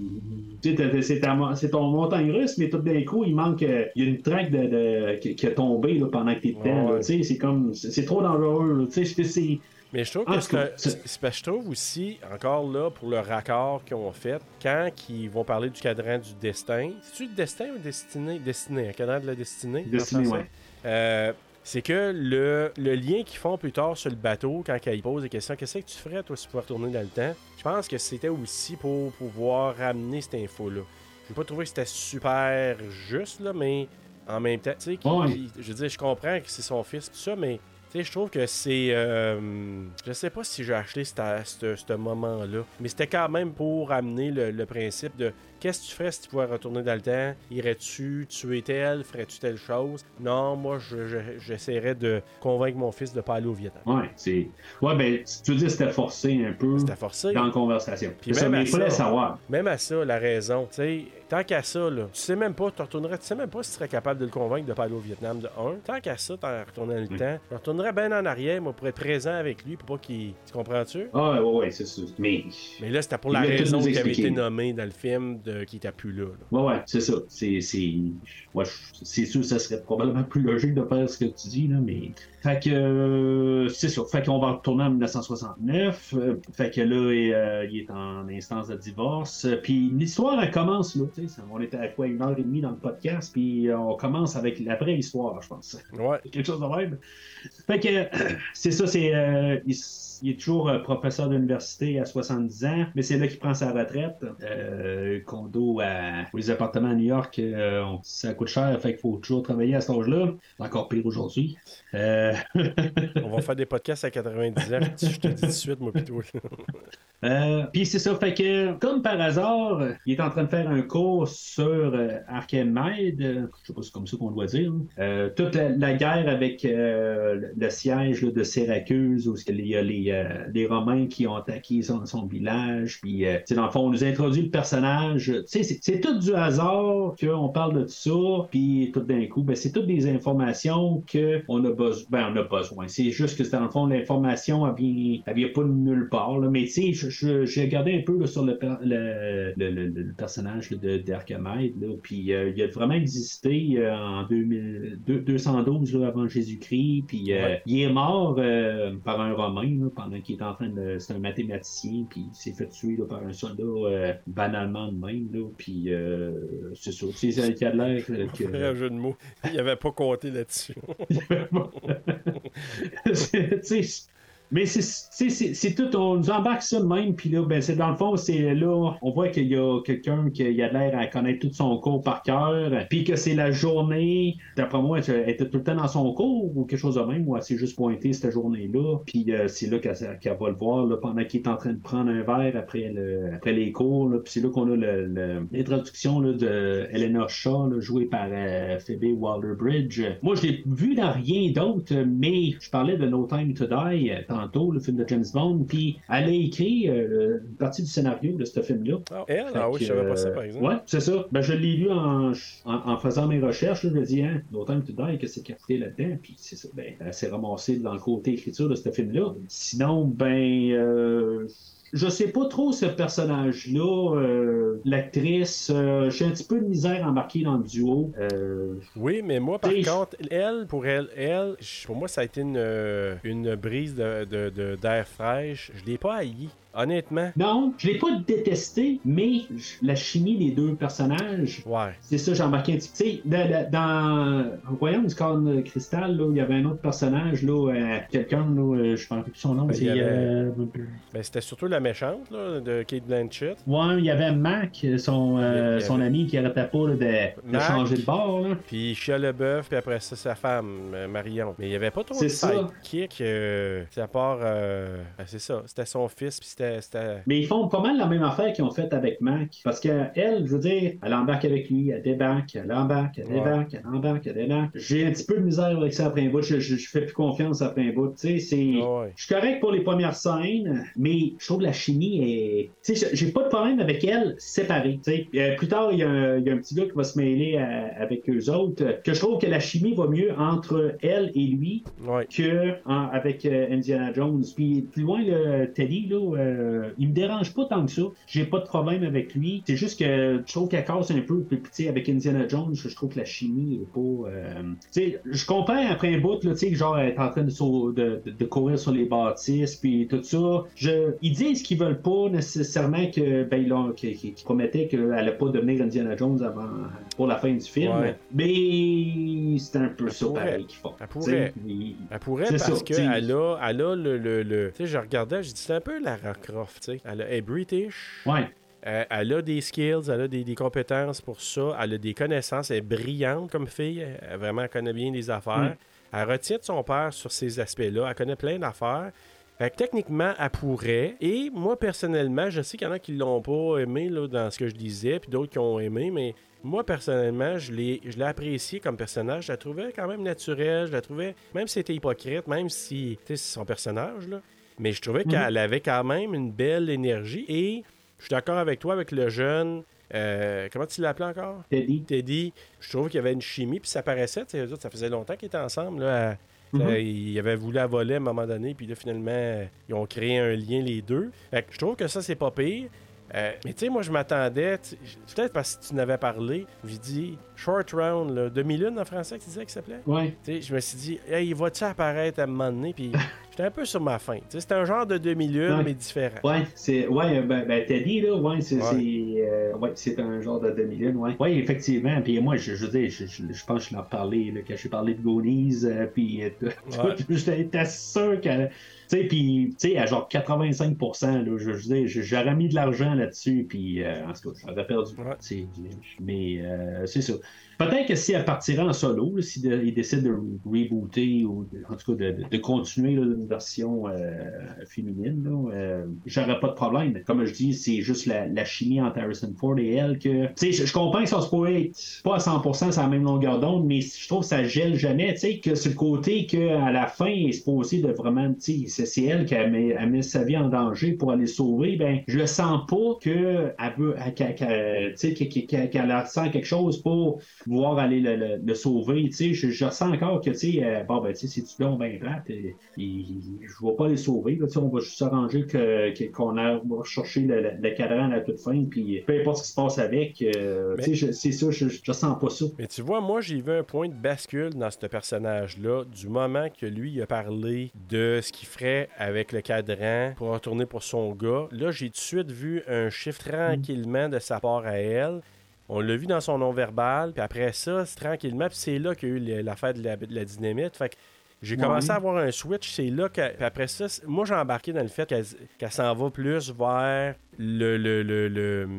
tu c'est ton montagne russe, mais tout d'un coup, il manque, euh, il y a une traque de, de- qui, qui a tombé là, pendant que t'es dedans, Ouais. là, tu sais, c'est comme, c'est trop dangereux, tu c'est... Mais je trouve En que c'est je trouve aussi, encore là, pour le raccord qu'ils ont fait, quand ils vont parler du cadran du destin, c'est-tu le destin ou destiné? Destiné, un cadran de la destinée? Destiné, ouais. Euh, c'est que le, le lien qu'ils font plus tard sur le bateau, quand ils posent des questions, qu'est-ce que tu ferais, toi, si tu pouvais retourner dans le temps? Je pense que c'était aussi pour pouvoir ramener cette info-là. Je n'ai pas trouvé que c'était super juste, là, mais en même temps, tu sais, Ouais. je veux dire, je comprends que c'est son fils, tout ça, mais tu sais, je trouve que c'est. euh, je sais pas si j'ai acheté ce moment-là, mais c'était quand même pour amener le principe de qu'est-ce que tu ferais si tu pouvais retourner dans le temps? Irais-tu tuer tel Ferais-tu telle chose? Non, moi, je- je- j'essaierais de convaincre mon fils de pas aller au Vietnam. Ouais, c'est... Ouais, ben, tu veux dire c'était forcé un peu C'était forcé. dans la conversation. Puis C'est ça, même mais à il fallait savoir. Même à ça, la raison, tu sais, tant qu'à ça, là, tu sais même pas, tu retournerais, tu sais même pas si tu serais capable de le convaincre de pas aller au Vietnam de 1. Tant qu'à ça, t'en retournerais le temps. Je retournerais bien en arrière, moi, pour être présent avec lui, pour pas qu'il. Tu comprends-tu? Ah, ouais, ouais, c'est ça. Mais... Mais là, c'était pour Il la raison qui avait été nommée dans le film de qui était plus là. là. Ouais, ouais, c'est ça. C'est, c'est... Ouais, sûr que ça serait probablement plus logique de faire ce que tu dis, là, mais... Fait que... euh, c'est ça. Fait qu'on va retourner en 1969. euh, fait que là, il, euh, il est en instance de divorce. euh, Puis l'histoire, elle commence là. On était à quoi, une heure et demie dans le podcast, puis euh, on commence avec la vraie histoire, je pense. Ouais. quelque chose de même. Fait que c'est ça, c'est euh, il, est toujours euh, professeur d'université à 70 ans, mais c'est là qu'il prend sa retraite. Euh, condo à, les appartements à New York, euh, ça coûte cher, fait qu'il faut toujours travailler à cet âge-là. Encore pire aujourd'hui. Euh, On va faire des podcasts à 90 ans. Je te dis tout de suite, moi, toi. Euh, Puis c'est ça, fait que comme par hasard, il est en train de faire un cours sur Archimède, je sais pas si c'est comme ça qu'on doit dire, hein. Toute la, la guerre avec le, le siège là, de Syracuse, où il y a les, euh, les Romains qui ont attaqué son, son village, puis euh, tu sais, dans le fond, on nous introduit le personnage, tu sais, c'est- c'est tout du hasard qu'on parle de tout ça, puis tout d'un coup, ben, c'est toutes des informations qu'on a, besoin ben, on a besoin. C'est juste que dans le fond, l'information, elle vient, elle vient pas de nulle part, là. mais tu sais, j'ai regardé un peu là, sur le, per- le, le- le- personnage de d'Archimède, là, puis euh, il a vraiment existé euh, en 2000, deux- 212 là, avant Jésus-Christ, puis euh, Ouais. il est mort euh, par un Romain là, pendant qu'il était en train de. C'est un mathématicien, puis il s'est fait tuer là, par un soldat euh, banalement de même, là, puis euh, c'est ça. Tu sais, il a l'air que. Un jeu de mots. Il avait pas compté là-dessus. Tu sais, Mais c'est- tout, on nous embarque ça de même, puis là, ben, c'est dans le fond, c'est là, on voit qu'il y a quelqu'un qui a l'air à connaître tout son cours par cœur, puis que c'est la journée, d'après moi, elle était tout le temps dans son cours ou quelque chose de même, ou elle s'est juste pointée cette journée-là, puis euh, c'est là qu'elle va le voir là, pendant qu'il est en train de prendre un verre après, le, après les cours, puis c'est là qu'on a l'introduction de Eleanor Shaw, là, jouée par euh, Phoebe Waller-Bridge. Moi, je l'ai vu dans rien d'autre, mais je parlais de No Time to Die euh, tantôt, le film de James Bond, puis elle a écrit euh, une partie du scénario de ce film-là. Ah, elle? Ah oui, Fait je savais que, pas ça, euh, par exemple. Ouais, c'est ça. Ben, je l'ai lu en, en, en faisant mes recherches. là. je me dis, hein, No Time to Die, y a fait là-dedans? Puis c'est ça. Ben, elle s'est ramassée dans le côté écriture de ce film-là. Sinon, ben, euh, je sais pas trop ce personnage-là. euh, L'actrice, euh, j'ai un petit peu de misère embarquée dans le duo. Euh, Oui, mais moi, par contre, elle, pour elle, elle, pour moi, ça a été une, une brise de, de- de- d'air fraîche. Je l'ai pas haï, honnêtement. Non, je l'ai pas détesté, mais la chimie des deux personnages, Ouais. c'est ça, j'ai embarqué un petit peu. Tu sais, dans, dans- Royaume du Corne de Cristal, là, il y avait un autre personnage, là, euh, quelqu'un, là, euh, je ne me plus son nom, Ben, c'est. avait- euh, Ben, c'était surtout la méchante, là, de Kate Blanchett. Ouais, il y avait Mac, son, euh, avait- ami qui arrêtait pas là, de, changer de bord. Là. Puis Chia Leboeuf, puis après ça, sa femme, Marion. Mais il y avait pas trop C'est de sidekick. C'est à part. ben, c'est ça. C'était son fils, puis c'était. C'était- Mais ils font pas mal la même affaire qu'ils ont fait avec Mac. Parce qu'elle, je veux dire, elle embarque avec lui, elle débarque, elle embarque, elle Ouais. débarque, elle embarque, elle débarque. J'ai un petit peu de misère avec ça après un bout. Je, je, je fais plus confiance après un bout. Tu sais, c'est. Ouais. Je suis correct pour les premières scènes, mais je trouve que la chimie est. Tu sais, j'ai pas de problème avec elle séparée. tu sais. Euh, plus tard, il y, a un, il y a un petit gars qui va se mêler à- avec eux autres. euh, Que je trouve que la chimie va mieux entre elle et lui Ouais. que avec euh, Indiana Jones. Puis plus loin, le Teddy, là, euh, il me dérange pas tant que ça. J'ai pas de problème avec lui. C'est juste que je trouve qu'elle casse un peu. Puis, tu sais, avec Indiana Jones, je trouve que la chimie est pas. euh, Tu sais, je comprends après un bout, là, tu sais, que genre, elle est en train de, de, courir sur les bâtisses, puis tout ça. Je, ils disent qu'ils veulent pas nécessairement que, ben, l'ont- qu'ils promettaient qu'elle allait pas devenir Indiana Jones avant, pour la fin du film. Ouais. Mais c'est un peu Elle ça pourrait. pareil qu'ils font. Elle pourrait. Elle pourrait parce qu'elle a, elle a le. le, le- tu sais, je regardais, je dis c'est un peu Lara Croft. Elle, est British. Ouais. Euh, elle a des skills, elle a des, des compétences pour ça, elle a des connaissances, elle est brillante comme fille, elle, vraiment elle connaît bien les affaires. Mm. Elle retient de son père sur ces aspects-là, elle connaît plein d'affaires. Fait que techniquement, elle pourrait. Et moi, personnellement, je sais qu'il y en a qui l'ont pas aimé là, dans ce que je disais, puis d'autres qui ont aimé, mais moi, personnellement, je l'ai je l'ai apprécié comme personnage. Je la trouvais quand même naturelle, je la trouvais, même si c'était hypocrite, même si, tu sais, c'est son personnage, là. Mais je trouvais qu'elle avait quand même une belle énergie. Et je suis d'accord avec toi, avec le jeune. euh, comment tu l'appelais encore? Teddy. Teddy. Je trouve qu'il y avait une chimie, puis ça paraissait. Ça faisait longtemps qu'ils étaient ensemble. Là, à- Mhm. ils avaient voulu la voler à un moment donné, puis là, finalement, ils ont créé un lien, les deux. Fait que je trouve que ça, c'est pas pire. Euh, mais tu sais, moi, je m'attendais, peut-être parce que tu n'avais parlé, j'ai dit Short Round, demi-lune en français, tu disais qu'il s'appelait? Ouais. Tu sais, je me suis dit, hey, il va-tu apparaître à un moment donné? Puis j'étais un peu sur ma faim. Tu sais, C'était un genre de demi-lune, Ouais. mais différent. Ouais, c'est. Ouais, ben, ben, Teddy, là, ouais, c'est. Ouais. c'est, euh, ouais, c'est un genre de demi-lune, ouais. Ouais, effectivement. Puis moi, je, je veux dire, je, je, je pense que je l'ai reparlé, là, quand j'ai parlé de Goonies, euh, puis euh, j'étais sûr qu'elle. Tu sais, puis, tu sais, à genre 85%, là, je, je dire, j'aurais mis de l'argent là-dessus, puis, euh, en tout cas, j'aurais perdu. Ouais. Mais, euh, c'est ça. Peut-être que si elle partirait en solo, là, si de- il décide de rebooter ou en tout cas de, de- continuer là, une version euh, féminine, euh, j'aurais pas de problème. Comme je dis, c'est juste la, la chimie entre Harrison Ford et elle que. Tu sais, je, comprends que ça se pourrait être pas à 100% sur la même longueur d'onde, mais je trouve que ça gèle jamais. Tu sais, que c'est le côté qu'à la fin, il est supposé de vraiment. Tu sais, c'est- elle qui a mis, sa vie en danger pour aller sauver. Ben, je le sens pas que elle veut. qu'elle- qu'elle- qu'elle- qu'elle qu'elle ressent quelque chose pour vouloir aller le, le- le sauver. Tu sais, je, je ressens encore que, tu sais, euh, bon, ben, tu sais, c'est-tu donc bien plate? Et, et- je vais pas les sauver. Là, tu sais, on va juste s'arranger que, que- qu'on a, chercher le, le, le cadran à la toute fin, puis peu importe ce qui se passe avec, euh, tu sais, c'est ça, je, je sens pas ça. Mais tu vois, moi, j'ai vu un point de bascule dans ce personnage-là du moment que lui il a parlé de ce qu'il ferait avec le cadran pour retourner pour son gars. Là, j'ai tout de suite vu un chiffre tranquillement de sa part à elle. On l'a vu dans son non-verbal, puis après ça, tranquillement, puis c'est là qu'il y a eu l'affaire de la, de la dynamite. Fait que J'ai commencé à avoir un switch, c'est là que. puis après ça, moi j'ai embarqué dans le fait qu'elle s'en va plus vers le. le, le, le-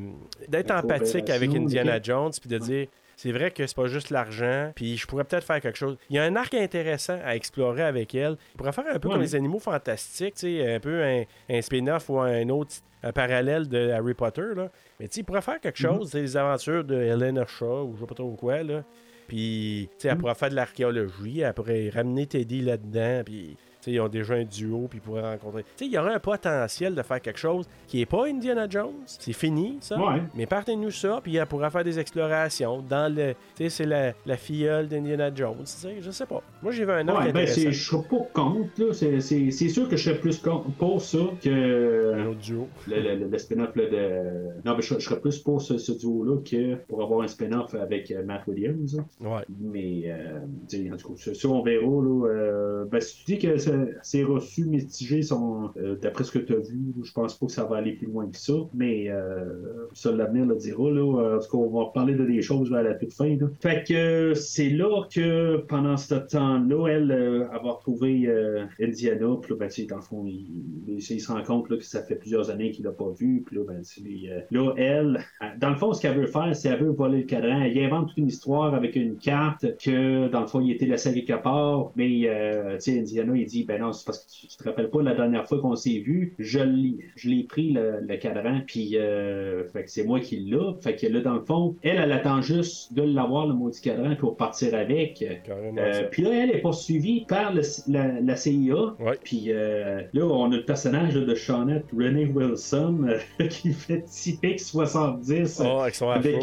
d'être empathique avec Indiana. Jones, puis de dire. C'est vrai que c'est pas juste l'argent, puis je pourrais peut-être faire quelque chose. Il y a un arc intéressant à explorer avec elle. Il pourrait faire un peu Ouais. comme les animaux fantastiques, tu sais, un peu un, un spin-off ou un autre un parallèle de Harry Potter, là. Mais tu sais, il pourrait faire quelque Mhm. chose, sais, les aventures de Helena Shaw ou je sais pas trop quoi, là. Puis, tu sais, elle Mhm. pourrait faire de l'archéologie, elle pourrait ramener Teddy là-dedans, puis, ils ont déjà un duo, puis ils pourraient rencontrer. Tu sais, il y aurait un potentiel de faire quelque chose qui est pas Indiana Jones. C'est fini, ça. Ouais. Mais partez-nous ça, puis elle pourrait faire des explorations dans le. Tu sais, c'est la, la filleule d'Indiana Jones, tu sais, je sais pas. Moi, j'ai vu un arc Ouais, ben, je serais pas contre, là. C'est- C'est c'est sûr que je serais plus contre pour ça Un que autre duo. le, le, le- spin-off là, de. Non, mais je, je serais plus pour ce, ce duo-là que pour avoir un spin-off avec euh, Matt Williams. Ouais. Mais, euh, tu sais, en tout cas, ça, on verra. Là, euh, ben, si tu dis que c'est- c'est reçu mitigé, sont, euh, d'après ce que tu as vu, je pense pas que ça va aller plus loin que ça. Mais euh, ça, l'avenir le dira. Là. En tout cas, on va parler de des choses à la toute fin. Là. Fait que euh, c'est là que pendant ce temps-là, elle, euh, elle va retrouver euh, Indiana. Puis là, ben, dans le fond, il, se rend compte que ça fait plusieurs années qu'il l'a pas vu. Puis là, ben, euh, là, elle, euh, dans le fond, ce qu'elle veut faire, c'est qu'elle veut voler le cadran. Elle invente toute une histoire avec une carte que, dans le fond, il était laissé quelque part. Mais, euh, tu sais, Indiana, il dit, ben non, c'est parce que tu, tu te rappelles pas la dernière fois qu'on s'est vu. Je l'ai, je l'ai pris, le, le cadran. Puis, euh, fait que c'est moi qui l'ai. Fait que là, dans le fond, elle, elle attend juste de l'avoir, le maudit cadran, pour partir avec. Euh, puis là, elle est poursuivie par le- la, la CIA. Puis euh, là, on a le personnage là, de Shawnette Renee Wilson qui fait typique 70. Oh, avec son avec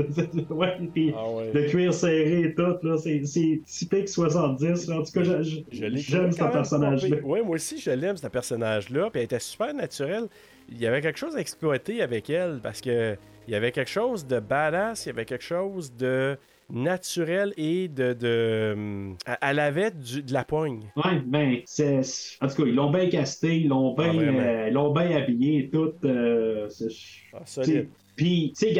ouais, puis Ah ouais. le cuir serré et tout, là, c'est, typique 70. là. En tout cas, j'aime ce personnage-là. Ouais, moi aussi, je l'aime, ce personnage-là. Puis elle était super naturelle. Il y avait quelque chose à exploiter avec elle parce que il y avait quelque chose de badass, il y avait quelque chose de naturel et de. de elle- avait du- de la poigne. Ouais, ben, c'est. En tout cas, ils l'ont bien casté, ils l'ont bien, Ah, vraiment. euh, bien habillé et tout. euh, Ah, solide. Puis, tu sais,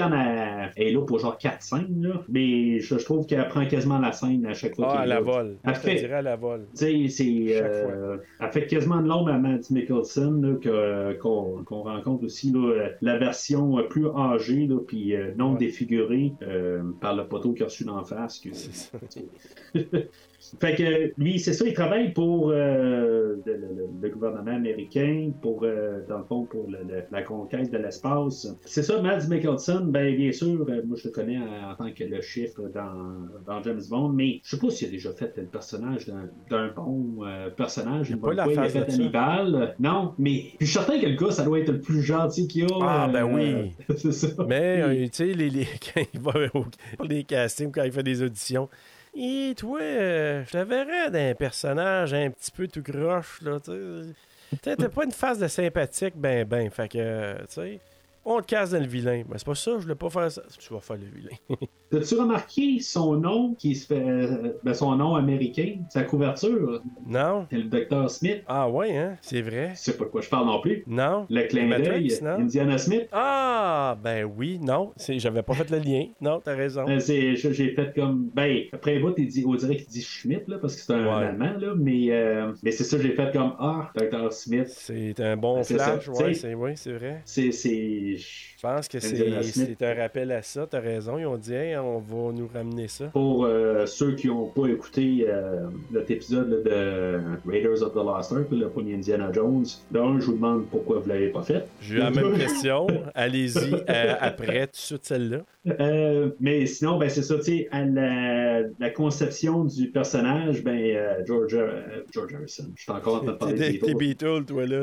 elle est là pour genre 4 scènes, là. Mais je, je trouve qu'elle prend quasiment la scène à chaque fois Ah, à la là. vol. Elle fait- dirais à la vol. Tu sais, c'est. Euh, elle fait quasiment de l'ombre à Matt Mickelson, là, que- qu'on qu'on rencontre aussi, là, euh, la version euh, plus âgée, là, puis euh, non Ouais. défigurée euh, par le poteau qu'il a reçu d'en face. que-. fait que lui, c'est ça, il travaille pour euh, le, le- le gouvernement américain, pour, euh, dans le fond, pour le- la conquête de l'espace. C'est ça, Mads Mikkelsen, ben bien sûr, euh, moi je le connais en, en tant que le chiffre dans, dans James Bond, mais je sais pas s'il a déjà fait le personnage d'un bon personnage. Il pas la fois, il a face fait de ça. Hannibal. Non, mais je suis certain que le gars, ça doit être le plus gentil qu'il y a. Ah, ben oui. c'est ça. Mais, tu sais, les, les- quand il va au- les castings, quand il fait des auditions, et toi, euh, je te verrais d'un personnage un petit peu tout croche, là, tu sais. T'as pas une face de sympathique, ben, ben. Fait que, tu sais, on te casse dans le vilain. Mais c'est pas ça, je voulais pas faire ça. Tu vas faire le vilain. T'as-tu remarqué son nom qui se fait. euh, ben, son nom américain, sa couverture? non? C'est le docteur Smith. Ah ouais, hein? C'est vrai? Je sais pas de quoi je parle non plus. Non? Le clin d'œil? Indiana Smith. Ah, ben oui, non. C'est- J'avais pas fait le lien. Non, t'as raison. C'est- je- J'ai fait comme. Ben, après un bout, il dit, on dirait qu'il dit Schmidt, là, parce que c'est un Ouais. Allemand, là. Mais, euh, mais c'est ça, j'ai fait comme Ah, docteur Smith. C'est un bon ça, flash, ouais, c'est vrai. C'est. Je pense que c'est un rappel à ça, t'as raison. Ils ont dit, hey, on va nous ramener ça. Pour euh, ceux qui n'ont pas écouté euh, notre épisode de Raiders of the Lost Ark, le premier Indiana Jones, d'un, je vous demande pourquoi vous l'avez pas fait. J'ai eu la même question. Allez-y euh, après, tout de suite celle-là. Mais sinon, ben c'est ça, tu sais, à la, la conception du personnage, ben George, George Harrison, je suis encore en train de parler des t'es Beatles, toi, là.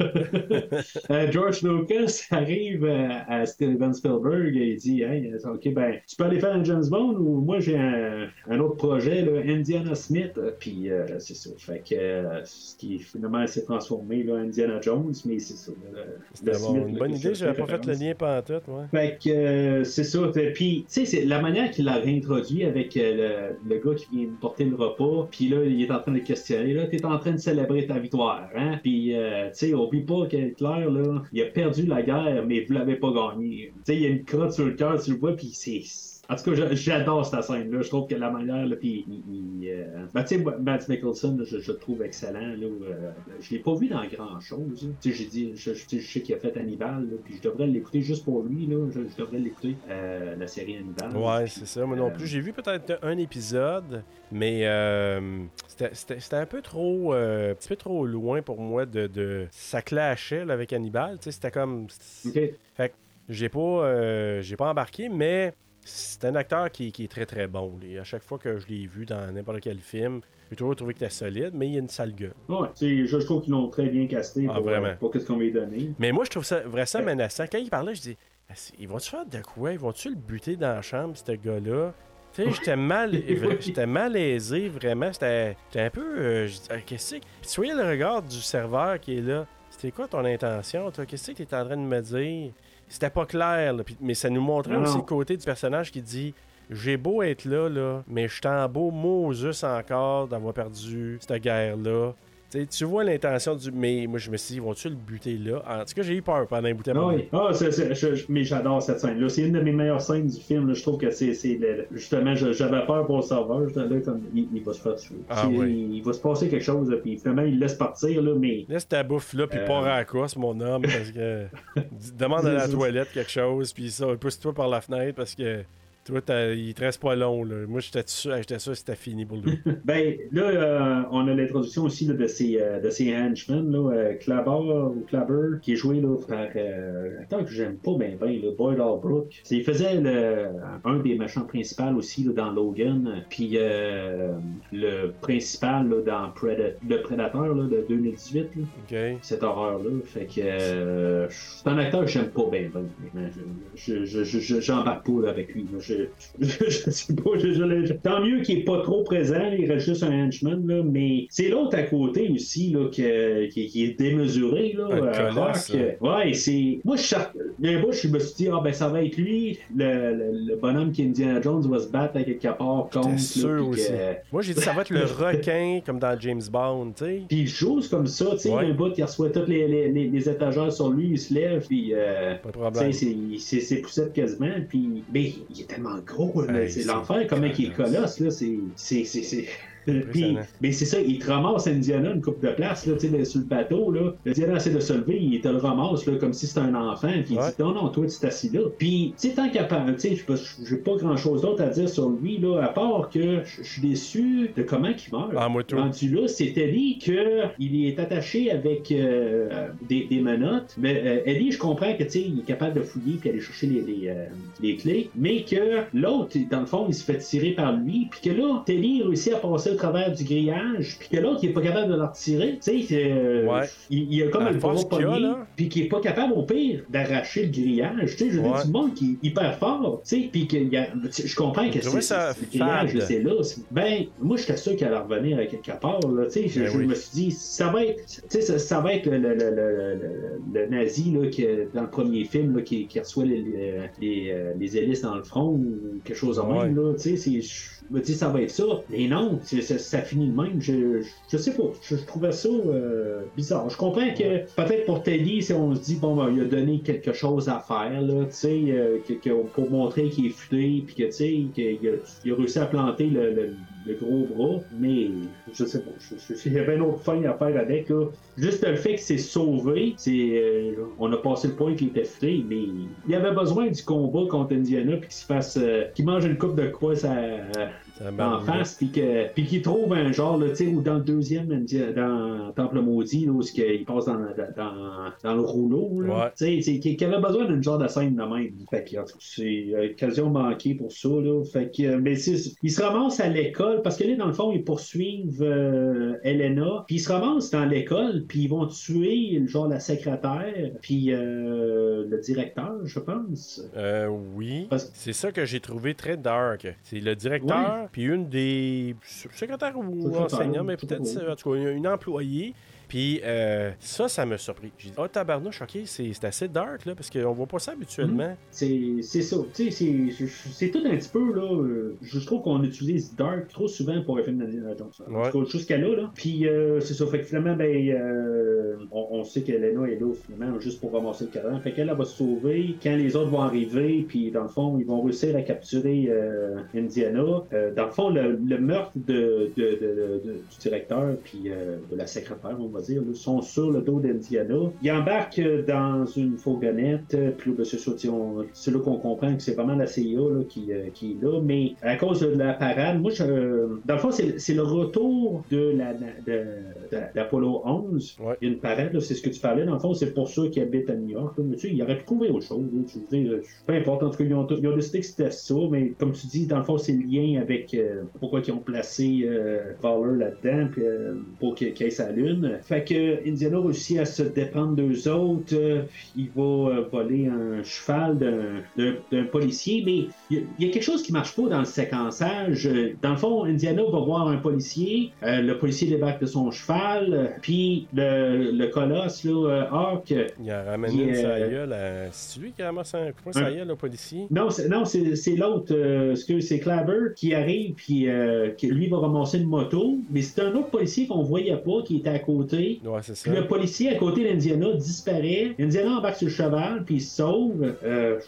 George Lucas arrive euh, à Steven Spielberg et il dit Hey, euh, OK, ben, tu peux aller faire un James Bond ou moi j'ai un, un autre projet, là, Indiana Smith. Euh, Puis euh, c'est ça. Fait que euh, ce qui finalement s'est transformé là, Indiana Jones, mais c'est ça. le C'était bon, une bonne idée, je j'avais pas fait le lien pantoute, moi. Fait que euh, c'est ça. Puis, tu sais, c'est la manière qu'il l'a réintroduit avec euh, le, le gars qui vient porter le repas. Puis là, il est en train de questionner. Là, t'es en train de célébrer ta victoire. Hein? Puis, euh, tu sais, oublie pas que Hitler, là, il a perdu la guerre, mais vous l'avez pas gagné. Tu sais, il y a une crotte sur le cœur, tu le vois, puis c'est. En tout cas, j'a- j'adore cette scène-là. Je trouve que la manière, là, puis il- il, euh, ben, tu sais, Matt Nicholson, là, je, je le trouve excellent. Là, euh, je l'ai pas vu dans grand-chose. Tu sais, j'ai dit, je, sais, je sais qu'il a fait Hannibal, là, puis je devrais l'écouter juste pour lui. Là, je, devrais l'écouter, euh, la série Hannibal. Ouais, c'est ça. Moi non plus. J'ai vu peut-être un épisode, mais euh, c'était- un peu trop, un petit peu trop loin pour moi de, de... ça clashait avec Hannibal. Tu sais, c'était comme, fait que j'ai pas, euh, j'ai pas embarqué, mais c'est un acteur qui, qui est très très bon. là. À chaque fois que je l'ai vu dans n'importe quel film, j'ai toujours trouvé qu'il était solide, mais il a une sale gueule. Ouais, je, je trouve qu'ils l'ont très bien casté Ah, pour, vraiment. euh, pour qu'est-ce qu'on lui a donné. Mais moi, je trouve ça vraiment Ouais. menaçant. Quand il parlait, je dis Ah, ils vont-tu faire de quoi? Ils vont-tu le buter dans la chambre, ce gars-là? Tu sais, j'étais mal, j'étais malaisé, vraiment. C'était j'étais un peu. euh, Ah, qu'est-ce que. Puis tu voyais le regard du serveur qui est là. C'était quoi ton intention, toi? Qu'est-ce que tu es en train de me dire? C'était pas clair, là. Mais ça nous montrait Non, aussi le côté du personnage qui dit J'ai beau être là, là, mais je suis en beau Moses encore d'avoir perdu cette guerre-là. Tu vois l'intention du. Mais moi, je me suis dit, vont-tu le buter là? En tout cas, j'ai eu peur pendant un bout de temps. oui. Ah, je- mais j'adore cette scène-là. C'est une de mes meilleures scènes du film. là. Je trouve que c'est. justement, j'avais peur pour le serveur. J'étais là comme. Il, il va se faire tuer. Ah oui. Il va se passer quelque chose, là, puis finalement, il laisse partir, là, mais. Laisse ta bouffe là, puis Euh. pars à la course, mon homme, parce que. Demande à la toilette quelque chose, puis ça, pousse-toi par la fenêtre, parce que. Toi, il te reste pas long, là. Moi, j'étais sûr, j'étais sûr que c'était fini pour lui. Ben, là, euh, on a l'introduction aussi là, de ces, euh, de ces henchmen, là, euh, Clabber ou Clabber, qui est joué là, par euh, un acteur que j'aime pas bien, ben, là, Boyd Albrook. Il faisait le, un des méchants principaux aussi là, dans Logan, puis euh, le principal là, dans le Predator là, de 2018. là. OK? cette horreur-là. Fait que c'est un acteur que j'aime pas bien. ben, honnêtement. Je, je, je, je- j'embarque pas avec lui. Je, je, je sais pas. Je, tant mieux qu'il est pas trop présent. Il reste juste un henchman. Là, mais c'est l'autre à côté aussi là, que- qui, qui est démesuré. Là, Un euh, colosse, Rock. Ouais, c'est. Moi, je un bout, je me suis dit, ah ben ça va être lui, le, le, le bonhomme qui Indiana Jones va se battre à quelque part contre. sûr aussi. que- Moi, j'ai dit, ça va être le requin, comme dans James Bond, tu sais. puis il joue comme ça, tu sais, Ouais. il y a un bout qui reçoit toutes les, les, les, les étagères sur lui, il se lève, puis euh, Pas de problème. c'est- c'est c'est poussette quasiment, puis mais il est tellement gros, là, Hey, c'est l'enfer, comment il est colosse. là, c'est- c'est- c'est- Puis, mais c'est ça, il te ramasse Indiana une coupe de place là, tu sais, sur le bateau. Là. Indiana essaie de se lever, il te le ramasse là, comme si c'était un enfant. Puis il Ouais. dit Non, non, toi, tu t'assis là. Puis, tu sais, tant qu'à sais, j'ai- pas grand chose d'autre à dire sur lui, là, à part que je suis déçu de comment il meurt. Ah, moi, tout. Rendu là, c'est Eddie qu'il est attaché avec euh, des, des menottes. Mais euh, Eddie, je comprends que tu sais, il est capable de fouiller puis aller chercher les, les, euh, les clés, mais que l'autre, dans le fond, il se fait tirer par lui, puis que là, Teddy réussit à passer travers du grillage, puis que l'autre, il est pas capable de le retirer. Tu sais, euh, Ouais. il, il a comme le bras qu'il a, pogné, puis qu'il est pas capable, au pire, d'arracher le grillage. Tu sais, je veux dire, Ouais. du monde qui est hyper fort, tu sais, puis que je comprends que c'est le grillage, c'est là. Ben, moi, j'étais sûr qu'elle allait revenir à quelque part, là, tu sais, je, Ben je oui. me suis dit, ça va être, tu sais, ça, ça va être le, le, le, le, nazi, là, dans le premier film, là, qui, qui reçoit les, les, les, euh, les hélices dans le front, ou quelque chose Ouais. même, là, tu sais, me dis, ça va être ça. Mais non, c'est- ça, ça finit de même. Je, je, je sais pas. Je, je trouvais ça euh, bizarre. Je comprends que peut-être pour Teddy, si on se dit, bon, ben, il a donné quelque chose à faire, là, tu sais, euh, pour montrer qu'il est futé, puis que, tu sais, qu'il a, il a réussi à planter le, le- le gros bras, mais je sais pas. je- je- Il y avait une autre fin à faire avec, là. Juste le fait qu'il s'est sauvé, c'est, euh, on a passé le point qu'il était futé, mais il avait besoin du combat contre Indiana, puis qu'il se fasse, euh, qu'il mange une coupe de quoi, ça, Ça en face, puis qu'il trouve un genre, là, tu sais, ou dans le deuxième, dans Temple Maudit, là, où il passe dans, dans, dans le rouleau, là, Ouais. tu sais, c'est- qu'il avait besoin d'une genre de scène de même. Fait que, en tout cas, c'est euh, occasion manquée pour ça, là. Fait que, euh, mais il se ramasse à l'école, parce que là, dans le fond, ils poursuivent euh, Elena, puis ils se ramassent dans l'école, puis ils vont tuer, genre, la secrétaire, puis euh, le directeur, je pense. Euh, oui. C'est ça que j'ai trouvé très dark. C'est le directeur, puis une des secrétaires ou enseignants, mais peut-être, en tout cas, une employée Puis euh, ça, ça m'a surpris. J'ai dit, oh tabarnouche, ok, c'est assez dark, là, parce qu'on voit pas ça habituellement. C'est c'est ça. Tu sais, c'est- tout un petit peu, là. euh, Je trouve qu'on utilise Dark trop souvent pour un film d'Indiana Jones. En Ouais. jusqu'à là, là. Puis, euh, c'est ça. Fait que finalement, ben, euh, on, on sait qu'Elena est là, finalement, juste pour ramasser le cadran. Fait qu'elle, elle va se sauver. Quand les autres vont arriver, puis dans le fond, ils vont réussir à capturer euh, Indiana. Dans le fond, le, le meurtre de, du directeur, puis de la secrétaire, on va dire, sont sur le dos d'Indiana. Ils embarquent euh, dans une fourgonnette, euh, puis là, ben, c'est sais, c'est là qu'on comprend que c'est vraiment la CIA là, qui, euh, qui est là. Mais à cause de la parade, moi, je, dans le fond, c'est c'est le retour de la- de- de- d'Apollo 11. Ouais. Il y a une parade, là, c'est ce que tu parlais. Dans le fond, c'est pour ceux qui habitent à New York. là. Mais tu sais, il aurait pu trouver autre chose. là. Tu dire, peu importe. En tout cas, ils ont, ils ont décidé que c'était ça. Mais comme tu dis, dans le fond, c'est le lien avec euh, pourquoi ils ont placé euh, Fowler là-dedans puis, euh, pour qu'il qu'il ait sa lune. Fait que Indiana réussit à se dépendre d'eux autres. euh, il va euh, voler un cheval d'un- policier. Mais il y, a- il y a quelque chose qui marche pas dans le séquençage. Euh, Dans le fond, Indiana va voir un policier. euh, le policier débarque de son cheval. euh, Puis le, le colosse, là, euh, Hawk, Il a ramené une sa gueule à... C'est lui qui a ramassé un coup de Un- gueule au policier? Non, c'est, l'autre, euh, parce que c'est Claver qui arrive, puis euh, lui va ramasser une moto, mais c'est un autre policier qu'on voyait pas, qui était à côté. Ouais, c'est ça. Puis le policier à côté d'Indiana disparaît. Indiana embarque sur le cheval, puis il se sauve. Euh,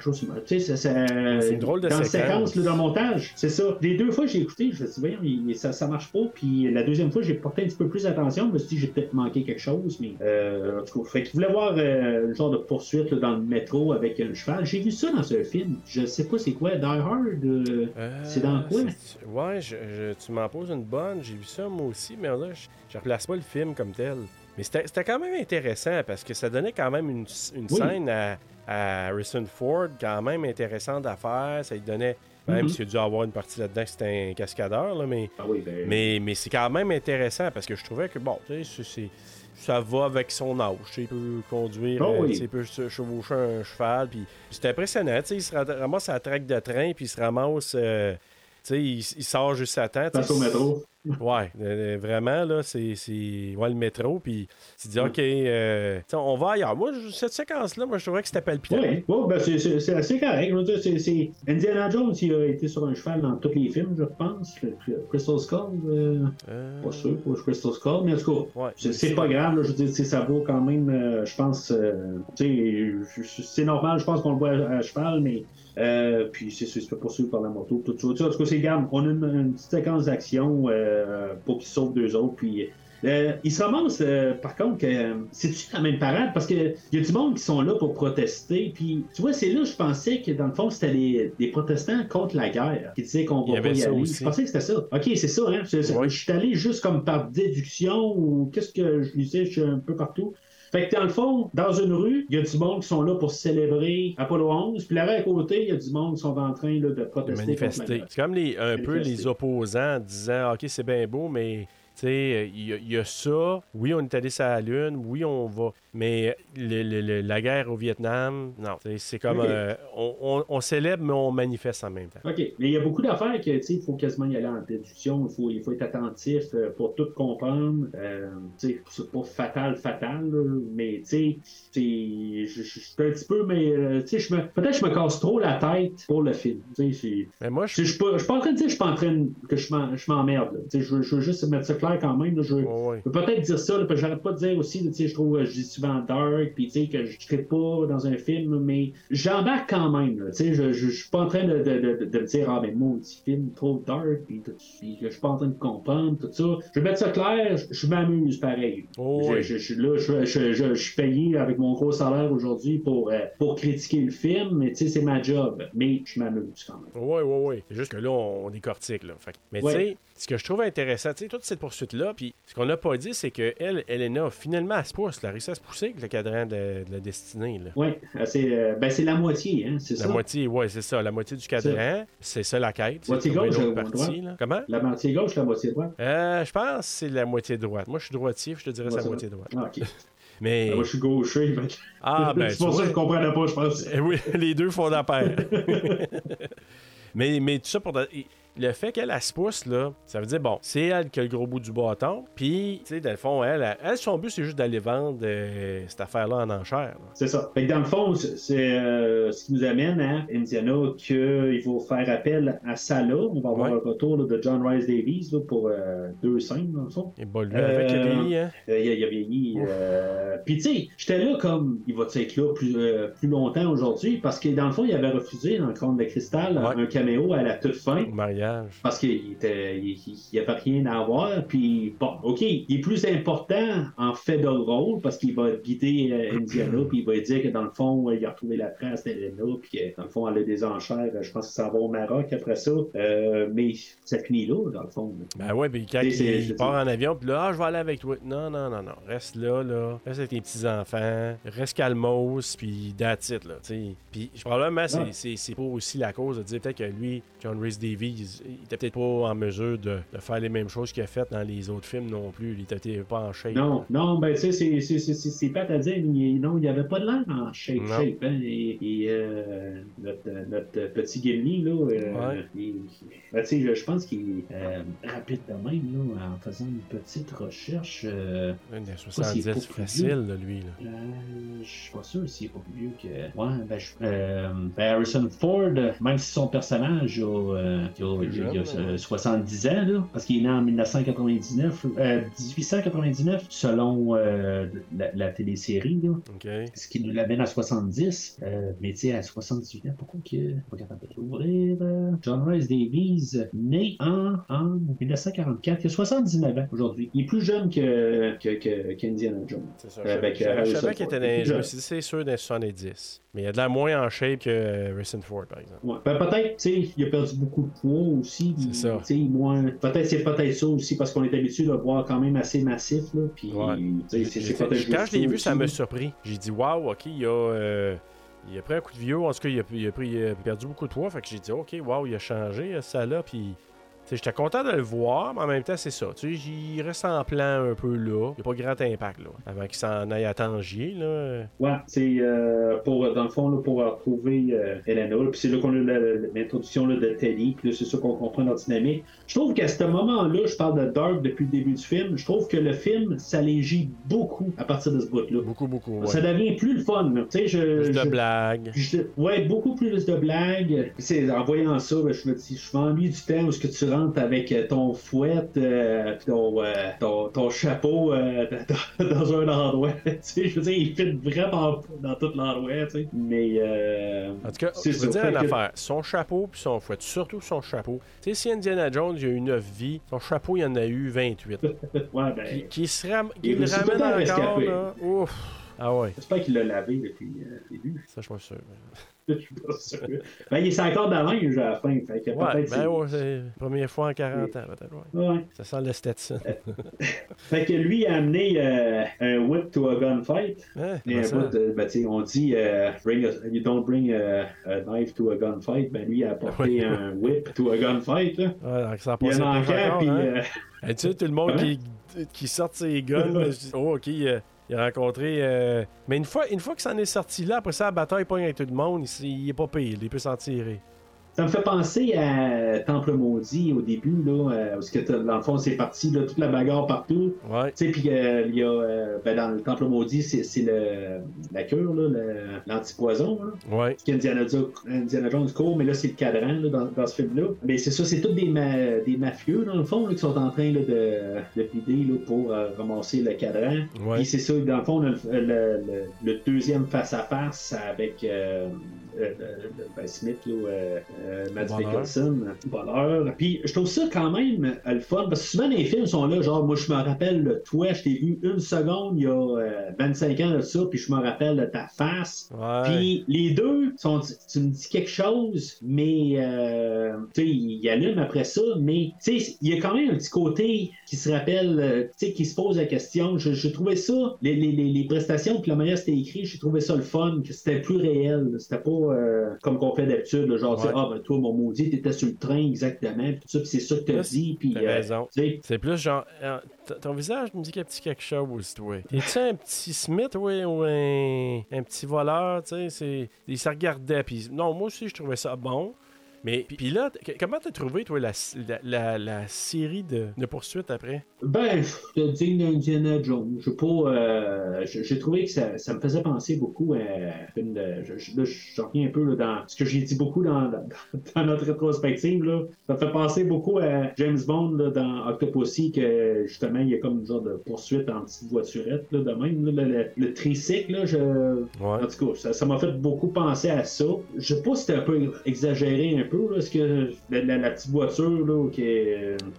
quelque chose, tu sais, C'est une drôle de dans la séquence. séquence, là, dans le montage, c'est ça. Les deux fois j'ai écouté, je me suis dit, voyons, ça, ça marche pas. Puis la deuxième fois, j'ai porté un petit peu plus attention. Je me suis dit, j'ai peut-être manqué quelque chose, mais euh, en tout cas, fait qu'il voulait voir euh, le genre de poursuite là, dans le métro avec un cheval. J'ai vu ça dans un film. Je sais pas c'est quoi, Die Hard. euh, Euh, c'est dans quoi? c'est- Ouais, je- je- tu m'en poses une bonne. J'ai vu ça moi aussi, mais là, je, je replace pas le film comme tel. Mais c'était c'était quand même intéressant parce que ça donnait quand même une, une Oui. scène à, à Harrison Ford quand même intéressante à faire. Ça lui donnait, même Mhm. s'il a dû avoir une partie là-dedans que c'était un cascadeur, là, mais, Ah oui, ben, mais, mais c'est quand même intéressant parce que je trouvais que, bon, tu sais, c'est- ça va avec son âge. Il peut conduire, oui. sais, il peut se chevaucher un cheval. Puis c'est impressionnant. Il se ra- ramasse à la traque de train, puis il se ramasse. euh, il, il sort juste à temps. passe au métro. Ouais, euh, vraiment, là, c'est, ouais, le métro, puis tu dis, OK, euh, on va ailleurs. Moi, cette séquence-là, moi, je trouvais que c'était palpitant. Oui, ouais, ben c'est, assez correct. C'est, Indiana Jones, il a été sur un cheval dans tous les films, je pense. Le- le Crystal Skull, euh, Euh, pas sûr pour Crystal Skull, mais en tout cas, Ouais. c'est, pas grave. là, je veux dire, ça vaut quand même, euh, je pense, euh, c'est normal, je pense qu'on le voit à, à cheval, mais euh, puis c'est, c'est, c'est poursuivi par la moto, tout ça. Tu sais, En tout cas, c'est garde. On a une, une petite séquence d'action euh, pour qu'ils sauvent deux autres, puis. Euh, il se ramasse, euh, par contre, que c'est-tu la même parade? Parce qu'il y a du monde qui sont là pour protester. Puis, tu vois, c'est là je pensais que, dans le fond, c'était des, des protestants contre la guerre qui disaient qu'on Il va pas y ça aller. aussi. Je pensais que c'était ça. OK, c'est ça, hein? Je, suis allé juste comme par déduction ou qu'est-ce que je lisais? Je suis un peu partout. Fait que dans le fond, dans une rue, il y a du monde qui sont là pour célébrer Apollo 11, puis là à côté, il y a du monde qui sont en train là, de protester. manifester. C'est comme les, un peu les opposants disant OK, c'est bien beau, mais tu sais, il y, y a ça. Oui, on est allé sur la Lune. Oui, on va. Mais le- le- le- la guerre au Vietnam, non. C'est comme. Euh, on, on- on célèbre, mais on manifeste en même temps. OK. Mais il y a beaucoup d'affaires que, tu sais, il faut quasiment y aller en déduction. Il faut, il faut être attentif euh, pour tout comprendre. Euh, tu sais, c'est pas fatal, fatal, là, mais, tu sais, je suis un petit peu, mais, euh, tu sais, peut-être que je me casse trop la tête pour le film. Tu sais, c'est- Mais moi, je suis pas, en train de dire que je suis pas en train que je m'emmerde. Je, veux- juste mettre ça clair quand même. Je, veux- peut-être dire ça, là, parce que j'arrête pas de dire aussi, tu sais, je trouve, je souvent dark, puis tu sais, que je ne pas dans un film, mais j'embarque quand même, tu sais, je, je, je suis pas en train de, de, de, de me dire, ah, mais mon petit film trop dark, puis je suis pas en train de comprendre, tout ça. Je vais mettre ça clair, je, je m'amuse pareil. Oh, Je- je, là, je, je, je, je suis payé avec mon gros salaire aujourd'hui pour, euh, pour critiquer le film, mais tu sais, c'est ma job, mais je m'amuse quand même. Oui, oui, oui. C'est juste que là, on, on décortique. Là. Fait mais Ouais. tu sais, ce que je trouve intéressant, tu sais, toute cette poursuite-là, puis ce qu'on n'a pas dit, c'est que elle, Elena, finalement, elle se pousse. Elle a réussi à se pousser avec le cadran de, de la destinée. Là. Oui, c'est euh, ben, c'est la moitié, hein, c'est La ça? moitié, ouais, c'est ça. La moitié du cadran, c'est ça la quête. Moitié gauche l'autre ou partie, droite? Comment? La moitié gauche, la moitié droite. Euh, je pense que c'est la moitié droite. Moi, je suis droitier, je te dirais c'est la Moitié moitié droite. Ah, ok. Mais. Ah, Moi, je suis gaucher. que- Ah, ben, c'est pour ça que je comprenais pas, je pense. Eh oui, les deux font la paire. mais, mais tout ça pour. Le fait qu'elle elle se pousse, là, ça veut dire, bon, c'est elle qui a le gros bout du bâton. Puis, tu sais, dans le fond, elle, elle, elle, son but, c'est juste d'aller vendre euh, cette affaire-là en enchère. C'est ça. Fait que dans le fond, c'est euh, ce qui nous amène à Indiana qu'il faut faire appel à ça là. On va avoir Ouais. un retour là, de John Rice Davies là, pour euh, deux scènes, dans le fond. Et bon, lui, avec le pays, hein. Il, a, il a vieilli. Puis tu sais, j'étais là comme il va être là plus, plus longtemps aujourd'hui parce que dans le fond, il avait refusé dans le Crâne de cristal Ouais. un caméo à la toute fin. Parce qu'il était, il, il- il avait rien à avoir, puis bon, ok, il est plus important en fait de rôle parce qu'il va guider euh, Indiana, puis il va dire que dans le fond, euh, il a retrouvé la trace d'Elena, puis dans le fond, elle a des enchères, euh, je pense que ça va au Maroc après ça, Euh, mais ça finit là, dans le fond. Ben ouais, puis quand il je part en avion, puis là, ah, je vais aller avec toi. Non, non, non, non. Reste là, là. Reste avec tes petits-enfants. Reste calmos, puis that's it, là. Puis probablement, c'est- c'est pas aussi la cause de dire peut-être que lui, John Rhys Davies, il était peut-être pas en mesure de, de faire les mêmes choses qu'il a faites dans les autres films non plus. Il était pas en shape. Non, non, ben tu sais, c'est- pas à dire, mais non, il n'y avait pas de l'air en shape, shape, hein, et, et, euh, notre, notre petit Gimli, là, euh, Ouais. il- ben, je, je pense qu'il est euh, rapide de même, là, en faisant une petite recherche, euh, Une des pas 70 s'il est pas plus facile, là, lui. Là. euh, je suis pas sûr s'il est pas vieux que. Ouais, ben, je- euh, ben, Harrison Ford, même si son personnage a, euh, il il a- il a, jeune, euh, 70 ans, là, parce qu'il est né en 1999, euh, 1899, selon euh, la, la télésérie, là, ce qui nous l'amène à 70. Euh, mais tu sais, à 78 ans, pourquoi que. Pas capable de l'ouvrir. euh, John Rice Davies, né en, en 1944, il a 79 ans aujourd'hui. Il est plus jeune que, que, que, qu'Indiana Jones. C'est ça. Je savais qu'il était dans, je me suis dit, c'est sûr, dans les 70. Mais il a de la moins en shape que euh, Harrison Ford, par exemple. Ouais. Ben, peut-être, tu sais, il a perdu beaucoup de poids aussi. C'est ça. tu sais, moins... Peut-être c'est peut-être ça aussi parce qu'on est habitué de le voir quand même assez massif. Là, puis, Ouais. tu sais, c'est- peut-être Quand je l'ai vu, aussi, ça m'a surpris. J'ai dit, waouh, ok, il a, euh, il a pris un coup de vieux. En tout cas, il a, il a pris, il a perdu beaucoup de poids. Fait que j'ai dit, ok, waouh, il a changé, euh, ça là. Puis, j'étais content de le voir, mais en même temps, c'est ça. Tu sais, il reste en plan un peu là. Il n'y a pas grand impact, là. Avant qu'il s'en aille à Tangier, là. Ouais, c'est euh, pour, dans le fond, là, pour retrouver euh, Elena. là, Puis c'est là qu'on a l'introduction de Teddy. Puis là, c'est ça qu'on comprend notre dynamique. Je trouve qu'à ce moment-là, je parle de Dark depuis le début du film. Je trouve que le film s'allégit beaucoup à partir de ce bout-là. Beaucoup, beaucoup. Ouais. Ça devient plus le fun. là. Tu sais, je, Plus de je- blagues. Je- ouais, beaucoup plus de blagues. En voyant ça, ben, je me dis, je m'ennuie du temps où ce que tu rentres avec ton fouet, euh, ton, euh, ton, ton chapeau euh, dans, dans un endroit. je veux dire, il fit vraiment dans tout l'endroit, tu sais. Mais euh, En tout cas, c'est je veux dire une que- affaire. Son chapeau puis son fouet, surtout son chapeau. Tu sais, si Indiana Jones, il a eu 9 vies, son chapeau, il en a eu 28. Ouais, ben, qui, qui se ram- qui Il le ramène encore, là. Ouf. Ah ouais, j'espère qu'il l'a lavé depuis euh, le début. ça, je suis pas sûr. Je suis pas sûr. Ben, il est encore de la linge à la fin. Fait que Ouais, ben ouais, c'est première fois en 40 ans, peut-être, ouais. Ouais. Ça sent le Stetson. Fait que lui a amené euh, un whip to a gunfight. Et un de- ben, on dit euh, bring a- you don't bring a, a knife to a gunfight. Ben lui a apporté un whip to a gunfight. Là. Ouais, donc ça a Il y a un puis hein? euh, Hey, tu sais, tout le monde Hein? qui, qui sort ses guns, je dis, oh, ok, il, il a rencontré. euh, Mais une fois, une fois que ça en est sorti là, après ça, la bataille pogne avec tout le monde, il, il est pas payé, il peut s'en tirer. Ça me fait penser à Temple Maudit au début, là, euh, parce que t'as- dans le fond, c'est parti, là, toute la bagarre partout. Ouais. Tu sais, puis euh, il y a, euh, ben, dans le Temple Maudit, c'est le, la cure, l'antipoison. Ouais. qu'Indiana Jo- Indiana Jones court, mais là, c'est le cadran là, dans, dans ce film-là. Mais c'est ça, c'est tous des, ma- des mafieux, dans le fond, là, qui sont en train là, de, de bider là, pour euh, ramasser le cadran. Ouais. Puis c'est ça, dans le fond, le, le- le- le deuxième face-à-face avec euh, euh, euh, ben, Smith, là, euh, euh, Matt. Mikkelsen, Bonheur. Puis je trouve ça quand même euh, le fun, parce que souvent les films sont là, genre, moi je me rappelle, de toi, je t'ai vu une seconde il y a euh, 25 ans de ça, puis je me rappelle de ta face. Ouais. Puis les deux, sont, tu me dis quelque chose, mais euh, tu sais, il allume après ça, mais tu sais, il y a quand même un petit côté qui se rappelle, euh, tu sais, qui se pose la question. Je, je trouvais ça, les, les, les, prestations, puis la manière c'était écrit, j'ai trouvé ça le fun, que c'était plus réel. C'était pas euh, comme qu'on fait d'habitude, genre, Ouais. ah ben toi, mon maudit, t'étais sur le train exactement, puis tout ça, puis c'est ça que t'as dit, puis T'as euh, raison. C'est plus genre. euh, Ton visage me dit qu'il y a petit quelque chose, toi. Es-tu un petit Smith, oui, ou un, un petit voleur, tu sais? c'est- Il se regardait, puis non, moi aussi, je trouvais ça bon. Mais puis puis là, comment t'as trouvé, toi, la, la, la- la série de, de poursuites après? Ben, je te dis d'Indiana Jones. Je sais pas. euh, j'ai trouvé que ça, ça me faisait penser beaucoup à un film de. Je, je, reviens un peu là, dans ce que j'ai dit beaucoup dans, dans, dans notre rétrospective. Là. Ça me fait penser beaucoup à James Bond là, dans Octopussy, que justement, il y a comme une genre de poursuite en petite voiturette, là, de même. là, le, le, le tricycle, là, je. Ouais. En tout cas, ça ça m'a fait beaucoup penser à ça. Je sais pas si c'était un peu exagéré un peu, là, parce que la, la- la petite voiture là, qui,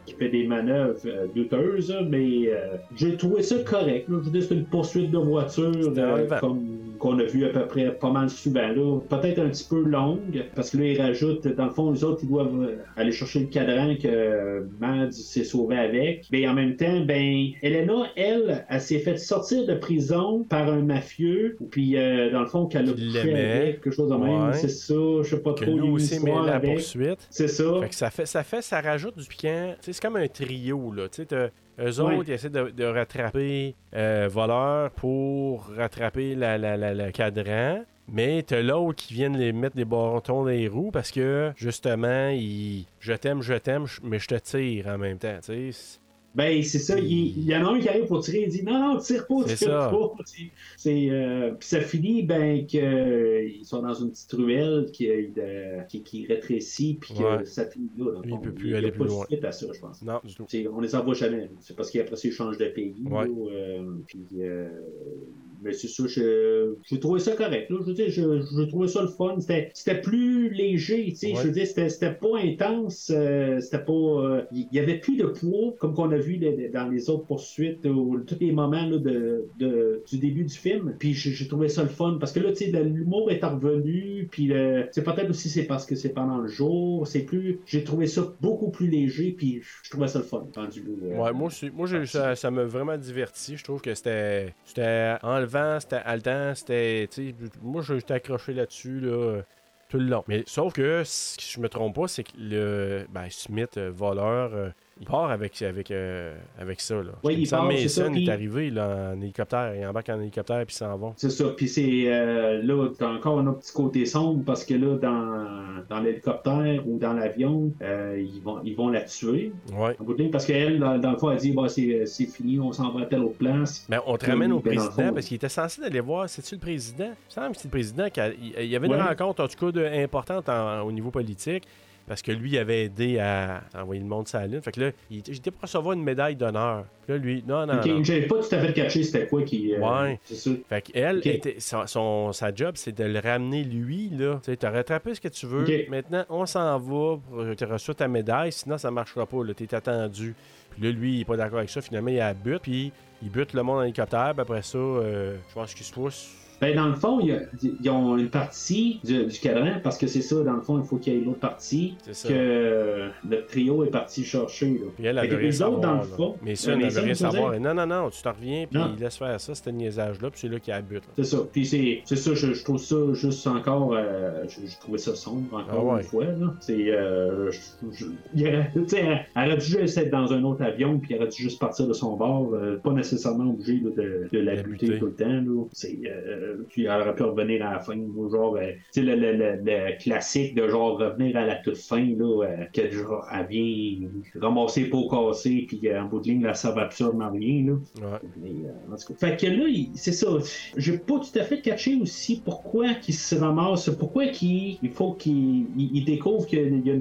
qui fait des manœuvres euh, douteuses, mais euh, j'ai trouvé ça correct. Là. Je veux dire, c'est une poursuite de voiture euh, comme qu'on a vu à peu près pas mal souvent. là. Peut-être un petit peu longue, parce que là, ils rajoutent, dans le fond, les autres, ils doivent euh, aller chercher le cadran que euh, Mads s'est sauvé avec. Mais en même temps, ben, Elena, elle, elle s'est fait sortir de prison par un mafieux, puis euh, dans le fond, qu'elle a couché avec, quelque chose de même. Ouais. C'est ça, je sais pas Que trop lui aussi à la avec. poursuite. C'est ça. Fait que ça fait, ça fait, ça rajoute du piquant. C'est comme un trio, là. Tu sais, eux autres, ils essaient de, de rattraper euh, voleur pour rattraper la, la, la- le cadran. Mais t'as l'autre qui vient de les mettre des bâtons dans les roues parce que, justement, il... je t'aime, je t'aime, mais je te tire en même temps. Ben, c'est ça. Il, il y en a un qui arrive pour tirer, il dit non, non, tire pas, tire ça. pas. C'est- euh, puis ça finit, ben, qu'ils sont dans une petite ruelle qui, euh, qui, qui rétrécit, puis que Ouais. ça finit là. Lui, il peut plus aller plus loin. à ça, je pense. Non, du tout. On les envoie jamais. C'est parce qu'après ça, ils changent de pays. Ouais. là, euh, puis, euh, mais c'est ça, je- j'ai trouvé ça correct. Là. Je veux dire, je, je trouvais ça le fun. C'était, c'était plus léger, tu sais. Ouais. Je veux dire, c'était, c'était pas intense. euh, c'était pas. euh, Il y avait plus de poids, comme qu'on a vu dans les autres poursuites, ou tous les moments là, de, de- du début du film. Puis j'ai, trouvé ça le fun. Parce que là, tu sais, l'humour est revenu. Puis le- c'est peut-être aussi c'est parce que c'est pendant le jour. C'est plus. J'ai trouvé ça beaucoup plus léger. Puis je trouvais ça le fun. rendu là, euh, Ouais, moi, aussi- moi j'ai- ça ça m'a vraiment diverti. Je trouve que c'était c'était enlevant, c'était haletant, c'était. Moi, j'étais accroché là-dessus là, tout le long. Mais sauf que, si je me trompe pas, c'est que le ben, Smith, euh, voleur, euh, il part avec, avec, euh, avec ça. Là. Ouais, il part, c'est ça, Mason puis- est arrivé là, en hélicoptère. Il embarque en hélicoptère puis s'en vont. C'est ça. Puis c'est euh, là, t'as encore un autre petit côté sombre parce que là, dans, dans l'hélicoptère ou dans l'avion, euh, ils, vont, ils vont la tuer. Ouais. Parce qu'elle, dans, dans le fond, elle dit bah, c'est, c'est fini, on s'en va à telle autre place. Mais on te Oui, ramène au ben, président parce qu'il était censé aller voir, c'est-tu le président? Il me semble que c'est le président. qui a- Il il y avait une Ouais. rencontre, en tout cas, de- importante en- au niveau politique. Parce que lui, il avait aidé à envoyer le monde sur la Lune. Fait que là, il était, j'étais pour recevoir une médaille d'honneur. Puis là, lui, non, non, Ok, non. J'avais pas tout à fait catché c'était quoi qui. euh, Ouais. C'est ça. Fait qu'elle, Ok. était, son, son- sa job, c'est de le ramener lui, là. Tu sais, t'as rattrapé ce que tu veux. Maintenant, on s'en va pour te reçois ta médaille, sinon ça marchera pas, là. T'es attendu. Puis là, lui, il est pas d'accord avec ça. Finalement, il a bute, puis il bute le monde en hélicoptère. Puis après ça, euh, je pense qu'il se pousse. Ben, dans le fond, a- ils ont une partie du, du cadran parce que c'est ça, dans le fond, il faut qu'il y ait l'autre partie que le trio est parti chercher. Là. Puis elle avait rien autres, dans le fond, Mais ça, euh, elle n'avait rien savoir. Non, non, non, tu t'en reviens, puis il laisse faire ça, c'était niaisage-là, puis c'est là qu'il habite. C'est ça. Puis c'est, c'est ça, je, je trouve ça juste encore. euh, je, je trouvais ça sombre encore Ah ouais. une fois. Là. C'est. Euh, elle, aurait dû juste être dans un autre avion, puis elle aurait dû juste partir de son bord, euh, pas nécessairement obligé de, de la La buter buter. tout le temps. C'est, euh, puis elle aurait pu revenir à la fin, ou genre, euh, tu sais, le, le, le, le classique de genre revenir à la toute fin, là, euh, que genre, elle vient ramasser pour casser, puis euh, en bout de ligne, là, ça va absolument rien. Là. Ouais. Mais, euh, en tout cas. Fait que là, c'est ça. J'ai pas tout à fait catché aussi pourquoi qu'il se ramasse, pourquoi qu'il il faut qu'il il, il découvre que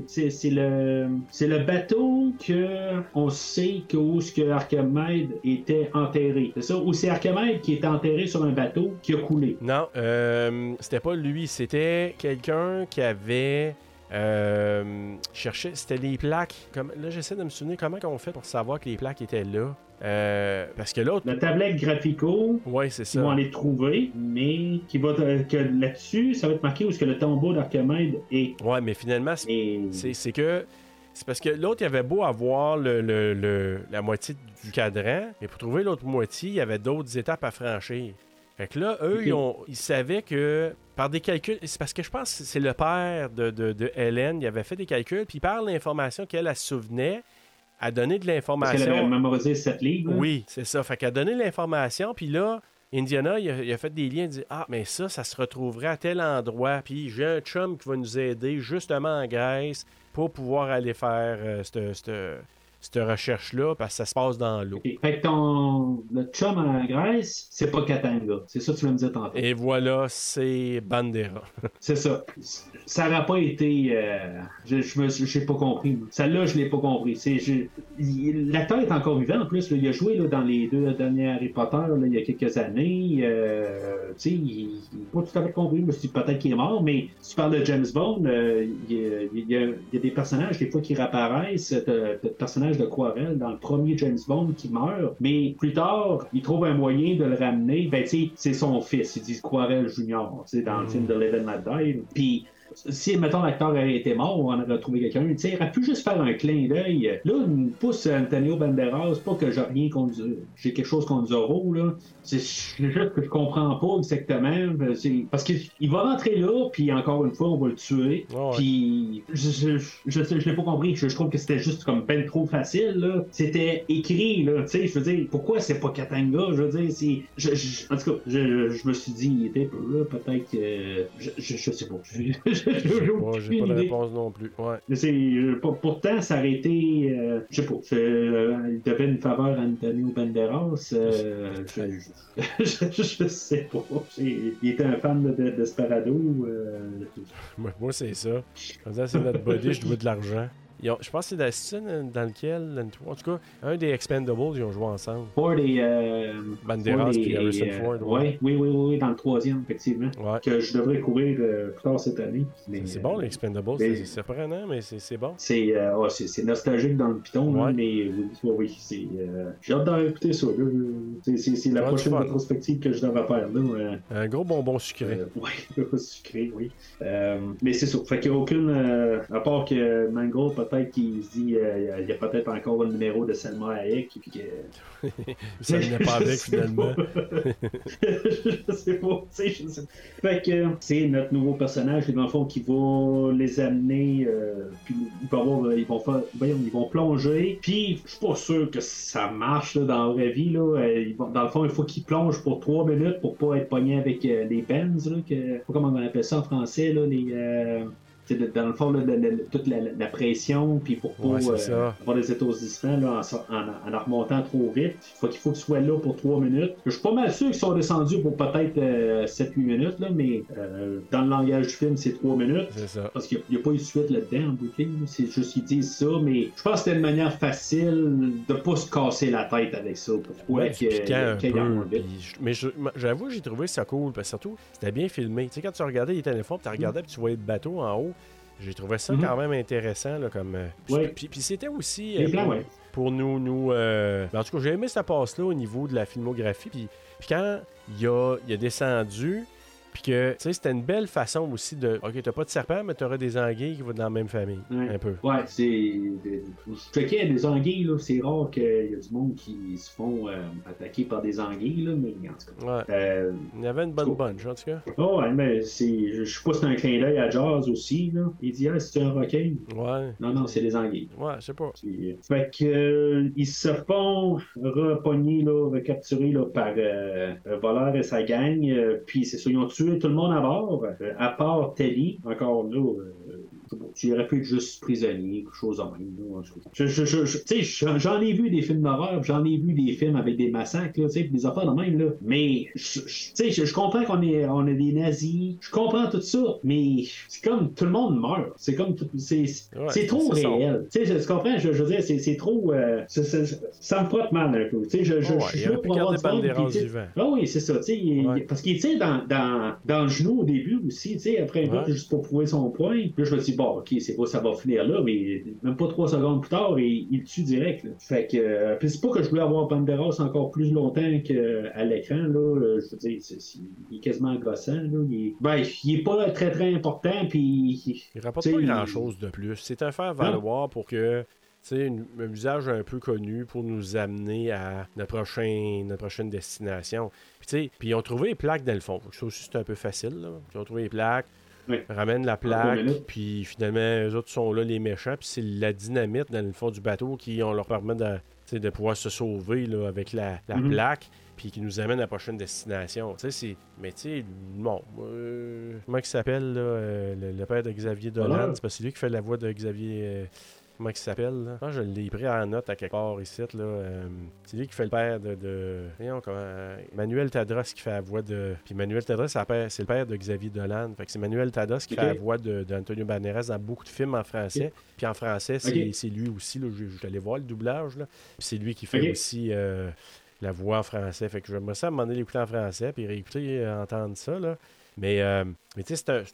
c'est le c'est le bateau que on sait que où ce que Archimède était enterré. C'est ça ou c'est Archimède qui était enterré sur un bateau qui a coulé. Non, euh, c'était pas lui, c'était quelqu'un qui avait euh, cherché, c'était les plaques. Comme, là, j'essaie de me souvenir comment on fait pour savoir que les plaques étaient là. Euh, parce que l'autre, La tablette graphico, ouais, c'est ils vont ça. aller trouver, mais qui va te- que là-dessus, ça va être marqué où est-ce que le tombeau d'Archimède est. Ouais, mais finalement, c'est- Et- c'est c'est que c'est parce que l'autre, il avait beau avoir le, le- le- la moitié du cadran, mais pour trouver l'autre moitié, il y avait d'autres étapes à franchir. Fait que là, eux, ils, ont, ils savaient que par des calculs, c'est parce que je pense que c'est le père de, de, de Hélène, il avait fait des calculs, puis par l'information qu'elle elle se souvenait, a donné de Parce qu'elle avait l'information. mémorisé cette livre. Oui, c'est ça. Fait qu'elle a donné l'information, puis là, Indiana, il a, il a fait des liens, il dit Ah, mais ça, ça se retrouverait à tel endroit. Puis j'ai un chum qui va nous aider justement en Grèce pour pouvoir aller faire euh, cette, cette- cette recherche-là parce que ça se passe dans l'eau. Fait que ton le chum en Grèce, c'est pas Katanga. C'est ça que tu vas me dire tantôt. Et voilà, c'est Bandera. C'est ça. Ça n'aurait pas été. euh, je je me suis- j'ai pas compris. Celle-là, je l'ai pas compris. C'est, je- L'acteur est encore vivant en plus. là. il a joué là, dans les deux derniers Harry Potter là, il y a quelques années. Euh, tu sais, il n'a pas tout à fait compris. Je me suis dit peut-être qu'il est mort, mais si tu parles de James Bond, euh, il, y a, il y a- il y a des personnages, des fois, qui réapparaissent. T'as- t'as le personnage de Quarel dans le premier James Bond qui meurt, mais plus tard, il trouve un moyen de le ramener. Ben, tu sais, c'est son fils. Ils disent Quarel Junior, tu sais, dans le film de Live and. Puis, si, mettons, l'acteur avait été mort, on aurait trouvé quelqu'un, tu sais, il aurait pu juste faire un clin d'œil. Là, il me pousse Antonio Banderas, pas que j'ai rien contre, j'ai quelque chose contre Zorro, là. C'est juste que je comprends pas exactement. Parce qu'il il va rentrer là, puis encore une fois, on va le tuer. Ouais. Puis, je, je, je, je l'ai pas compris. Je, trouve que c'était juste comme ben trop facile, là. C'était écrit, là. Tu sais, je veux dire, pourquoi c'est pas Katanga? Je veux dire, je- en tout cas, je, je me suis dit, il était peu, là. Peut-être que. Je sais pas. J'ai Ouais, j'ai pas de réponse non plus. Ouais. Mais euh, pour- pourtant, ça aurait été. euh, je sais pas. euh, il devait une faveur à Antonio Banderas. euh, je, je, je sais pas. Il était un fan de, de Desperado. Moi, c'est ça. Ça, c'est notre body, je dois de l'argent. Ils ont- je pense que c'est scène dans lequel, en tout cas, un des Expendables, ils ont joué ensemble. Ford et. Euh, Banderas et- Harrison euh, Ford. ouais. ouais, oui, oui, oui, oui, dans le troisième, effectivement. Ouais. Que je devrais courir euh, plus tard cette année. C'est bon, les Expendables. C'est surprenant, mais c'est bon. C'est euh, c'est- nostalgique dans le piton, là, Ouais. mais oui, oui, oui, c'est. J'ai hâte d'écouter ça. là. C'est- la prochaine rétrospective que je devrais faire. Là, Un gros bonbon sucré. euh, ouais, sucré, oui. Mais c'est ça. Fait qu'il n'y a aucune. à part que Mango, peut-être qu'il se dit euh, il y a peut-être encore le numéro de Selma Hayek. Puis que... Ça venait pas avec finalement. je sais pas, je sais. Fait que c'est notre nouveau personnage, dans le fond, qui va les amener, euh, puis avoir, ils vont faire, voyons, ils vont plonger, puis je suis pas sûr que ça marche là, dans la vraie vie, là. Euh, ils vont- dans le fond, il faut qu'ils plongent pour trois minutes pour pas être pogné avec euh, les pens, là, que, je sais pas comment on appelle ça en français, là, les... c'est de- dans le fond, là, toute la, la pression, puis pour pas Ouais, euh, avoir des étourdissements là, en, en, en remontant trop vite. Faut qu'il faut qu'ils soient là pour 3 minutes. Je suis pas mal sûr qu'ils sont descendus pour peut-être euh, 7-8 minutes, là, mais euh, dans le langage du film, c'est 3 minutes. Ça. Parce qu'il n'y a, pas eu de suite là-dedans en ligne. C'est juste qu'ils disent ça, mais je pense que c'était une manière facile de pas se casser la tête avec ça. Pourquoi Ouais, que- mais j'avoue, j'ai trouvé ça cool. Parce que surtout, c'était bien filmé. Tu sais, quand tu regardais les téléphones, tu regardais puis tu voyais le bateau en haut. J'ai trouvé ça Mhm. quand même intéressant. Là, comme, euh, puis, Ouais. puis- puis c'était aussi. Euh, pour, ouais. pour nous. nous euh, ben, en tout cas, j'ai aimé cette passe-là au niveau de la filmographie. Puis, puis quand il a, il a descendu, puis que, tu sais, c'était une belle façon aussi de. Ok, t'as pas de serpent, mais t'auras des anguilles qui vont dans la même famille. Ouais. Un peu. Ouais, c'est. Je checkais des anguilles, là. C'est rare qu'il y a du monde qui se font euh, attaquer par des anguilles, là, mais en tout cas. Ouais. Euh, Il y avait une bonne bunch, en tout cas. Oh, ouais, mais c'est. Je sais pas si c'est un clin d'œil à Jazz aussi, là. Il dit, ah, c'est un requin. Ouais. Non, non, c'est des anguilles. Ouais, je sais pas. Puis, Fait que euh, ils se font repogner, là, recapturer là, par euh, un voleur et sa gang. euh, puis c'est ça, ils ont tué tout le monde à bord, euh, à part Teddy. Encore là, euh, tu aurais pu être juste prisonnier, quelque chose en même. Là, je, je, je- je- tu sais, j'en- ai vu des films d'horreur, j'en ai vu des films avec des massacres, là, tu sais, puis des affaires de même. Là. Mais tu sais, je, comprends qu'on est, on est des nazis, je comprends tout ça, mais c'est comme tout le monde meurt. C'est comme c'est Ouais, trop réel. Tu sais, je, comprends? Je, je veux dire, c'est trop. euh, ça me frotte mal un peu. Tu sais, je, je, Oh, ouais, je suis là pour avoir du vivant. Ah oui, c'est ça. tu sais, Ouais. parce qu'il tire dans, dans, dans le genou au début aussi, tu sais, après un peu, juste pour prouver son point. Puis là, je me dis, bon, ok, c'est pas, ça va finir là, mais même pas trois secondes plus tard, il, tue direct. là. Fait que, euh, puis c'est pas que je voulais avoir Banderas encore plus longtemps qu'à l'écran, là. euh, Je veux dire, il est quasiment gossant, là. Il est, ben, il est pas très très important, puis. Il rapporte pas grand-chose de plus. C'est un faire valoir pour que une- un usage un peu connu pour nous amener à notre, prochain, notre prochaine destination. Puis, puis ils ont trouvé les plaques dans le fond. Ça aussi, c'est un peu facile. Là. Ils ont trouvé les plaques, Oui. ramènent la plaque, puis finalement, eux autres sont là, les méchants, puis c'est la dynamite dans le fond du bateau qui on leur permet de. de pouvoir se sauver là, avec la, la Mhm. plaque, puis qui nous amène à la prochaine destination. Tu sais, c'est. Mais tu sais, non. euh, comment il s'appelle, euh, le, le père de Xavier Dolan? Voilà. C'est parce que c'est lui qui fait la voix de Xavier. euh, Comment il s'appelle, là? Je l'ai pris en note à quelque part ici, là. euh, c'est lui qui fait le père de... de... Voyons, comment... euh, Manuel Tadros qui fait la voix de... Puis Manuel Tadros, c'est le père de Xavier Dolan. Fait que c'est Manuel Tadros qui fait la voix d'Antonio Banderas dans beaucoup de films en français. Puis en français, c'est lui aussi, là. Je, je suis allé voir le doublage, là. Puis c'est lui qui fait aussi... euh, la voix en français. Fait que j'aimerais ça à un moment donné l'écouter en français, puis réécouter, euh, entendre ça, là. Mais, euh, mais tu sais,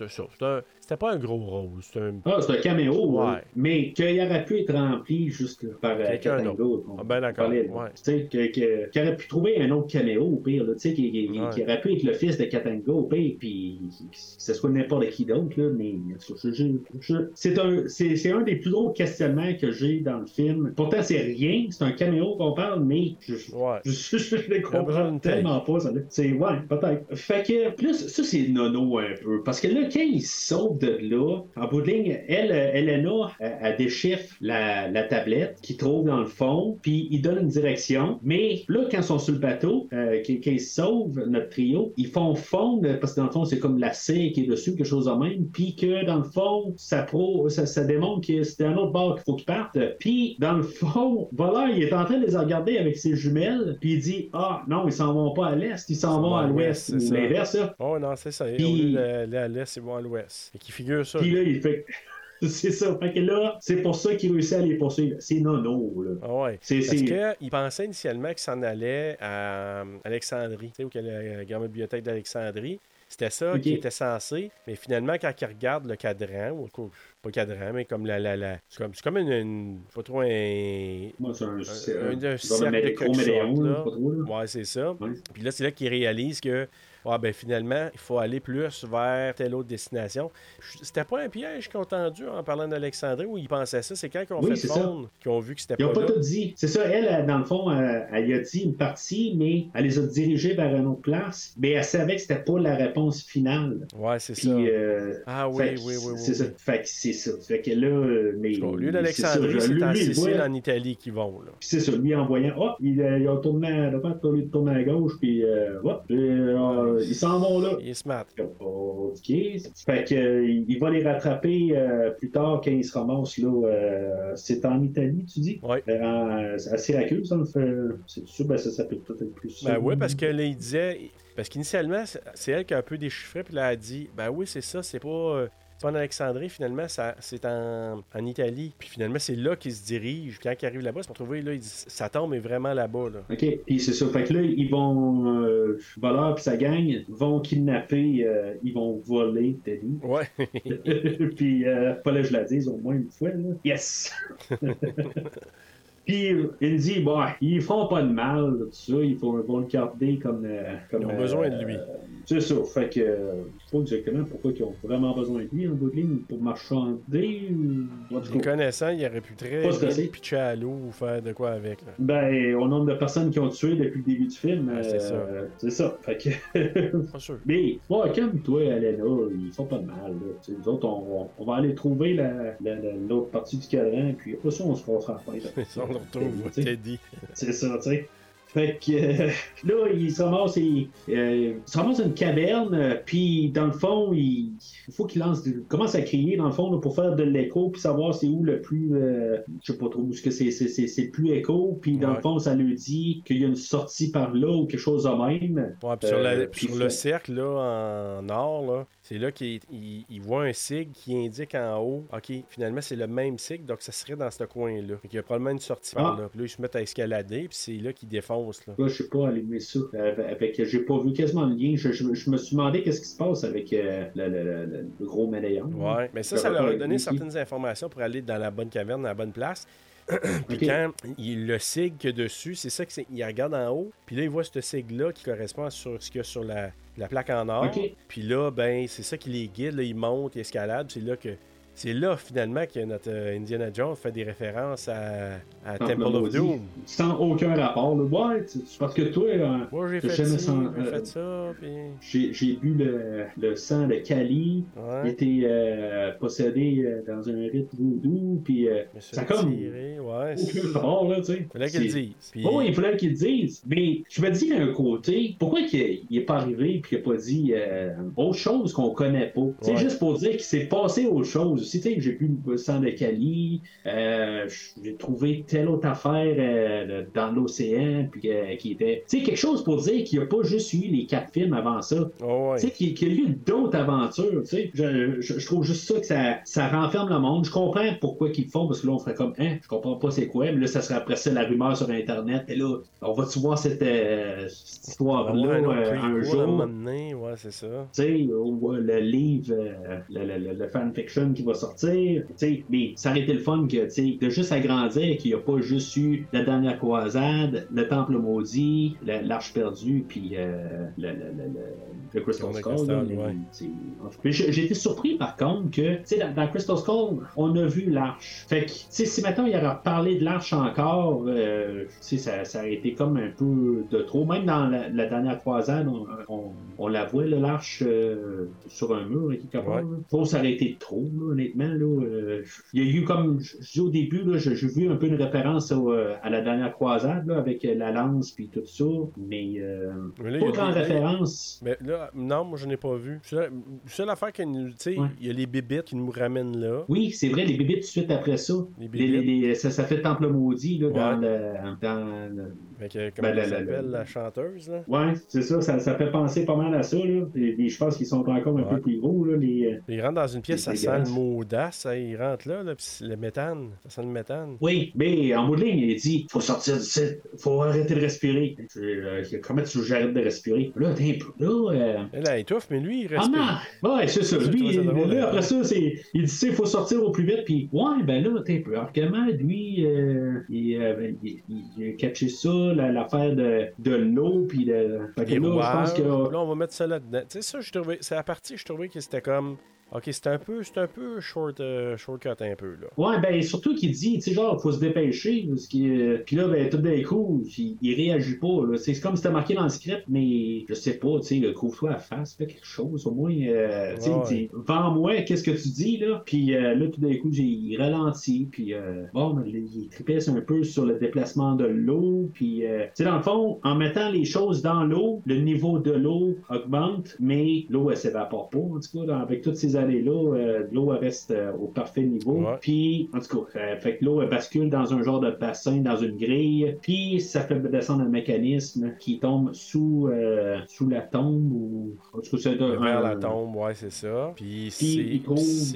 c'était pas un gros rôle. C'était un... Ah, c'est un caméo, Ouais. mais qu'il aurait pu être rempli juste par euh, Quelqu'un d'autre. Ah, ben d'accord, ouais. Tu sais, qu'il aurait pu trouver un autre caméo, au pire, tu sais, qui, aurait pu être le fils de Katanga, au pire, puis que ce soit n'importe qui d'autre, là, mais c'est un, c'est, un des plus gros questionnements que j'ai dans le film. Pourtant, c'est rien, c'est un caméo qu'on parle, mais je, je- je, je, comprends tellement pas, ça. C'est, ouais, peut-être. Fait que, plus, ça, c'est nono un peu. Parce que là, quand il saute de là, en bout de ligne, elle, euh, Elena, elle, elle déchiffre la, la tablette qu'il trouve dans le fond, puis il donne une direction. Mais là, quand ils sont sur le bateau, euh, qu'ils qu'ils se sauvent, notre trio, ils font fondre, parce que dans le fond, c'est comme la cire qui est dessus, quelque chose de même, puis que dans le fond, ça, pro, ça, ça démontre que c'était un autre bord qu'il faut qu'ils partent. Puis, dans le fond, voilà, il est en train de les regarder avec ses jumelles, puis il dit Ah, non, ils s'en vont pas à l'est, ils s'en vont à l'ouest. c'est ça. L'inverse, là. Oh non, c'est ça. D'aller à l'est, ils vont à l'ouest. Et qui figure ça. Puis là, il fait. C'est ça. Fait que là, c'est pour ça qu'il réussit à les poursuivre. C'est nono, là. Ah ouais. C'est- Parce qu'il pensait initialement qu'il s'en allait à euh, Alexandrie, tu sais, où il y a la grande bibliothèque d'Alexandrie. C'était ça qui était censé. Mais finalement, quand il regarde le cadran, ou quoi, pas le cadran, mais comme la. la, la c'est comme, c'est comme une, une- Pas trop un. Moi, c'est un, c'est un, un genre cercle de quelque gros médaillon, sorte, là, là. pas trop, là. Ouais, c'est ça. Ouais. Puis là, c'est là qu'il réalise que ah, ben, finalement, il faut aller plus vers telle autre destination. C'était pas un piège qu'ils ont tendu en parlant d'Alexandrie où ils pensaient ça? C'est quand ils ont Oui, fait ça. fondre qu'ils ont vu que c'était Ils pas, n'ont pas là? tout dit. C'est ça, elle, dans le fond, elle, elle y a dit une partie, mais elle les a dirigés vers une autre place. Mais elle savait que c'était pas la réponse finale. Ouais, c'est ça. euh, Ah oui, fait oui, oui, oui. C'est ça. oui. Fait que c'est ça. Fait que là, mais. Au lieu d'Alexandrie, ça, c'est en Sicile, en Italie qu'ils vont. Là. Puis c'est ça, lui en voyant, hop, il, euh, il a tourné à droite, tourner à gauche, puis euh, hop, euh, ils s'en vont là. Il est smart. OK. Fait que, euh, il va les rattraper euh, plus tard quand ils se ramassent là. euh, c'est en Italie, tu dis? Euh, en- à Syracuse, ça me fait. C'est sûr, ben ça, peut peut-être être plus. Ben oui, parce que là, il disait. Parce qu'initialement, c'est- c'est elle qui a un peu déchiffré, puis là, elle a dit Ben oui, c'est ça, c'est pas. En Alexandrie, finalement, ça, c'est en, en Italie. Puis finalement, c'est là qu'il se dirige. Puis quand il arrive là-bas, c'est pour trouver, là, il dit, sa tombe est vraiment là-bas. Là. OK. Puis c'est ça. Fait que là, ils vont. Euh, voleur puis sa gang vont kidnapper, euh, ils vont voler Teddy. Ouais. puis, euh, pas là, je la dise au moins une fois. Là. Yes! Puis il dit, bon, ils feront pas de mal, tout ça, ils vont, vont le garder comme. euh, comme Ils ont euh, besoin de lui. C'est ça. Fait que euh, je sais pas exactement pourquoi ils ont vraiment besoin de lui en bout de ligne pour marchander ou. Les connaissant, il aurait pu très Pas bien pitcher à l'eau ou faire de quoi avec. Là. Ben, au nombre de personnes qui ont tué depuis le début du film, Ah, c'est euh, c'est ça. Fait que. Pas sûr. Mais, ouais, calme-toi, Alena, ils font pas de mal. Là. Nous autres, on, on va aller trouver la- la- la- l'autre partie du cadran, puis après ça, on se à la On retrouve, Teddy. C'est ça, tu sais. Fait que euh, là, il se ramasse, il, euh, il se ramasse une caverne, euh, puis dans le fond, il, il faut qu'il lance, il commence à crier dans le fond là, pour faire de l'écho, puis savoir c'est où le plus, je sais pas trop où ce que c'est, le plus écho, puis dans Ouais. le fond, ça lui dit qu'il y a une sortie par là ou quelque chose de même. Ouais, puis sur, la- puis puis sur ça- le cercle, là, en or, là, c'est là qu'il il- il voit un sigle qui indique en haut, OK, finalement, c'est le même sigle, donc ça serait dans ce coin-là. Qu'il y a probablement une sortie par Ah. là. Puis là, ils se mettent à escalader, puis c'est là qu'ils défoncent, là. Là, je sais pas allumer ça. Avec, j'ai pas vu quasiment le lien. Je, je- je me suis demandé qu'est-ce qui se passe avec euh, le, le- le- le- le gros médaillon. Ouais, mais ça, ça leur a donné certaines informations pour aller dans la bonne caverne, dans la bonne place. Puis quand il le sigle qu'il y a dessus, c'est ça qu'il regarde en haut. Puis là, il voit ce sigle-là qui correspond à sur ce qu'il y a sur la, la plaque en or. Puis là, ben, c'est ça qui les guide. Là, ils montent, ils escaladent. C'est là que c'est là, finalement, que notre euh, Indiana Jones fait des références à, à Temple Temple of Maudit. Doom. Sans aucun rapport. là. Ouais, tu- parce que toi, euh, Moi, j'ai fait, jamais ci, sen- j'ai euh, fait ça, puis... j'ai j'ai bu le, le sang de Kali. Il Ouais. était euh, possédé dans un rite voodoo, puis ça comme ouais. aucun rapport, là, tu sais. Fallait qu'ils le C'est- disent. Puis- Oh, il fallait qu'ils le disent. Mais je me dis d'un côté, pourquoi qu'il n'est pas arrivé et qu'il n'a pas dit autre chose qu'on connaît pas? C'est juste pour dire qu'il s'est passé autre chose. Si tu sais, j'ai pu le sang de Cali, euh, j'ai trouvé telle autre affaire euh, dans l'océan, puis euh, qui était. Tu sais, quelque chose pour dire qu'il n'y a pas juste eu les quatre films avant ça. Oh, ouais. Tu sais, qu'il qu'il y a eu d'autres aventures, tu sais. Je, je- je trouve juste ça que ça, ça renferme le monde. Je comprends pourquoi qu'ils le font, parce que là, on ferait comme, hein, je comprends pas c'est quoi, mais là, ça serait après ça la rumeur sur Internet. Et là, on va-tu voir cette, euh, cette histoire-là Ouais, un un jour? donné, ouais, c'est ça. Tu sais, le livre, le, le, le- le fanfiction qui va sortir, mais ça aurait été le fun que, de juste agrandir qu'il n'y a pas juste eu la dernière croisade, le temple maudit, la- l'arche perdue, puis euh, le, le, le, le- le Crystal Skull. Ouais. j'ai été surpris par contre que, dans, dans Crystal Skull, on a vu l'arche. Fait que, si maintenant il y aurait parlé de l'arche encore, euh, ça, ça aurait été comme un peu de trop. Même dans la, la dernière croisade, on, on, on la voit, l'arche, euh, sur un mur, quelque part. Ouais. là. Je trouve que ça aurait été trop, là, honnêtement. Là, euh, il y a eu comme, je dis au début, là, j'ai vu un peu une référence au, euh, à la dernière croisade, là, avec la lance puis tout ça, mais euh, Mais là, pas des- référence. Mais là, non, moi, je n'ai pas vu. Seule, seule affaire qui nous. Tu sais, Ouais. il y a les bébites qui nous ramènent là. Oui, c'est vrai, les bébés tout de suite après ça. Les Les- les- bébites. les- ça, ça fait Temple maudit là, dans, Ouais. le, dans le- Que, comment Ben, elle la- la- s'appelle, la- la chanteuse, là? Ouais, c'est ça, ça, ça fait penser pas mal à ça. Là. Et, et je pense qu'ils sont encore un Ouais. peu plus gros. Là, les, euh, Il rentre dans une pièce, ça sent le mot audace, ça, il rentre là, là puis c'est le méthane, ça sent le méthane. Oui, mais en bout de ligne, il dit faut sortir d'ici, faut arrêter de respirer. Euh, comment tu veux que j'arrête de respirer? Là, t'es un peu. Là, euh, Elle, elle étouffe, mais lui, il Ah respire. non! Ouais, c'est ça. Lui, trouve ça il- drôle, là, hein. après ça, c'est, il dit, il faut sortir au plus vite, puis ouais, ben là, t'es un peu. Alors, comment, lui, euh, il, euh, il, il- il a catché ça, l'affaire de, de l'eau, puis de. Fait que là, je pense que. là, on va mettre ça là-dedans. Tu sais, ça, je trouvais, c'est la partie, je trouvais que c'était comme, ok, c'était un peu, c'était un peu short, euh, shortcut un peu, là. Ouais, ben surtout qu'il dit, tu sais, genre, faut se dépêcher, parce que. Puis là, ben, tout d'un coup, il, il réagit pas, là. C'est comme si c'était marqué dans le script, mais je sais pas, tu sais, couvre-toi à face, fais quelque chose, au moins, euh, tu sais, Ouais. il dit, vends-moi, qu'est-ce que tu dis, là? Puis euh, là, tout d'un coup, j'ai- il ralentit, puis euh, bon, ben, il tripesse un peu sur le déplacement de l'eau, puis, euh, tu sais, dans le fond, en mettant les choses dans l'eau, le niveau de l'eau augmente, mais l'eau, elle s'évapore pas, en tout cas, avec toutes ces années-là, euh, l'eau, reste euh, au parfait niveau. Ouais. Puis, en tout cas, euh, fait que l'eau bascule dans un genre de bassin, dans une grille, puis ça fait descendre un mécanisme qui tombe sous, sous la tombe ou. En tout cas, c'est un- Vers la tombe, ouais, c'est ça. Puis c'est,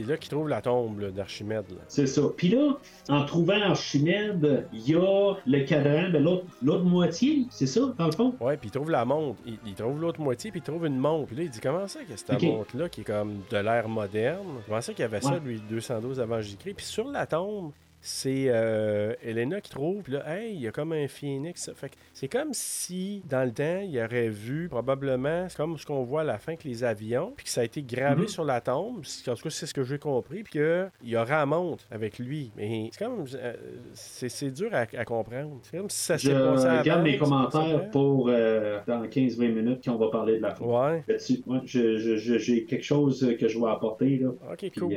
là qu'il trouve la tombe d'Archimède. C'est ça. Puis là, en trouvant Archimède, il y a le cadran de l'autre, l'autre moitié, c'est ça, dans le fond? Ouais, puis il trouve la montre. Il, il trouve l'autre moitié, puis il trouve une montre. Puis là, il dit comment ça que cette Ok. montre-là, qui est comme de l'ère moderne, comment ça qu'il y avait ça, Ouais. lui, 212 avant Jésus-Christ. Puis sur la tombe, c'est euh, Elena qui trouve, là, hey, il y a comme un phénix. Fait que c'est comme si, dans le temps, il aurait vu, probablement, c'est comme ce qu'on voit à la fin avec les avions, puis que ça a été gravé Mhm. sur la tombe. En tout cas, c'est ce que j'ai compris, puis qu'il y aura la montre avec lui. Mais c'est comme, euh, c'est c'est dur à, à comprendre. C'est comme si ça Je s'est passé avant. regarde les commentaires pour euh, dans 15-20 minutes qu'on va parler de la fin. Ouais. J'ai quelque chose que je vais apporter. Là. Ok, cool.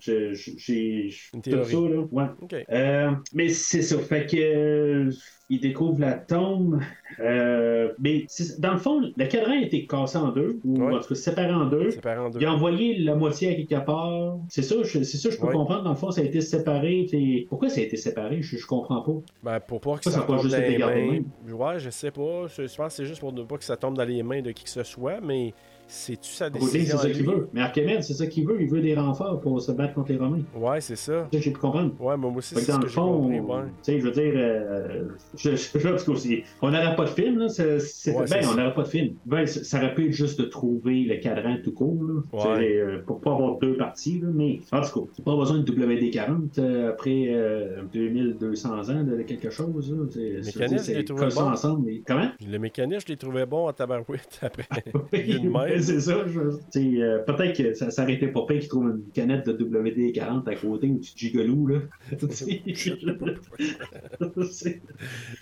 j'ai Une tout théorie. ça, là. Ouais. Euh, mais c'est ça. Fait que euh, il découvre la tombe. Euh, mais dans le fond, le cadran a été cassé en deux, ou Ouais. en tout cas séparé en deux. Séparé en deux. Il a envoyé la moitié à quelque part. C'est ça, je, c'est ça, je peux Ouais. comprendre. Dans le fond, ça a été séparé. Pourquoi ça a été séparé? Je, je comprends pas. Ben, pour pas que Ça, ça, ça pas juste dans été les gardé mains? Ouais, je sais pas. Je pense que c'est juste pour ne pas que ça tombe dans les mains de qui que ce soit, mais c'est-tu sa Rodin, c'est décision ça qu'il veut. Mais Archimède, c'est ça qu'il veut. Il veut des renforts pour se battre contre les Romains. Ouais, c'est ça. Ça, j'ai pu comprendre. Ouais, mais moi aussi, c'est ce dans que le j'ai fond, compris, tu ouais. sais, je veux dire, euh, je, je, je- parce qu'aussi, on n'aurait pas de film, là. c'est- Ouais, ben, on n'aurait pas de film. Ben, ça aurait pu être juste de trouver le cadran tout court, là. Ouais. Euh, pour pas avoir deux parties, là. Mais, en tout cas, pas besoin de WD-40 euh, après euh, 2200 ans de quelque chose, là. C'est- Mécanisme, je l'ai trouvé bon. ensemble. mais- Comment? Le mécanisme, je l'ai trouvé bon à tabarouette après. Une c'est ça. euh, Peut-être que ça s'arrêtait pas pire qu'il trouve une canette de WD-40 à côté ou du gigolo. Là.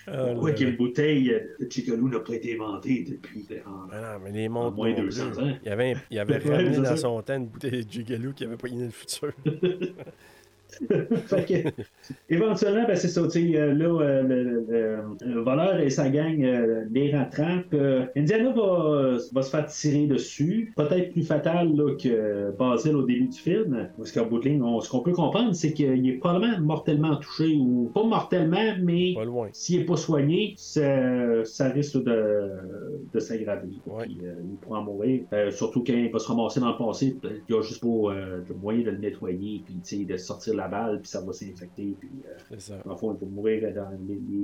Ah, Pourquoi là, qu'une bouteille de gigolo n'a pas été inventée depuis en- Ah non, mais les montres. moins plus. 200 ans? Il avait, il avait ramené dans son temps une bouteille de Jugaloo qui avait pas dans le futur. Fait que, éventuellement, ben, c'est ça. tu sais, euh, là, euh, le, le- le voleur et sa gang euh, les rattrapent. Euh, Indiana va, va se faire tirer dessus. Peut-être plus fatal là, que Basil au début du film. Parce qu'en bout de ligne, on- ce qu'on peut comprendre, c'est qu'il est probablement mortellement touché. ou Pas mortellement, mais s'il n'est pas soigné, ça, ça risque de, de s'aggraver. Ouais. Euh, il pourra mourir. Euh, surtout quand il va se ramasser dans le passé, qu'il y a juste pas euh, le moyen de le nettoyer, puis de sortir la balle, puis ça va s'infecter. Puis, euh, dans le fond, il va mourir dans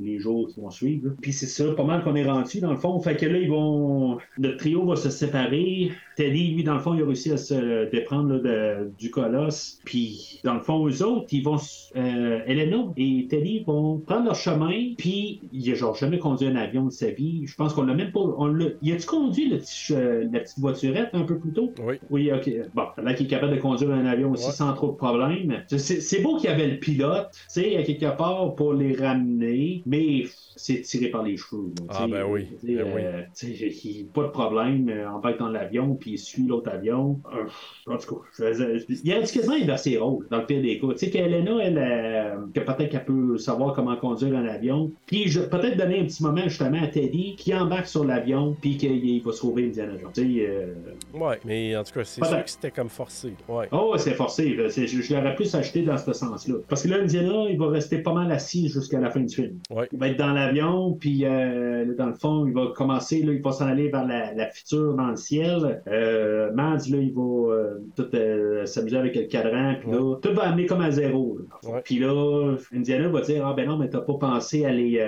les, jours qui vont suivre. Puis c'est ça, pas mal qu'on est rendu, dans le fond. Fait que là, ils vont. Le trio va se séparer. Teddy, lui, dans le fond, il a réussi à se déprendre là, de- du colosse. Puis, dans le fond, eux autres, ils vont. euh, Elena et Teddy vont prendre leur chemin. Puis, il a genre jamais conduit un avion de sa vie. Je pense qu'on l'a même pas. On l'a... Il a-tu conduit le petit, che- la petite voiturette un peu plus tôt? Oui. Oui, ok. Bon, là, qui est capable de conduire un avion aussi Ouais. sans trop de problèmes. C'est- C'est c'est beau qu'il y avait le pilote, tu sais, à quelque part pour les ramener, mais c'est tiré par les cheveux. là, Ah, sais. ben oui, ben oui. euh, il- pas de problème, euh, embarque dans l'avion, puis il suit l'autre avion. Euh, en tout cas, je il y a quasiment inversé les rôles, dans le pire des cas. Tu sais, qu'Elena, elle, euh, que peut-être qu'elle peut savoir comment conduire un avion, puis je- peut-être donner un petit moment justement à Teddy qui embarque sur l'avion, puis qu'il va sauver Indiana Jones. Tu sais, euh, Ouais, mais en tout cas, c'est sûr que c'était comme forcé. Ouais. Oh, c'est forcé. Je, je l'aurais plus acheté dans ce sens-là. Parce que là, Indiana, il va rester pas mal assis jusqu'à la fin du film. Ouais. Il va être dans l'avion, puis euh, dans le fond, il va commencer, là, il va s'en aller vers la, la future dans le ciel. Euh, Mads, là, il va euh, tout euh, s'amuser avec le cadran, puis là, tout va amener comme à zéro. là. Puis là, Indiana va dire Ah ben non, mais t'as pas pensé à les.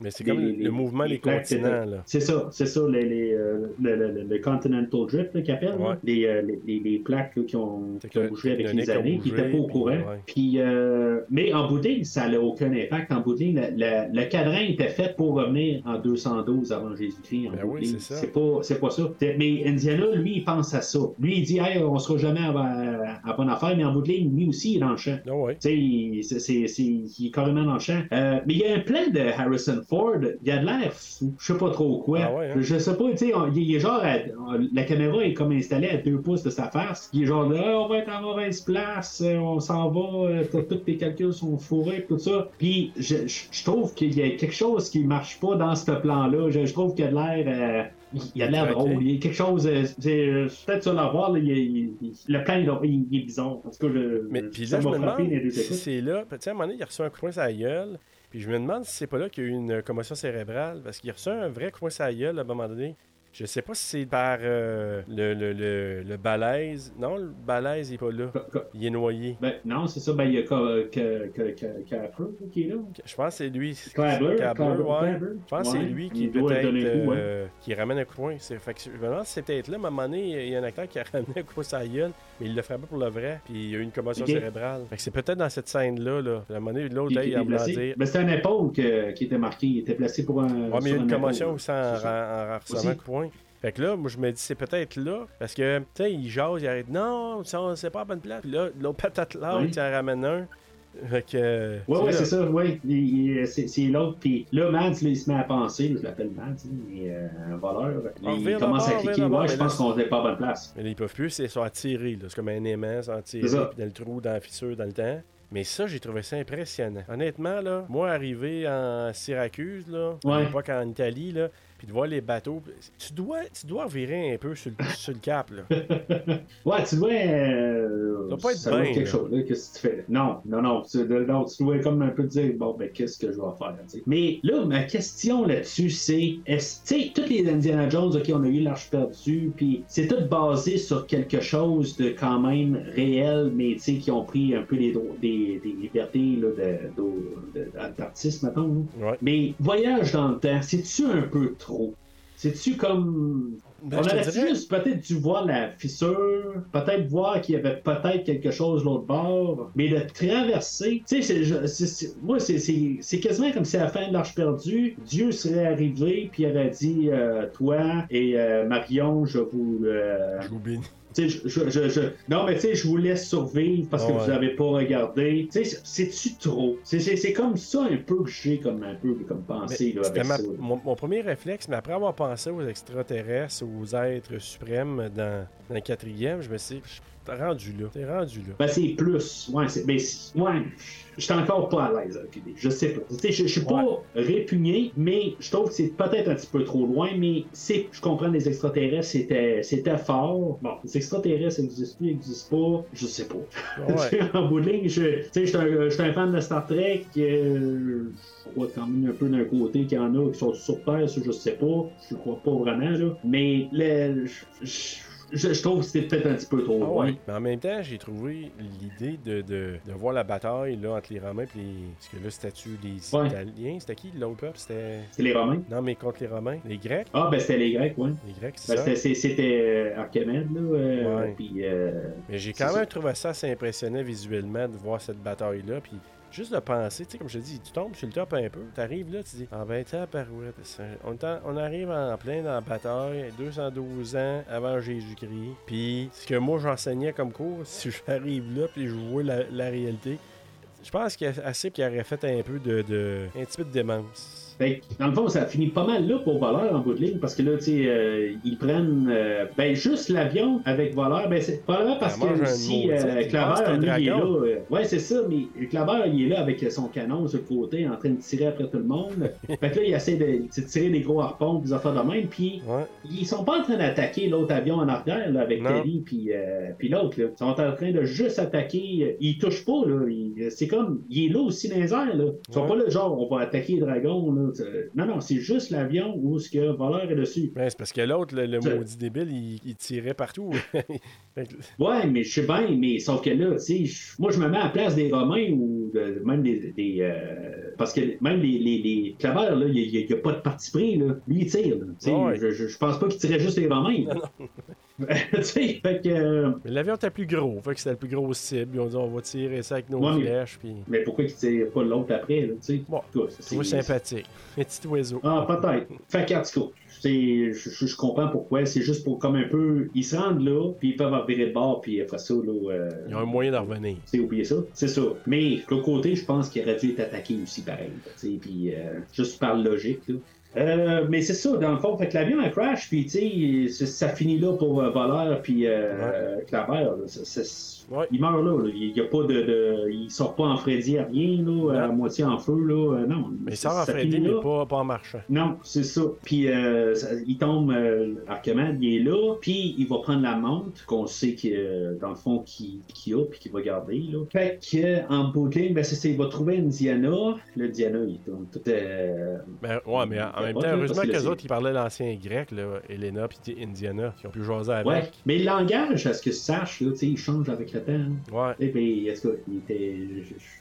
Mais c'est comme le- les- le mouvement les des continents, là. C'est ça, c'est ça, les, les, le, le- Continental Drift qu'ils appellent. Ouais. les, les, plaques là, qui ont, qui bougé avec les années, qui n'étaient pas au courant. ouais. Puis, euh, mais en bout de ligne, ça n'a aucun impact. En bout de ligne, le, cadran était fait pour revenir en 212 avant Jésus-Christ. En Ben oui, c'est ça. C'est pas, c'est pas ça. Mais Indiana, lui, il pense à ça. Lui, il dit, hey, on sera jamais à, à bonne affaire, mais en bout de ligne, lui aussi, il est dans le champ. Ah ouais. Il, c'est- c'est- c'est- il est carrément dans le champ. Euh, mais il y a un plan de Harrison Ford, il a de l'air fou. Je sais pas trop quoi. Ah ouais, hein? Je sais pas, tu sais, il, est genre, à- la caméra est comme installée à deux pouces de sa face. Il est genre, là, on va être en mauvaise place, on s'en va, tous tes calculs sont fourrés, tout ça. Puis je, je- je trouve qu'il y a quelque chose qui marche pas dans ce plan-là. Je, je trouve qu'il y a de l'air. euh, il a de l'air drôle. Il y a quelque chose. euh, euh, peut-être sur la voir, là, il, il- il- le plan, il, il- est bizarre. En tout cas, je, Mais puis ça là, je m'a me demande si c'est là. À un moment donné, il a reçu un coup de poing sur la gueule. Puis je me demande si c'est pas là qu'il y a eu une commotion cérébrale. Parce qu'il a reçu un vrai coup de poing sur la gueule à un moment donné. Je sais pas si c'est par euh, le, le, le, le balèze. Non, le balèze, il est pas là. Il est noyé. Ben, non, c'est ça. Ben, il y a Capra, qui est là. Je pense que c'est lui. Clabber, ouais. Je pense que c'est lui qui peut-être le euh, qui ramène un coup de poing. C'est- Fait que je me demande si c'est peut-être là, à un moment donné, il y a un acteur qui a ramené un coup de la gueule, mais il l'a frappé pour le vrai, puis il y a eu une commotion cérébrale. Fait que c'est peut-être dans cette scène-là, là. À un moment donné, l'autre, il a dire. Ben, c'était une épaule que- qui était marquée. Il était placé pour un. Ouais, mais il y a une un commotion aussi en, en- recevant un coup de poing. Fait que là, moi, je me dis, c'est peut-être là. Parce que, tu sais, il jase, il arrête. Non, c'est pas à bonne place. Puis là, l'autre patate là, Oui. il en ramène un. Fait que. Ouais, ouais, c'est ça, ouais. Il- il- C'est l'autre. Puis là, Mads, il se met à penser. je l'appelle Mads, là, mais euh, un voleur. Il commence à cliquer. Ouais, je pense qu'on n'est pas à bonne place. Mais là, ils peuvent plus, c'est sont attirés. là. C'est comme un aimant, C'est ça. puis dans le trou, dans la fissure, dans le temps. Mais ça, j'ai trouvé ça impressionnant. Honnêtement, là, moi, arrivé en Syracuse, là, à l'époque en Italie, là, puis de voir les bateaux, tu dois, tu dois virer un peu sur le, sur le cap. Là. Ouais, tu dois. Euh, doit pas être ça doit quelque là. chose. là, Qu'est-ce que tu fais? Non, non, non. Tu, non, tu dois comme un peu dire, bon, ben, qu'est-ce que je vais faire? Mais là, ma question là-dessus, c'est, est-ce, tu sais, toutes les Indiana Jones, OK, on a eu l'Arche perdue, puis c'est tout basé sur quelque chose de quand même réel, mais tu sais, qui ont pris un peu les des, des libertés là, de, de, de- d'artistes, mettons. là. Ouais. Mais voyage dans le temps, c'est-tu un peu trop? C'est-tu comme. Ben, on aurait dirais- juste peut-être dû voir la fissure, peut-être voir qu'il y avait peut-être quelque chose de l'autre bord, mais de traverser, tu sais, moi, c'est- c'est c'est quasiment comme si à la fin de l'Arche perdue, Dieu serait arrivé puis aurait dit, euh, toi et euh, Marion, je vous... euh, Je vous bénis. Je, je- je- je- Non, mais tu sais, je vous laisse survivre parce que Ouais. vous n'avez pas regardé. Tu sais, c'est-tu trop? C'est- comme ça un peu que j'ai comme un peu comme pensée là, avec ma- ça. mon, mon premier réflexe, mais après avoir pensé aux extraterrestres, aux êtres suprêmes dans, dans le quatrième, je me suis dit, t'es rendu là. T'es rendu là. Ben, c'est plus. Ouais, c'est. Ben, ouais. Je suis encore pas à l'aise avec l'idée. Je sais pas. Tu sais, je, suis pas répugné, mais je trouve que c'est peut-être un petit peu trop loin, mais c'est. Je comprends les extraterrestres, c'était, c'était fort. Bon, les extraterrestres existent plus, existent pas? Je sais pas. Ouais. en bout de ligne, je, tu sais, je suis un, fan de Star Trek. euh, je crois quand même un peu d'un côté qu'il y en a qui sont sur Terre, ça, je sais pas. Je crois pas vraiment, là. Mais le, je, je- je trouve que c'était peut-être un petit peu trop Ah loin. ouais. Mais en même temps, j'ai trouvé l'idée de, de, de voir la bataille là, entre les Romains et les. Parce que là, c'était-tu les Ouais. Italiens C'était qui l'autre peuple? C'était. C'est les Romains. Non, mais contre les Romains. Les Grecs? Ah, ben c'était les Grecs, ouais. Les Grecs, c'est Ben, ça. c'était, c'est- c'était euh, Archimède, là. euh, Ouais. Puis, euh, Mais j'ai c'est quand même ça. trouvé ça assez impressionnant visuellement de voir cette bataille-là. Puis juste de penser, tu sais, comme je te dis, tu tombes sur le top un peu, t'arrives là, tu dis, en 20 ans, parouette, on, on arrive en plein dans la bataille, 212 ans avant Jésus-Christ. Puis ce que moi j'enseignais comme cours, si j'arrive là, puis je vois la, la réalité, je pense qu'il y a assez qui aurait fait un peu de, de un petit peu de démence. Fait que, dans le fond, ça finit pas mal là pour Voleur en bout de ligne, parce que là, tu sais, euh, ils prennent euh, ben, juste l'avion avec Voleur. Ben, c'est probablement parce que aussi, maudit, euh, Claver, lui, il est là. euh, ouais, c'est ça, mais Claver, il est là avec son canon sur le côté, en train de tirer après tout le monde. fait que là, il essaie de, de tirer des gros harpons, des affaires de même, puis Ouais. ils sont pas en train d'attaquer l'autre avion en arrière, là, avec. Kelly, puis puis l'autre, là. Ils sont en train de juste attaquer. Ils touchent pas, là. C'est comme, il est là aussi dans les airs, là. Ils sont Ouais. pas là, genre, on va attaquer les dragons, là. C'est- Non, non, c'est juste l'avion où ce que voleur est dessus. Ouais, c'est parce que l'autre, le, maudit débile, il, il tirait partout. Ouais, mais je sais bien, mais sauf que là, tu sais, je- moi, je me mets à la place des Romains ou de- même des. des, euh, parce que même les, les, les claveurs, là, il n'y a, pas de parti pris, là. Lui, il tire, là. Ouais. je, je pense pas qu'il tirait juste les Romains. Là. tu sais, fait que. euh, Mais l'avion était plus gros, fait que c'était le plus gros cible. Ils ont dit on va tirer ça avec nos Ouais, mais- flèches. Puis... Mais pourquoi qu'il tire pas l'autre après, là, tu sais? Bon, C'est sympathique. Un petit oiseau. Ah, peut-être. Fait qu'en tout je, je- je comprends pourquoi. C'est juste pour comme un peu. Ils se rendent là, puis ils peuvent virer de bord, puis après ça, là. euh, Ils ont un moyen de revenir. c'est oublié ça, c'est ça. Mais de l'autre côté, je pense qu'il aurait dû être attaqué aussi pareil. tu sais, Puis euh, juste par logique. Là. Euh, mais c'est ça, dans le fond, fait que l'avion a crash, puis tu sais, c'est- ça finit là pour euh, Voleur, puis euh, Claver. là. Ouais. Il meurt là, là. il y a pas de, de- il sort pas en Freddy à rien, là, à moitié en feu, là. Euh, non. Mais il ça- sort en Freddy, mais pas, pas en marchant. Non, c'est ça. Puis euh, ça- il tombe, euh, Archimède, il est là, puis il va prendre la montre qu'on sait que euh, dans le fond qu'il qu'il a, puis qu'il va garder. Là. Fait que euh, en bout de ligne, ben, il va trouver une Diana. Le Diana, il tourne tout. euh, Ben, ouais, mais en, en même temps, heureusement que les autres, ils parlaient l'ancien grec, là, Elena puis Indiana, qui ont pu jaser avec. Ouais, mais le langage, à ce que je sache, là, tu sais, il change avec le temps. Ouais. Et puis, est-ce qu'il était.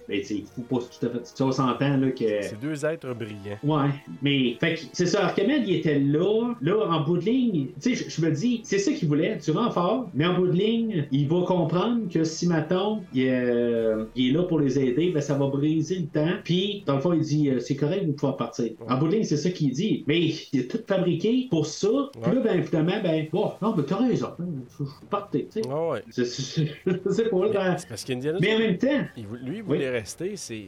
Ben, tu sais, il faut pas tout à fait. On s'entend là, que. C'est deux êtres brillants. Ouais, mais fait que c'est ça, Archimède, il était là, là, en bout de ligne, tu sais, je, me dis, c'est ça qu'il voulait, tu rends fort, mais en bout de ligne, il va comprendre que si, maintenant il, est, euh, il est là pour les aider, ben ça va briser le temps, puis, dans le fond, il dit, euh, c'est correct, vous pouvez partir. En bout de ligne, c'est ça qu'il dit, mais il a tout fabriqué pour ça, puis là, ben, évidemment, ben, bon, non, mais t'as raison, hein, partez, tu sais. Ouais, ouais. Je sais pas, là, parce qu'Indiana, mais en même temps, il lui, il voulait rester, c'est.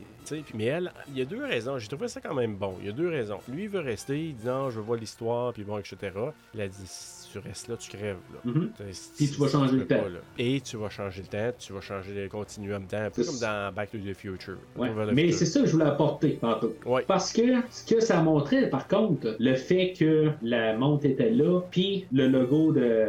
Mais elle, il y a deux raisons. J'ai trouvé ça quand même bon. Il y a deux raisons. Lui, il veut rester, il dit non, je veux voir l'histoire, puis bon, etc. Il a dit tu restes là, tu crèves. Là. Tu sais, Puis tu vas changer le temps. pas. Et tu vas changer le temps, tu vas changer le continuum de temps, un peu comme dans Back to the Future. Ouais. Mais c'est ça que je voulais apporter tantôt. Ouais. Parce que ce que ça montrait, par contre, le fait que la montre était là, puis le logo de,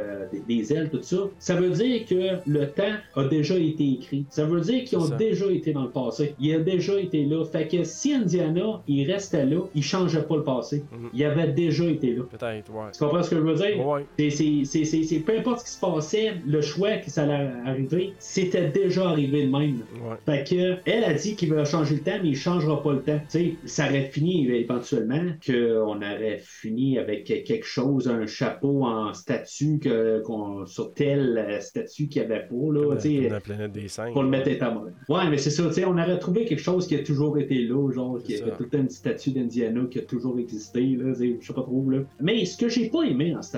des- ailes, tout ça, ça veut dire que le temps a déjà été écrit. Ça veut dire qu'ils ont ça. déjà été dans le passé. Il a déjà été là. Fait que si Indiana, il restait là, il changeait pas le passé. Mhm. Il avait déjà été là. Peut-être, ouais. Tu comprends ce que je veux dire? Ouais. C'est- peu importe ce qui se passait, le choix que ça allait arriver, c'était déjà arrivé de même. Ouais. Fait que, elle a dit qu'il va changer le temps, mais il changera pas le temps. Ça aurait fini éventuellement qu'on aurait fini avec quelque chose, un chapeau en statue que, qu'on, sur tel euh, statue qu'il n'y avait pas. Là, Comme la planète des singes. pour le mettre à mode. Ouais, mais c'est ça, tu sais, on aurait trouvé quelque chose qui a toujours été là, genre, qui C'est a ça. tout une statue d'Indiana qui a toujours existé, là, je sais pas trop, là. Mais ce que j'ai pas aimé dans cette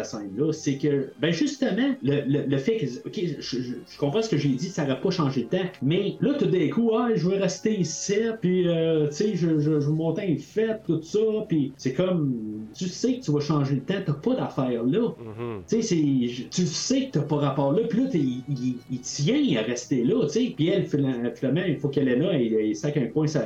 c'est que, ben justement, le, le, le fait que, ok, je, je- je comprends ce que j'ai dit, ça aurait pas changé de temps, mais là, tout d'un coup, ah, je veux rester ici, puis, euh, tu sais, je, je, je veux monter un fait, tout ça, puis c'est comme, tu sais que tu vas changer le temps, t'as pas d'affaires là. Mhm. Tu sais, tu sais que t'as pas rapport là, puis là, il, tient à rester là, tu sais. Puis elle, fina- finalement, il faut qu'elle est là, il, il sac un coin sa,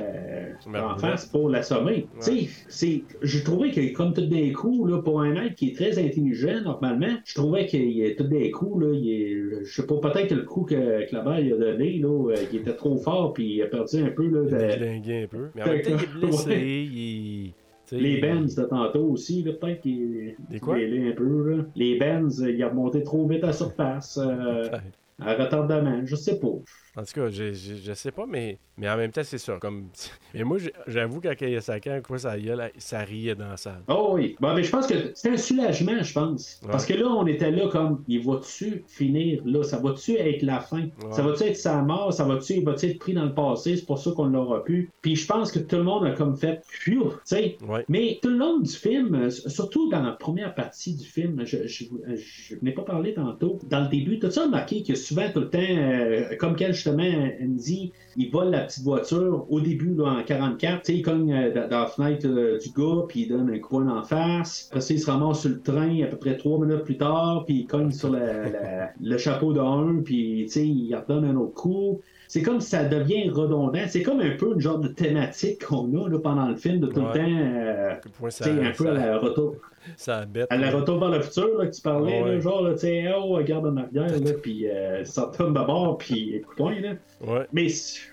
en face pour l'assommer. Tu sais, c'est- j'ai trouvé que comme tout d'un coup, là, pour un être qui est très intelligent, normalement, je trouvais qu'il est tout d'un coup, là, il est, je sais pas, peut-être que le coup que, il a donné, là, euh, il était trop fort, puis il a perdu un peu, là, Il est de- déglingué un peu. Mais en même temps, il est blessé. Ouais. il... tu sais, les Benz de tantôt aussi, là, peut-être qu'il Des est un peu, là. Les Benz, il a remonté trop vite à surface. euh, à retardement, je sais pas. En tout cas, je, je, je sais pas, mais, mais en même temps, c'est ça. Comme... Mais moi, j'avoue, quand il y a sa canne, quoi, ça, gueule, ça riait dans la salle. Oh oui. Bon, mais je pense que c'est un soulagement, je pense. Ouais. Parce que là, on était là comme, il va-tu finir là? Ça va-tu être la fin? Ça va-tu être sa mort? Ça va-tu, va-tu être pris dans le passé? C'est pour ça qu'on l'aura pu. Puis je pense que tout le monde a comme fait, tu sais. Ouais. Mais tout le long du film, euh, surtout dans la première partie du film, je, je, je n'ai pas parlé tantôt, dans le début, t'as-tu remarqué que souvent, tout le temps, euh, comme qu'elle justement, dit, il vole la petite voiture au début, là, en 44, tu sais, il cogne euh, dans, dans la fenêtre euh, du gars, puis il donne un coup en face. Après ça, il se ramasse sur le train à peu près trois minutes plus tard, puis il cogne sur la- la- le chapeau d'un, puis tu sais, il redonne un autre coup. C'est comme si ça devient redondant. C'est comme un peu une genre de thématique qu'on a là, pendant le film, de tout Ouais. le temps, euh, ça, un peu à la retour. ça bête. À la retour vers le futur, là, que tu parlais, Ouais. là, genre, là, sais, oh, regarde en arrière, là, puis euh, ça tombe d'abord, puis écoute-moi, là. Ouais. Mais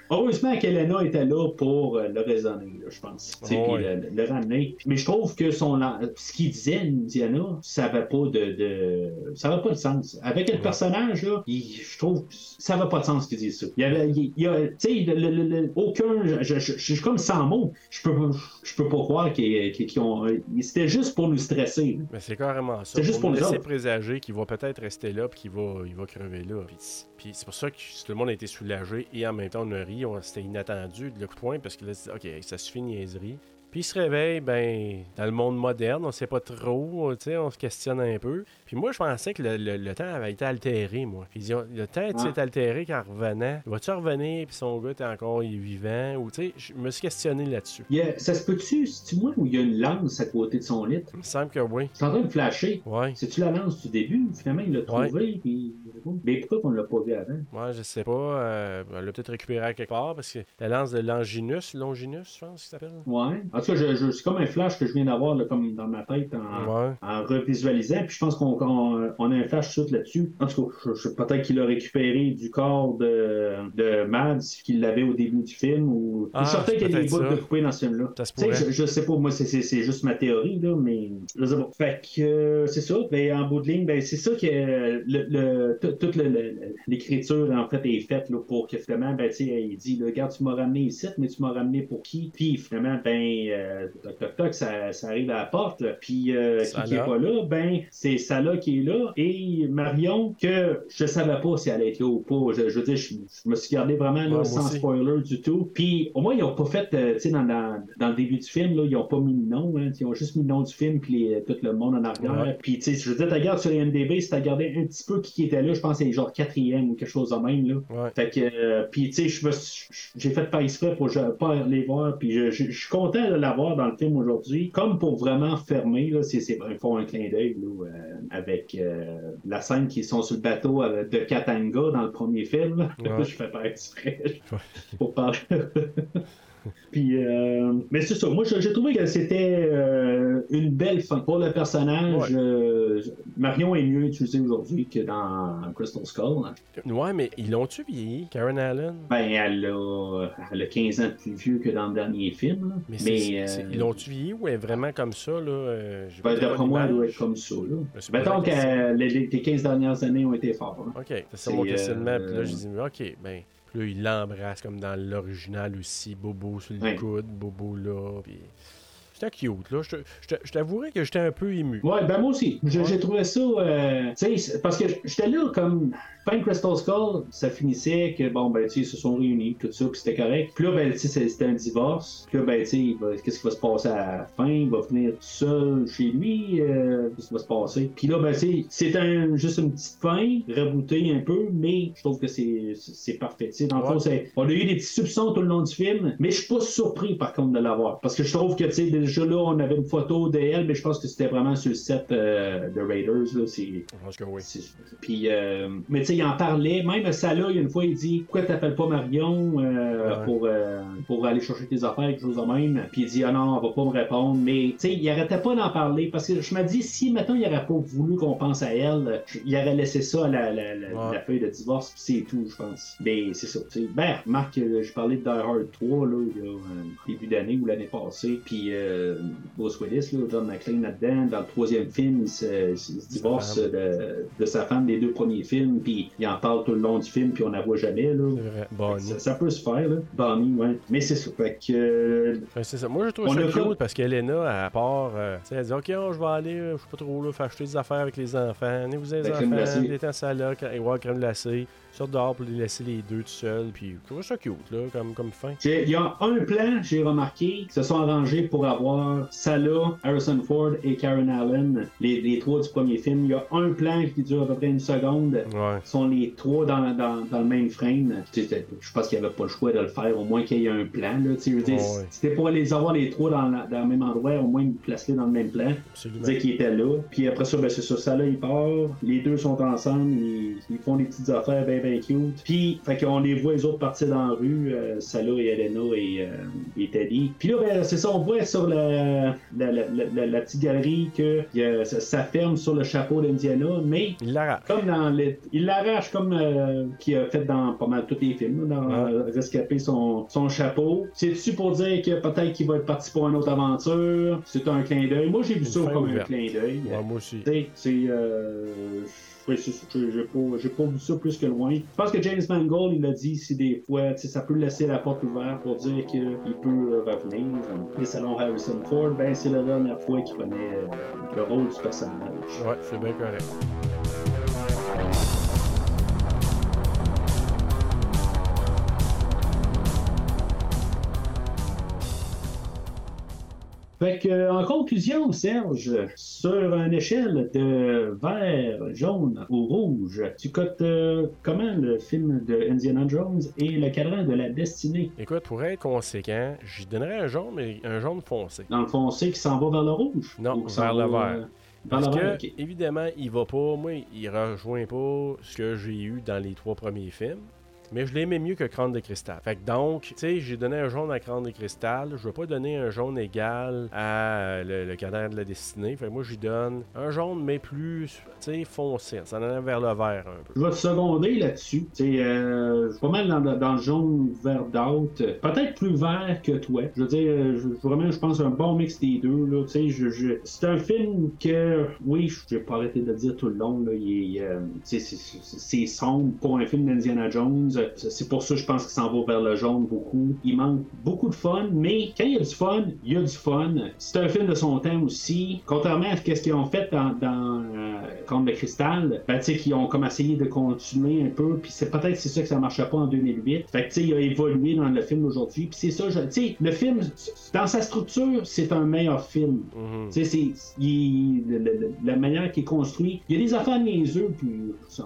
heureusement qu'Elena était là pour euh, le raisonner, là, je pense. Oh, puis ouais. le, le ramener. Mais je trouve que son ce qu'il disait, Indiana, ça n'avait pas de, de- ça avait pas de sens. Avec le personnage, là, il- je trouve que ça n'avait pas de sens qu'il dise ça. Il y avait, il, il y a, tu sais, aucun, je, je- je- je suis comme sans mots. Je peux, je peux pas croire qu'ils ont, c'était juste pour nous stresser. Mais c'est carrément ça. C'est juste pour nous nous laisser présager qu'il va peut-être rester là puis qu'il va, il va crever là. Puis, puis c'est pour ça que tout le monde a été soulagé et en même temps on a ri. On- C'était inattendu le poing parce que là, ok, ça suffit niaiserie. Puis il se réveille, ben, dans le monde moderne, on sait pas trop, tu sais, on se questionne un peu. Puis moi, je pensais que le, le- le temps avait été altéré, moi. Puis le temps Ouais. s'est altéré quand revenant. Va-tu revenir, puis son gars est encore il est vivant, ou tu sais, je me suis questionné là-dessus. Ça se peut-tu, c'est-tu moi où il y a une lance à côté de son lit? Il me semble que oui. C'est en train de flasher. Ouais. C'est-tu la lance du début? Finalement, il l'a trouvé. Ouais. Puis... Mais pourquoi on l'a pas vu avant? Ouais, je sais pas. euh, elle l'a peut-être récupéré à quelque part parce que la lance de Longinus, Longinus, je pense qu'il s'appelle. Ouais. En tout cas, je, je- c'est comme un flash que je viens d'avoir là, comme dans ma tête en, Ouais. en revisualisant. Puis je pense qu'on qu'on- on a un flash suite là-dessus. En tout cas, peut-être qu'il a récupéré du corps de, de Mads qu'il l'avait au début du film. Ou... Ah, je suis certain c'est qu'il y a des bouts ça. de coupés dans ce film-là. Ça je, je sais pas, moi, c'est- c'est c'est juste ma théorie, là, mais je sais pas. Fait que euh, c'est ça. Ben, en bout de ligne, ben, c'est ça que euh, le, le- tout- toute le- le- l'écriture, en fait, est faite là, pour que finalement, ben, il dit, là, regarde, tu m'as ramené ici, mais tu m'as ramené pour qui? Puis finalement, ben, euh, toc, toc, toc, ça, ça arrive à la porte. Puis euh, qui, qui est Salah. pas là, ben, c'est Qui est là. Et Marion, que je savais pas si elle allait être là ou pas. Je, je veux dire, je, je me suis gardé vraiment là, Ouais, sans aussi. spoiler du tout. Puis au moins, ils ont pas fait, euh, tu sais, dans, dans, dans le début du film, là, ils ont pas mis le nom. Hein, ils ont juste mis le nom du film, puis les- tout le monde en arrière. Ouais. Puis, tu sais, je veux dire, tu regardes sur les NDB, si tu regardé un petit peu qui était là, je pense que c'est genre quatrième ou quelque chose de même. Là. Ouais. Fait que, euh, puis, tu sais, j'ai fait pas exprès pour je- pas les voir, puis je, je- je suis content de l'avoir dans le film aujourd'hui, comme pour vraiment fermer, là, c'est, c'est, ils font un clin d'œil, là, euh, avec euh, la scène qui sont sur le bateau euh, de Katanga dans le premier film. Ouais. je fais pas exprès pour parler. Puis, euh, mais c'est ça. Moi, j'ai trouvé que c'était euh, une belle fin pour le personnage. Ouais. euh, Marion est mieux utilisée aujourd'hui que dans Crystal Skull. Ouais, mais ils l'ont-tu vieilli, Karen Allen? Ben, elle a, elle a 15 ans de plus vieux que dans le dernier film. là. Mais, euh, ils l'ont-tu vieilli ou elle est vraiment comme ça, là? ben, d'après moi, elle doit être comme ça. Là. Mettons que les, les- les 15 dernières années ont été fortes. hein. Ok, c'est ça C'est, mon questionnement. Puis là, je dis, ok, ben. Là, il l'embrasse comme dans l'original aussi. Bobo sur le coude, Bobo là. Puis. C'était cute, là. Je je t'avouerais que j'étais un peu ému. Ouais, ben moi aussi. J'ai Ouais. trouvé ça. euh, tu sais, c'est- parce que j'étais là comme. Fin de Crystal Skull, ça finissait que, bon, ben, tu ils se sont réunis, tout ça, puis c'était correct. Puis là, ben, tu c'était un divorce. Puis là, ben, tu qu'est-ce qui va se passer à la fin? Il va venir tout seul chez lui. euh, qu'est-ce qui va se passer? Puis là, ben, tu sais, c'est un, juste une petite fin, rebootée un peu, mais je trouve que c'est c'est parfait. Tu sais, dans le fond, c'est- on a eu des petits soupçons tout le long du film, mais je suis pas surpris, par contre, de l'avoir. Parce que je trouve que, tu sais, déjà là, on avait une photo d'elle, mais je pense que c'était vraiment sur le set euh, de Raiders, là. C'est. Je pense que oui. Puis, euh, mais tu sais, il en parlait. Même a une fois, il dit Pourquoi t'appelles pas Marion euh, Ouais. pour, euh, pour aller chercher tes affaires, quelque chose de même? Puis il dit Ah non, on va pas me répondre. Mais tu sais, il arrêtait pas d'en parler parce que je me dis Si maintenant il aurait pas voulu qu'on pense à elle, il aurait laissé ça à la, la, la, Ouais. la feuille de divorce, puis c'est tout, je pense. Mais c'est ça. tu sais. Ben, Marc, euh, je parlais de Die Hard 3, là, il y a un début d'année ou l'année passée. Puis euh, Bruce Willis, là, John McClane là-dedans, dans le troisième film, il se, il se divorce de, de sa femme des deux premiers films, puis il en parle tout le long du film, puis on la voit jamais. Là. Vrai. Ça, ça peut se faire, là. Bonnie, ouais. Mais c'est ça. Fait que. euh, Ouais, c'est ça. Moi, je trouve ça comme- parce qu'Elena, à part, euh, elle dit Ok, oh, je vais aller, euh, je sais pas trop, là, faire acheter des affaires avec les enfants. Venez vous les La crème enfants, ça là, et voir crème glacée. Sort dehors pour les laisser les deux tout seuls. Puis, je trouve ça cute, là, comme, comme fin. Il y a un plan, j'ai remarqué, qui se sont arrangés pour avoir Salah, Harrison Ford et Karen Allen, les, les trois du premier film. Il y a un plan qui dure à peu près une seconde. Ouais. sont les trois dans, dans, dans le même frame. Je pense qu'il n'y avait pas le choix de le faire, au moins qu'il y ait un plan. Là. Je veux dire, ouais. C'était pour les avoir les trois dans, la- dans le même endroit, au moins placer dans le même plan. Absolument. Dire qu'ils étaient là. Puis après ça, ben, c'est ça, là, il part. Les deux sont ensemble, ils, ils font des petites affaires bien, bien cute. Puis, fait qu'on les voit les autres partir dans la rue, euh, Salah et Elena et, euh, et Teddy. Puis là, ben, c'est ça, on voit sur la, la, la, petite galerie que a- ça, ça ferme sur le chapeau d'Indiana, mais Il l'arrache. comme dans les... Il l'arrache comme euh, qu'il a fait dans pas mal tous les films, là, dans Ouais. euh, Rescapé son, son chapeau. C'est-tu pour dire que peut-être qu'il va être parti pour une autre aventure? C'est un clin d'œil. Moi, j'ai vu ça comme ouverte. un clin d'œil. Ouais, moi aussi. C'est. Ça, j'ai pas, pas vu ça plus que loin. Je pense que James Mangold, il a dit si des fois, ça peut laisser la porte ouverte pour dire qu'il peut euh, revenir. Et selon Harrison Ford, ben, c'est la dernière fois qu'il prenait euh, le rôle du personnage. Ouais, c'est bien correct. Fait que, euh, en conclusion, Serge, sur une échelle de vert, jaune ou rouge, tu cotes euh, comment le film de Indiana Jones et le cadran de la destinée? Écoute, pour être conséquent, j'y donnerais un jaune, mais un jaune foncé. Dans le fond, c'est qui s'en va vers le rouge? Non, Ou vers le va, vert. euh, Parce le que, évidemment, il va pas, moi, il rejoint pas ce que j'ai eu dans les trois premiers films. Mais je l'aimais mieux que Crâne de Cristal. Fait que donc, tu sais, j'ai donné un jaune à Crâne de Cristal. Je vais pas donner un jaune égal à euh, le, le cadran de la destinée. Fait que moi, j'y donne un jaune, mais plus, tu sais, foncé. Ça en vers le vert un peu. Je vais te seconder là-dessus. C'est euh, je suis pas mal dans, le jaune d'out. Peut-être plus vert que toi. Je veux dire, euh, je- vraiment, je pense un bon mix des deux. Là. Tu sais, Je, je- C'est un film que, oui, je n'ai pas arrêté de le dire tout le long. Euh, tu sais, c'est sombre pour un film d'Indiana Jones. C'est pour ça que je pense qu'il s'en va vers le jaune beaucoup. Il manque beaucoup de fun, mais quand il y a du fun, il y a du fun. C'est un film de son temps aussi. Contrairement à ce qu'ils ont fait dans, dans euh, de Cristal, ben, tu sais, qu'ils ont comme essayé de continuer un peu, puis c'est peut-être c'est ça que ça marchait pas en 2008. Fait que, tu sais, il a évolué dans le film aujourd'hui, puis c'est ça, tu sais, le film, dans sa structure, c'est un meilleur film. Mhm. Tu sais, c'est le- le- la manière qu'il est construit. Il y a des affaires niaiseux, puis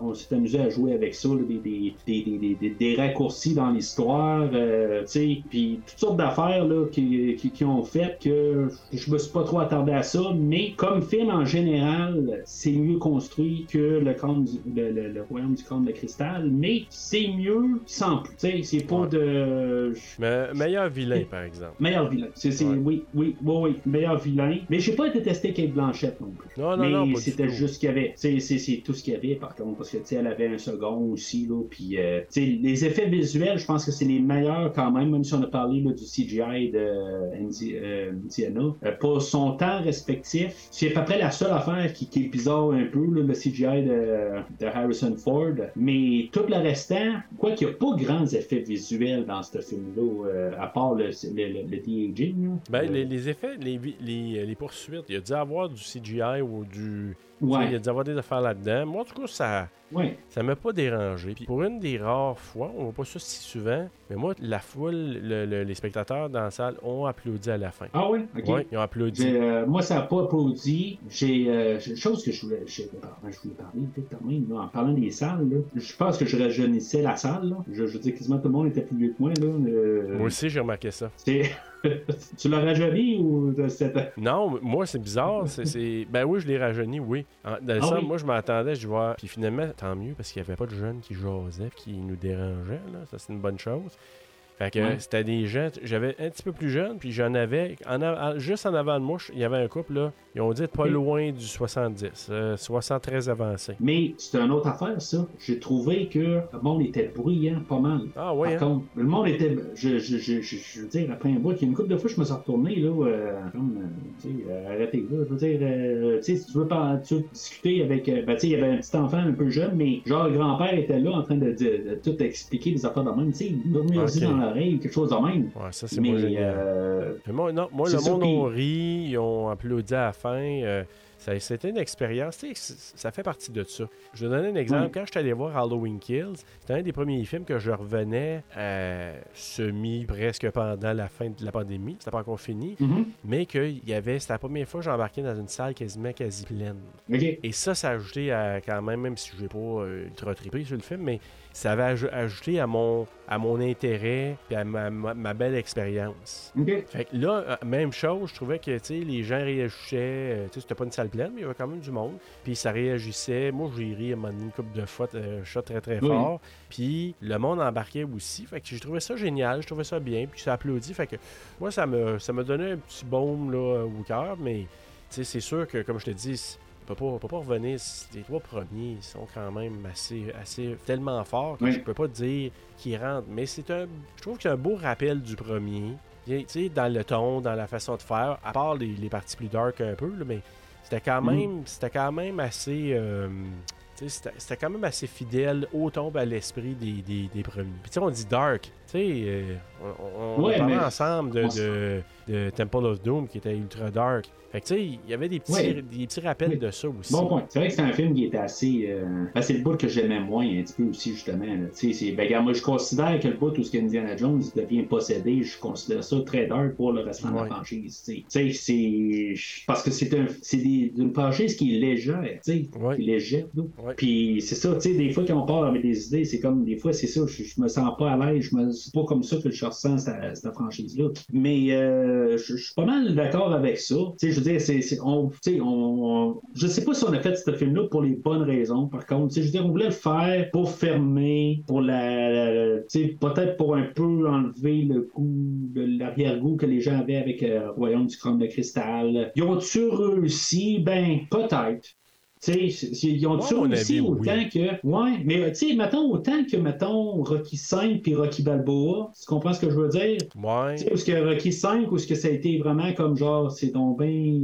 on s'est amusé à jouer avec ça, là, des, des, des, des, des- raccourcis dans l'histoire, euh, tu sais, puis toutes sortes d'affaires là, qui, qui, qui ont fait que je me suis pas trop attardé à ça, mais comme film en général, c'est mieux construit que le, crâne du- le, le- le royaume du crâne de cristal, mais c'est mieux sans plus, tu sais, c'est pas Ouais. de... Mais meilleur vilain, par exemple. Meilleur vilain. C'est, c'est- Ouais. Oui, oui, oui, oui, meilleur vilain. Mais j'ai pas détesté Kate Blanchett non plus. Non, non, mais non, c'était juste ce qu'il y avait. C'est, c'est, c'est tout ce qu'il y avait, par contre, parce que, tu sais, elle avait un second aussi, là, puis, euh, tu sais, les effets visuels, je pense que c'est les meilleurs quand même, même si on a parlé là, du CGI de Indi- euh, Indiana. Euh, pour son temps respectif, c'est à peu près la seule affaire qui, est bizarre un peu, le CGI de, Harrison Ford. Mais tout le restant, quoi qu'il n'y a pas grands effets visuels dans ce film-là, euh, à part le, le. Ben, Euh, les, effets, les, les poursuites, il y a dû avoir du CGI ou du. Ouais. Il y a dû avoir des affaires là-dedans. Moi, en tout cas, ça. Ouais. Ça m'a pas dérangé. Puis pour une des rares fois, on voit pas ça si souvent, mais moi, la foule, le- le- les spectateurs dans la salle ont applaudi à la fin. Ah ouais? Ok. Ouais, ils ont applaudi. Euh, moi, ça n'a pas applaudi. J'ai euh, une chose que je voulais, je, ben, je voulais parler vite quand même, là, en parlant des salles. là. Je pense que je rajeunissais la salle. là. Je, je veux dire, quasiment tout le monde était plus vieux que moi. Là. Euh, Moi aussi, j'ai remarqué ça. tu l'as rajeuni ou. Non, moi, c'est bizarre. c'est- Ben oui, je l'ai rajeuni, oui. Dans le Ah sens, oui? moi, je m'attendais, je vois. Puis finalement, tant mieux, parce qu'il n'y avait pas de jeunes qui jasaient, qui nous dérangeaient. Là. Ça, c'est une bonne chose. Fait que Ouais. c'était des gens, j'avais un petit peu plus jeune, puis j'en avais, en juste en avant de moi, il y avait un couple, là, ils ont dit être pas loin du 70, euh, 73 avancé. Mais c'est une autre affaire, ça. J'ai trouvé que le monde était bruyant pas mal. Ah oui, Par hein? contre, le monde était. Je, je, je, je, je veux dire, après un bout, il y a une couple de fois, je me suis retourné, là, euh, comme, euh, tu sais, euh, arrêtez, là. Je veux dire, euh, tu sais, si tu veux, pas, tu veux discuter avec. euh, ben, tu sais, il y avait un petit enfant un peu jeune, mais genre, le grand-père était là en train de, de, de tout expliquer des affaires de même, tu sais, il m'a mis Ok. Quelque chose de même. Ouais, ça, c'est Mais, euh, Mais moi, non, moi le ça, monde a ri, ils ont applaudi à la fin. euh, ça- C'était une expérience. Tu sais, c- ça fait partie de ça. Je vais donner un exemple. Quand je suis allé voir Halloween Kills, c'était un des premiers films que je revenais euh, semi presque pendant la fin de la pandémie. C'était pas encore fini. mhm, Mais qu'il y avait, c'était la première fois que j'embarquais dans une salle quasiment quasi pleine. Et ça, ça a ajouté à quand même, même si je n'ai pas euh, ultra trippé sur le film, mais ça avait aj- ajouté à mon, à mon intérêt et à ma, ma- ma belle expérience. Fait que là, euh, même chose, je trouvais que les gens réagissaient. euh, sais, c'était pas une salle pleine, mais il y avait quand même du monde. Puis ça réagissait. Moi, j'ai ri à une couple de fois, euh, shot très très Oui. fort. Puis le monde embarquait aussi. Fait que j'ai trouvé ça génial, je trouvais ça bien. Puis ça applaudit. Fait que moi, ça me, ça me donnait un petit baume là, au cœur. Mais c'est sûr que, comme je te dis, peut pas, on peut pas revenir. Les trois premiers sont quand même assez, assez tellement forts que Oui. je peux pas dire qu'ils rentrent. Mais c'est un, je trouve que c'est un beau rappel du premier. Bien, Tu sais, dans le ton, dans la façon de faire, à part les, les parties plus dark un peu, là, mais c'était quand Mhm. même, c'était quand même assez. euh, c'était quand même assez fidèle au tombe à l'esprit des, des, des premiers. Puis tu sais, on dit dark. Sais, euh, on, on, Ouais, mais- ensemble de, on de, de Temple of Doom qui était ultra dark. Fait que tu sais, il y avait des petits, Ouais. des petits rappels Oui. de ça aussi. Bon point. C'est vrai que c'est un film qui était assez. Euh... ben, c'est le bout que j'aimais moins un petit peu aussi, justement. Tu sais, ben, regarde, moi, je considère que le bout où ce qu'Indiana Jones devient possédé, je considère ça très dark pour le restant de la franchise. tu sais. C'est. Parce que c'est un... des... une franchise qui est légère, tu sais. Ouais. Qui est légère. Puis c'est ça, tu sais, des fois, quand on part avec des idées, c'est comme des fois, c'est ça, je, je me sens pas à l'aise, je me c'est pas comme ça que je ressens cette, cette franchise-là. Mais euh, je, suis pas mal d'accord avec ça. Tu sais, je veux dire, c'est, c'est- on, on, on- je sais pas si on a fait ce film-là pour les bonnes raisons. Par contre, je veux dire, on voulait le faire pour fermer, pour la, la- sais, peut-être pour un peu enlever le goût, l'arrière-goût que les gens avaient avec euh, Royaume du Crâne de Cristal. Ils ont-tu réussi? Ben, peut-être. Ils mon réussi avis, autant oui. que. Ouais, mais tu sais, mettons autant que, mettons, Rocky 5 puis Rocky Balboa. Tu comprends ce que je veux dire? Ouais. Tu sais, est-ce que Rocky 5 ou est-ce que ça a été vraiment comme genre, c'est donc bien.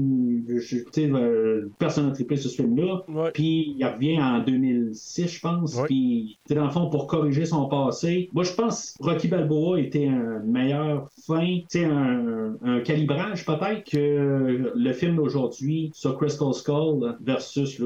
Tu sais, euh, personne n'a triplé ce film-là. Puis il revient en 2006, je pense. Puis, dans le fond, pour corriger son passé. Moi, je pense Rocky Balboa était un meilleur fin, tu sais, un, un calibrage peut-être que le film d'aujourd'hui sur Crystal Skull versus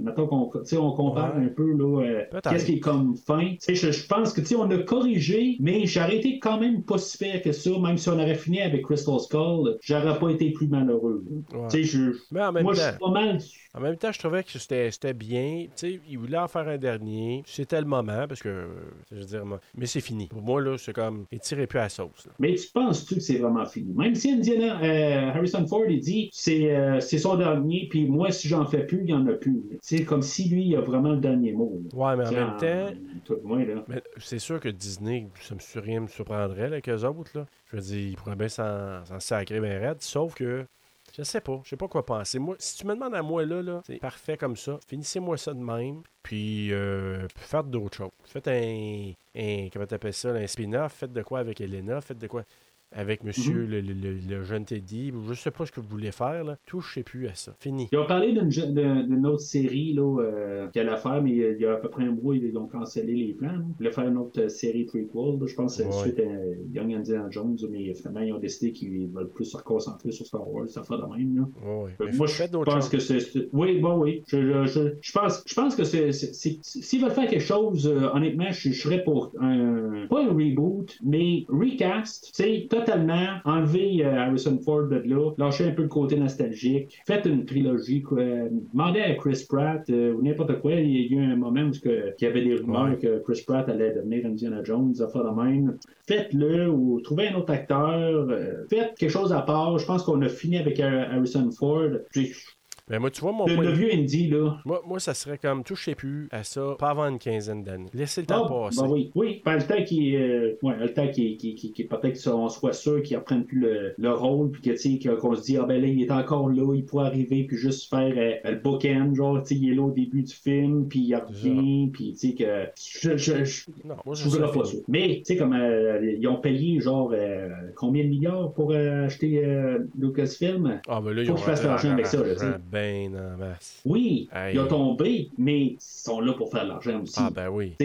mettons qu'on on compare Ouais. un peu, là, euh, qu'est-ce qui est comme fin. Je, je pense que, tu sais, on a corrigé, mais j'aurais été quand même pas si pire que ça, même si on aurait fini avec Crystal Skull, j'aurais pas été plus malheureux. là. Ouais. Tu sais, je, Mais en même moi, je suis pas mal. en même temps, je trouvais que c'était bien. Tu sais, il voulait en faire un dernier. C'était le moment, parce que, euh, je veux dire, moi- mais c'est fini. Pour moi, là, c'est comme, il tirait plus à la sauce. là. Mais tu penses-tu que c'est vraiment fini? Même si Indiana, euh, Harrison Ford, il dit c'est euh, c'est son dernier, puis moi, si j'en fais plus, n'y en a plus. C'est comme si lui, il a vraiment le dernier mot. là. Ouais, mais en même temps, tout de moins, là. Mais c'est sûr que Disney, ça me rien me surprendrait avec eux autres. Là. Je veux dire, ils pourraient bien s'en s'en sacrer bien raide. Sauf que, je sais pas, je sais pas quoi penser. Moi, si tu me demandes à moi là, là c'est parfait comme ça. Finissez-moi ça de même. Puis, euh, faites d'autres choses. Faites un, un comment t'appelles ça, un spin-off. Faites de quoi avec Elena. Faites de quoi avec monsieur le, le- le- le jeune Teddy. Je sais pas ce que vous voulez faire. Là. Touchez plus à ça. Fini. Ils ont parlé d'une autre série là, euh, qu'elle allait faire, mais il y a à peu près un mois, ils ont cancellé les plans. là. Ils voulaient faire une autre euh, série prequel. là. Je pense que c'est Ouais. suite à Young Indiana Jones, mais finalement, ils ont décidé qu'ils veulent plus se concentrer sur Star Wars. Ça fait de même. Là. Ouais, que moi, je pense que c'est. Oui, bon, oui. Je, je, je, je pense, je pense que c'est. S'ils veulent faire quelque chose, euh, honnêtement, je, je serais pour un. Pas un reboot, mais recast. Tu sais, totalement. Enlever euh, Harrison Ford de là. Lâcher un peu le côté nostalgique. Faites une trilogie. Quoi. Demandez à Chris Pratt euh, ou n'importe quoi. Il y a eu un moment où il y avait des rumeurs Ouais. que Chris Pratt allait devenir Indiana Jones, ça fait de même. Faites-le ou trouvez un autre acteur. euh, faites quelque chose à part. Je pense qu'on a fini avec Har- Harrison Ford. Mais moi, tu vois, mon Le, point le vieux Indy, là. Moi, moi, ça serait comme touchez plus à ça, pas avant une quinzaine d'années. Laissez le temps Ah, passer. ben oui, oui. Ben, le temps qui, euh, ouais, le temps qui, qui, qui, qui- peut-être qu'on soit sûr qu'ils reprennent plus le, le rôle, puis que, tu sais, que- qu'on se dit, ah ben là, il est encore là, il pourrait arriver, puis juste faire euh, le bookend, genre, tu sais, il est là au début du film, puis il revient, puis, tu sais, que. Je, je, je, Non, moi, je je voudrais pas ça. Mais, tu sais, comme euh, ils ont payé, genre, euh, combien de milliards pour acheter Lucasfilm? Ah, ben là, ils Faut ont qu'ils fassent l'argent avec ça, là, Ben masse. Oui, Hey. ils ont tombé, mais ils sont là pour faire de l'argent aussi. Ah, ben oui.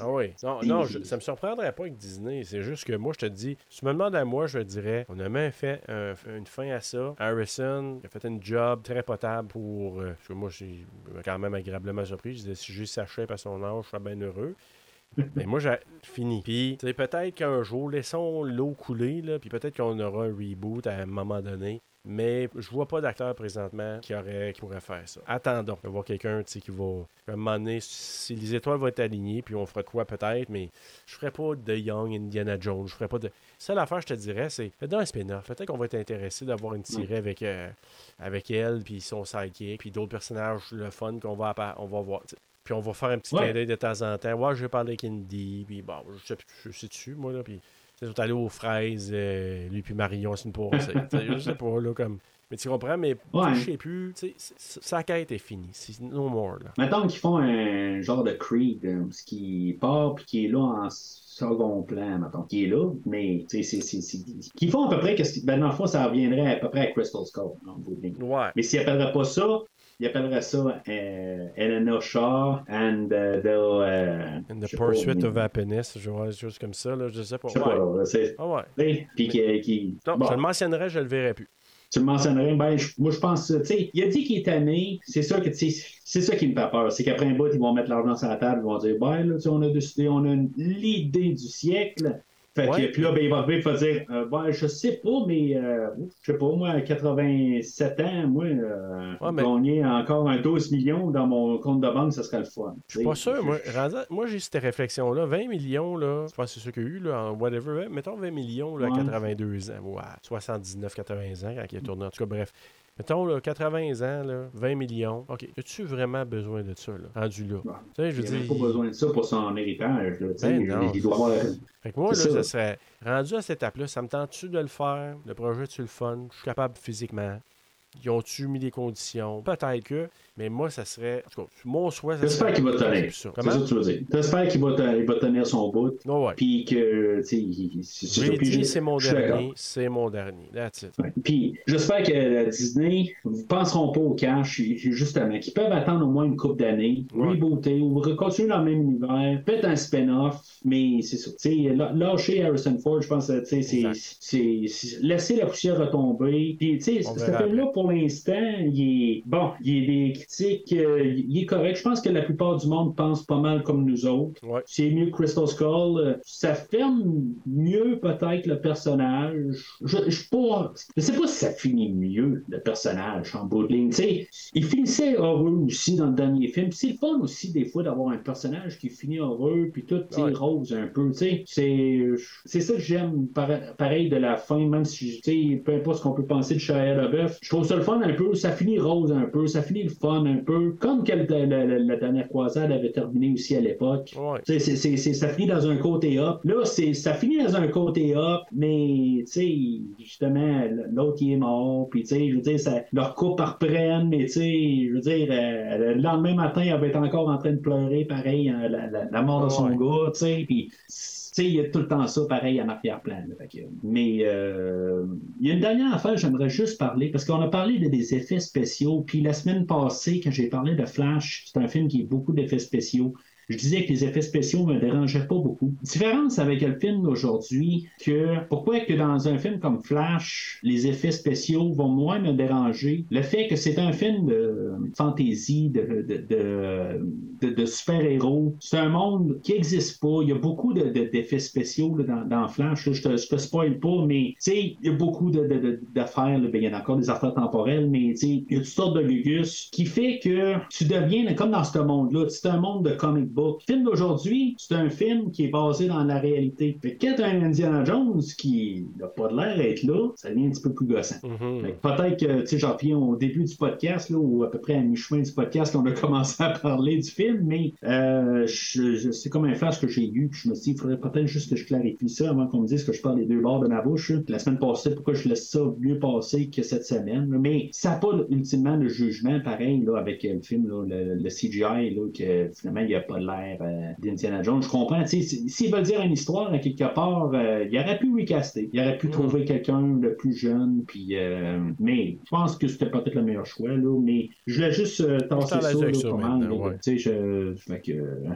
Ah oui. Non, non je- ça me surprendrait pas avec Disney. C'est juste que moi, je te dis, si tu me demandes à moi, je dirais, on a même fait un- une fin à ça. Harrison a fait un job très potable pour. euh, parce que moi, j'ai quand même agréablement surpris. Je disais, si j'ai sa à son âge, je serais bien heureux. Mais moi, j'ai fini. Puis, peut-être qu'un jour, laissons l'eau couler, là, puis peut-être qu'on aura un reboot à un moment donné. Mais je vois pas d'acteur présentement qui aurait qui pourrait faire ça. Attendons de voir quelqu'un qui va. À un moment donné, si les étoiles vont être alignées, puis on fera de quoi peut-être, mais je ferai pas de Young Indiana Jones. Je ferai pas de. Seule affaire, je te dirais, c'est faites un spin-off. Peut-être qu'on va être intéressé d'avoir une tirée avec, euh, avec elle, puis son sidekick, puis d'autres personnages, le fun qu'on va, on va voir. Puis on va faire un petit Ouais. clin d'œil de temps en temps. Ouais, je vais parler avec Indy, puis bon, je sais, je sais dessus, moi, là, puis. Ils sont allés aux fraises, euh, lui puis Marion, c'est une sais, je sais pas, là, comme. Mais tu comprends, mais Ouais. je sais plus. Sa quête est finie. C'est no more, là. Mettons qu'ils font un genre de Creed, euh, ce qui part puis qui est là en second plan, mettons, qui est là, mais tu sais, c'est- Qui font à peu près, qui- ben dans le fond, ça reviendrait à peu près à Crystal Skull. Ouais. Mais s'ils appelleraient pas ça, ils appelleraient ça euh, Elena Shaw and uh, the. pas, pursuit of happiness, je vois des choses comme ça, là, je sais pas. Je sais pas, Ouais. c'est. Ah ouais. Puis qui. qui- Non, bon. je le mentionnerai, je le verrai plus. tu le mentionnerais, ben, je- moi je pense, tu sais, il a dit qu'il est tanné, c'est sûr que, tu sais, c'est ça qui me fait peur, c'est qu'après un bout, ils vont mettre l'argent sur la table, ils vont dire, ben, là, tu sais, on a décidé, on a l'idée du siècle. Fait Ouais. que, puis là, ben, il va arriver, il va dire, euh, ben, je sais pas, mais, euh, je sais pas, moi, à 87 ans, moi, euh, Ouais, mais- gagner encore un 12 millions dans mon compte de banque, ça serait le fun. Je suis pas sûr. Moi, moi j'ai cette réflexion-là. 20 millions, là, je pense que c'est ça qu'il y a eu, là, en whatever. Mettons 20 millions là, à Ouais. 82 ans, ou à 79, 80 ans, quand il est tourné. En tout cas, bref. Mettons, là, 80 ans, là, 20 millions. OK, as-tu vraiment besoin de ça, là, rendu là? Ouais. Tu sais, je Il veux dire. pas besoin de ça pour son héritage. Là. Ben non. il doit avoir. Fait que moi, là, ça. serait rendu à cette étape-là, ça me tente-tu de le faire? Le projet, tu le fun? Je suis capable physiquement? Ils ont-tu mis des conditions? Peut-être que, mais moi, ça serait. En tout cas, mon souhait, ça J'espère qu'il va tenir. C'est ça que tu veux dire. J'espère qu'il va, va tenir son bout. Oh, ouais. Puis que, c'est mon dernier, c'est mon dernier. That's it. Ouais. Puis j'espère que la Disney ne penseront pas au cash, justement, qu'ils peuvent attendre au moins une couple d'années, Ouais. rebooter ou continuer dans le même univers, peut-être un spin-off, mais c'est ça. Lâcher Harrison Ford, je pense, sais, c'est- laisser la poussière retomber. Puis, tu sais, ce film-là, pour pour l'instant, il est bon, il est des critiques, euh, il est correct. Je pense que la plupart du monde pense pas mal comme nous autres. Ouais. C'est mieux que Crystal Skull. Euh, Ça ferme mieux peut-être le personnage. Je, je, pas- je sais pas si ça finit mieux le personnage en bout de ligne. Il finissait heureux aussi dans le dernier film. C'est le fun aussi des fois d'avoir un personnage qui finit heureux puis tout Ouais. rose un peu. C'est c'est ça que j'aime par- pareil de la fin, même si peu importe ce qu'on peut penser de Shia LaBeouf. Je trouve ça le fun un peu. Ça finit rose un peu. Ça finit le fun un peu. Comme que la, la- la- la dernière croisade avait terminé aussi à l'époque. Ouais. C'est- c'est- c'est- ça finit dans un côté up. Là, c'est, ça finit dans un côté up, mais tu sais, justement, l'autre il est mort, puis tu sais, je veux dire, ça, leur couple reprenne, mais tu sais, je veux dire, euh, le lendemain matin, elle va être encore en train de pleurer, pareil, hein, la, mort de son Ouais. gars, tu sais, puis sais, il y a tout le temps ça, pareil, en arrière-plan. mais euh, il y a une dernière affaire, j'aimerais juste parler, parce qu'on a parlé de des effets spéciaux, puis la semaine passée, quand j'ai parlé de Flash, c'est un film qui a beaucoup d'effets spéciaux. Je disais que les effets spéciaux me dérangeaient pas beaucoup. Différence avec le film d'aujourd'hui, que pourquoi que dans un film comme Flash, les effets spéciaux vont moins me déranger? Le fait que c'est un film de fantasy, de, de, de, super-héros, c'est un monde qui n'existe pas. Il y a beaucoup de- de- d'effets spéciaux dans, Flash. Je te, te spoil pas, mais il y a beaucoup d'affaires. Ben, il y a encore des affaires temporelles, mais il y a toutes sortes de gugus qui fait que tu deviens comme dans ce monde-là. C'est un monde de comic book. Le film d'aujourd'hui, c'est un film qui est basé dans la réalité. Fait que quand t'as un Indiana Jones qui n'a pas de l'air d'être là, ça devient un petit peu plus gossant. Mhm. Fait que Peut-être que, tu sais, j'en reviens au début du podcast, là, ou à peu près à mi-chemin du podcast, qu'on a commencé à parler du film, mais euh, je, je- c'est comme un flash que j'ai eu, puis je me suis dit, il faudrait peut-être juste que je clarifie ça avant qu'on me dise que je parle les deux bords de ma bouche. La semaine passée, pourquoi je laisse ça mieux passer que cette semaine. là. Mais ça n'a pas ultimement le jugement pareil là, avec euh, le film, là, le, le CGI, là, que finalement, il n'y a pas l'air euh, d'Indiana Jones. Je comprends, s'ils veulent dire une histoire, à quelque part, euh, il aurait pu recaster. Il aurait pu trouver quelqu'un de plus jeune, puis... euh, mais je pense que c'était peut-être le meilleur choix, là, mais je voulais juste tasser ça, là, ça mal, ouais. Je... Fait que,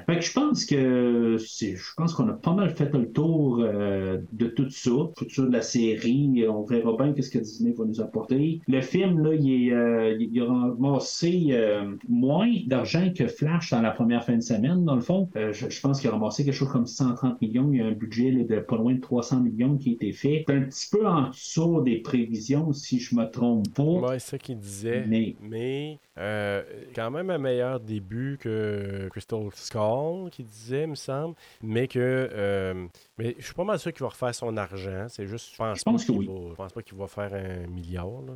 fait que je pense que je pense qu'on a pas mal fait le tour euh, de tout ça, tout ça de la série. On verra bien qu'est-ce que Disney va nous apporter. Le film là, il, est, euh, il il a ramassé euh, moins d'argent que Flash dans la première fin de semaine. Dans le fond, Euh, je, je pense qu'il a ramassé quelque chose comme 130 millions. Il y a un budget là, de pas loin de 300 millions qui a été fait. C'est un petit peu en dessous des prévisions, si je me trompe pas. Ouais, c'est ça qu'il disait. Mais- Mais, euh, quand même un meilleur début que Crystal Skull, qui disait, me semble. Mais que. Mais je suis pas mal sûr qu'il va refaire son argent. C'est juste, je pense, Je pense pas que qu'il va- je pense pas qu'il va faire un milliard. Là,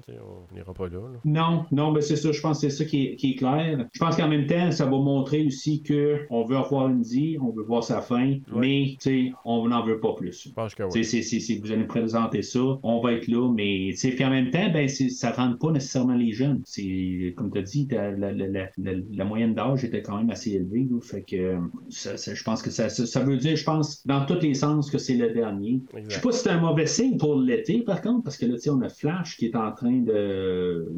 on n'ira pas là. là. Non, non, mais c'est ça, je pense que c'est ça qui est, qui est clair. Je pense qu'en même temps, ça va montrer aussi que on veut revoir Indy, on veut voir sa fin, mais tu sais, on n'en veut pas plus. Je pense que oui. sais, c'est- c'est- c'est- vous allez me présenter ça, on va être là, mais tu sais, puis en même temps, ben, ça ne rentre pas nécessairement les jeunes. C'est comme tu as dit, la, la- la- la- moyenne d'âge était quand même assez élevée, là, fait que ça, ça- je pense que ça, ça, ça veut dire, je pense, dans tous les sens que c'est le dernier. Je sais pas si c'est un mauvais signe pour l'été, par contre, parce que là, on a Flash qui est en train de.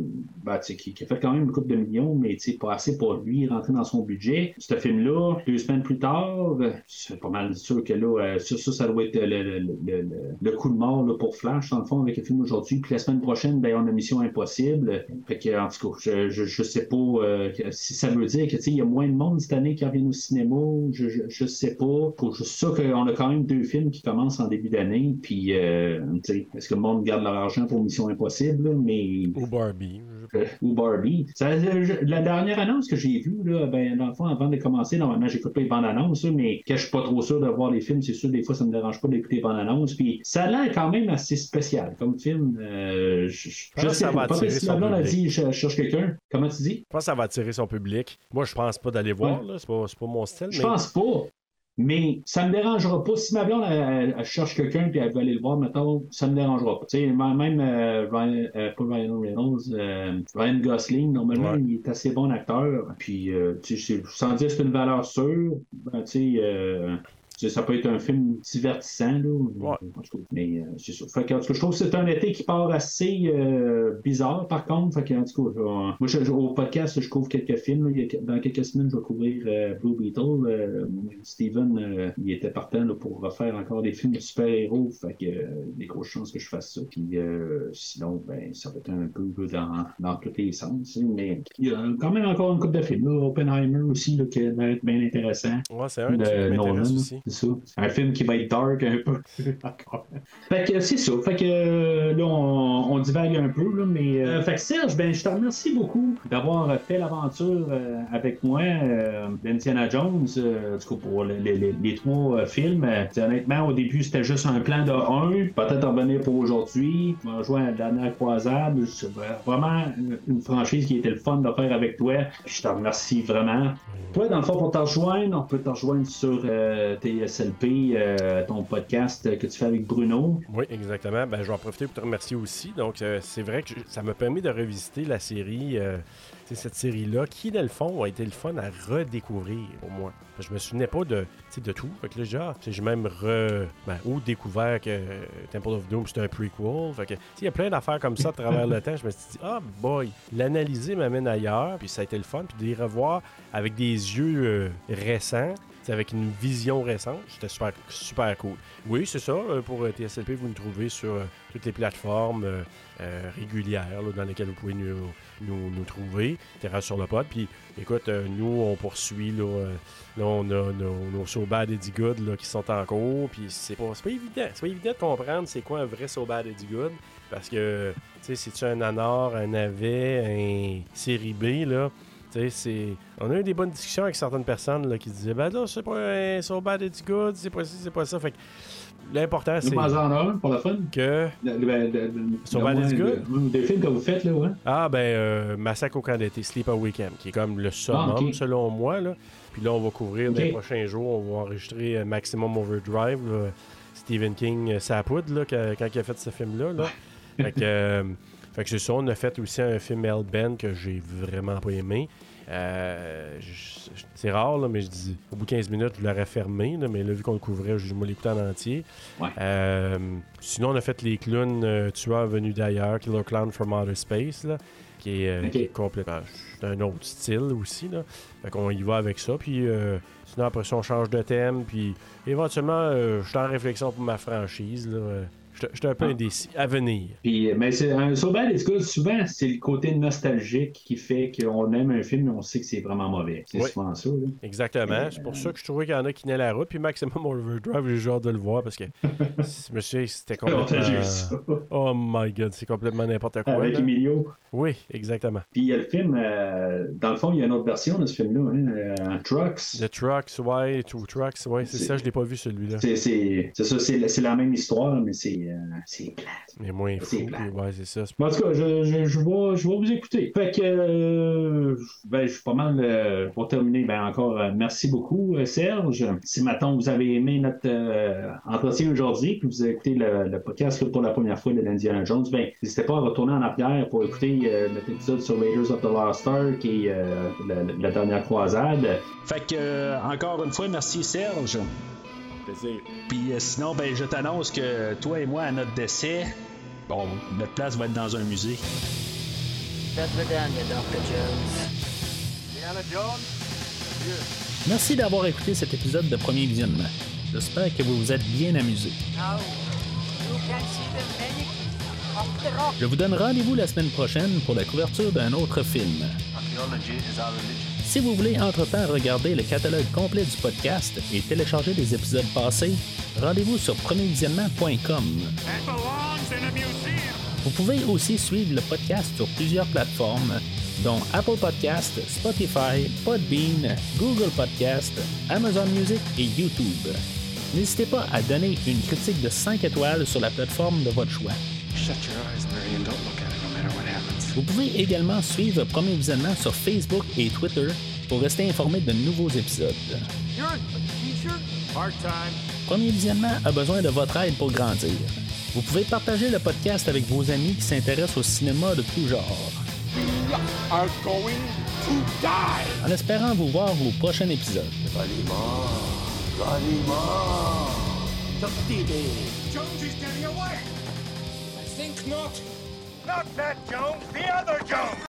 Ben, qui, qui a fait quand même une coupe de millions, mais pas assez pour lui rentrer dans son budget. Ce film-là, deux semaines plus tard, c'est pas mal sûr que là, euh, ça, ça, doit être le, le- le- le- le coup de mort là, pour Flash, dans le fond, avec le film aujourd'hui. Puis la semaine prochaine, ben, on a Mission Impossible. Fait que, en tout cas, je, je, je sais pas euh, si ça veut dire que, il y a moins de monde cette année qui revient au cinéma. Je, je, je sais pas. Pour juste ça qu'on a quand même deux films qui commencent en début d'année. Puis, euh, est-ce que le monde garde leur argent pour Mission Impossible? Mais Ou Barbie. je euh, ou Barbie. Ça, je- la dernière annonce que j'ai vue, là, ben, dans le fond, avant de commencer, normalement, j'écoute pas les bandes annonces, mais quand je suis pas trop sûr de voir les films, c'est sûr, des fois, ça me dérange pas d'écouter les bandes annonces. Puis ça a l'air quand même assez spécial comme film. Euh, je, je, que sais ça va pas. si son la blonde a public. dit, je, je cherche quelqu'un. Comment tu dis? Je pense que ça va attirer son public. Moi, je pense pas d'aller voir. Ouais. là. C'est pas, mon style. Je mais pense pas. Mais ça me dérangera pas. Si ma blonde, elle, elle- elle cherche quelqu'un puis elle veut aller le voir, mettons, ça me dérangera pas. Tu sais, même euh, Ryan, euh, pas Ryan Reynolds, euh, Ryan Gosling, normalement, Ouais. il est assez bon acteur. Puis, euh, tu sais, c'est- sans dire que c'est une valeur sûre, ben, ça peut être un film divertissant, là. En tout cas, mais euh, c'est ça. Fait que, en tout cas, je trouve que c'est un été qui part assez euh, bizarre, par contre. Fait que, en tout cas, moi, je- au podcast, je couvre quelques films. là. Dans quelques semaines, je vais couvrir euh, Blue Beetle. Euh, Steven, il était partant là, pour refaire encore des films de super-héros. Fait que, des grosses chances que je fasse ça. Puis, euh, sinon, ben, ça va être un peu dans, dans tous les sens. Mais il y a quand même encore une couple de films. Là. Oppenheimer aussi, là, qui va être bien intéressant. Ouais, c'est un qui m'intéresse aussi. C'est ça. Un film qui va être dark un peu. Fait que c'est ça. Fait que euh, là, on, on divague un peu, là, mais. euh, fait que Serge, ben, je te remercie beaucoup d'avoir fait l'aventure euh, avec moi euh, d'Indiana Jones, du coup, pour les, les- les- trois films. Honnêtement, au début, c'était juste un plan de un. Peut-être revenir pour aujourd'hui. On va jouer croisade. C'est vraiment une, franchise qui était le fun de faire avec toi. Je te remercie vraiment. Toi, dans le fond, pour te rejoindre, on peut te rejoindre sur euh, TSLP, euh, ton podcast que tu fais avec Bruno. Oui, exactement. Ben, je vais en profiter pour te remercier aussi. Donc, euh, c'est vrai que je- ça m'a permis de revisiter la série, euh, cette série-là, qui, dans le fond, a été le fun à redécouvrir pour moi. Parce que Je me souvenais pas de, de tout. Fait que là, genre, j'ai même re, ben, ou découvert que euh, Temple of Doom, c'était un prequel. Fait que, il y a plein d'affaires comme ça à travers le temps. Je me suis dit, ah, boy, l'analyser m'amène ailleurs. Puis ça a été le fun. Puis de les revoir avec des yeux récents. Avec une vision récente. C'était super, super cool. Oui, c'est ça. euh, Pour euh, TSLP, vous nous trouvez sur euh, toutes les plateformes régulières dans lesquelles vous pouvez nous, nous, nous trouver. Terrasse sur le pod. Puis, écoute, nous, on poursuit. Là, là, on a nos, nos So Good là, qui sont en cours. Puis, c'est pas, pas évident. C'est pas évident de comprendre c'est quoi un vrai So Bad Good. Parce que, tu sais, c'est-tu un anor, un navet, un série B, là? C'est... On a eu des bonnes discussions avec certaines personnes là, qui disaient Ben là, c'est pas un so bad it's good, c'est pas ci, c'est pas ça. Fait que l'important, c'est Nous en en un pour le fun. que. De- moins moins de- good? Des films que vous faites, là, ouais. Ah, ben, euh, Massacre au camp d'été, Sleep a Weekend, qui est comme le summum, Ah, selon moi. Là. Puis là, on va couvrir dans les prochains jours, on va enregistrer euh, Maximum Overdrive, là, Stephen King, euh, sa poudre, là, quand, quand il a fait ce film-là. Là. fait que, euh, fait que c'est ça, on a fait aussi un film Hellbent que j'ai vraiment pas aimé. Euh, c'est rare, là, mais je dis, au bout de 15 minutes, je l'aurais fermé, là, mais là, vu qu'on le couvrait, je vais l'écouter en entier. Ouais. Euh, sinon, on a fait les clowns euh, tueurs venus d'ailleurs, Killer Clown from Outer Space, là, qui, est, euh, Ok. qui est complètement. Un autre style aussi. Là. Fait qu'on y va avec ça. Puis sinon, après ça, on change de thème. Puis éventuellement, je suis en réflexion pour ma franchise. Là. Euh, J'étais un peu indécis. À venir. Puis, mais c'est un Bad souvent, c'est le côté nostalgique qui fait qu'on aime un film, mais on sait que c'est vraiment mauvais. C'est Oui. souvent ça, là. Exactement. C'est pour ça que je trouvais qu'il y en a qui tenaient la route. Puis Maximum Overdrive, j'ai hâte de le voir parce que je me suis dit, c'était complètement. Oh my god, c'est complètement n'importe quoi. Avec là. Emilio. Oui, exactement. Puis il y a le film, euh, dans le fond, il y a une autre version de ce film-là, hein, euh, Trucks. The Trucks, ouais, Two Trucks, ouais, c'est ça, je l'ai pas vu celui-là. C'est ça, c'est la- même histoire, mais c'est euh, c'est plate. Mais moins fou. Plate. Ouais, c'est ça. Bon, en tout cas, je, je, je, vais, je vais vous écouter. Fait que, euh, ben, je suis pas mal, pour terminer, ben, encore, merci beaucoup, Serge. Si maintenant vous avez aimé notre entretien aujourd'hui, que vous avez écouté le, le podcast là, pour la première fois de l'Indiana Jones, ben, n'hésitez pas à retourner en arrière pour écouter euh, notre épisode sur Raiders of the Lost Ark et euh, la, la dernière croisade. Fait que, euh, encore une fois, merci Serge. Plaisir. Puis euh, sinon, ben, je t'annonce que toi et moi, à notre décès, bon, notre place va être dans un musée. Merci d'avoir écouté cet épisode de Premier Visionnement. J'espère que vous vous êtes bien amusés. Je vous donne rendez-vous la semaine prochaine pour la couverture d'un autre film. Si vous voulez entre-temps regarder le catalogue complet du podcast et télécharger les épisodes passés, rendez-vous sur premiervisionnement.com. Vous pouvez aussi suivre le podcast sur plusieurs plateformes, dont Apple Podcast, Spotify, Podbean, Google Podcast, Amazon Music et YouTube. N'hésitez pas à donner une critique de 5 étoiles sur la plateforme de votre choix. Vous pouvez également suivre Premier Visionnement sur Facebook et Twitter pour rester informé de nouveaux épisodes. Premier Visionnement a besoin de votre aide pour grandir. Vous pouvez partager le podcast avec vos amis qui s'intéressent au cinéma de tout genre. En espérant vous voir au prochain épisode. Getting away! Think not. Not that Jones, the other Jones!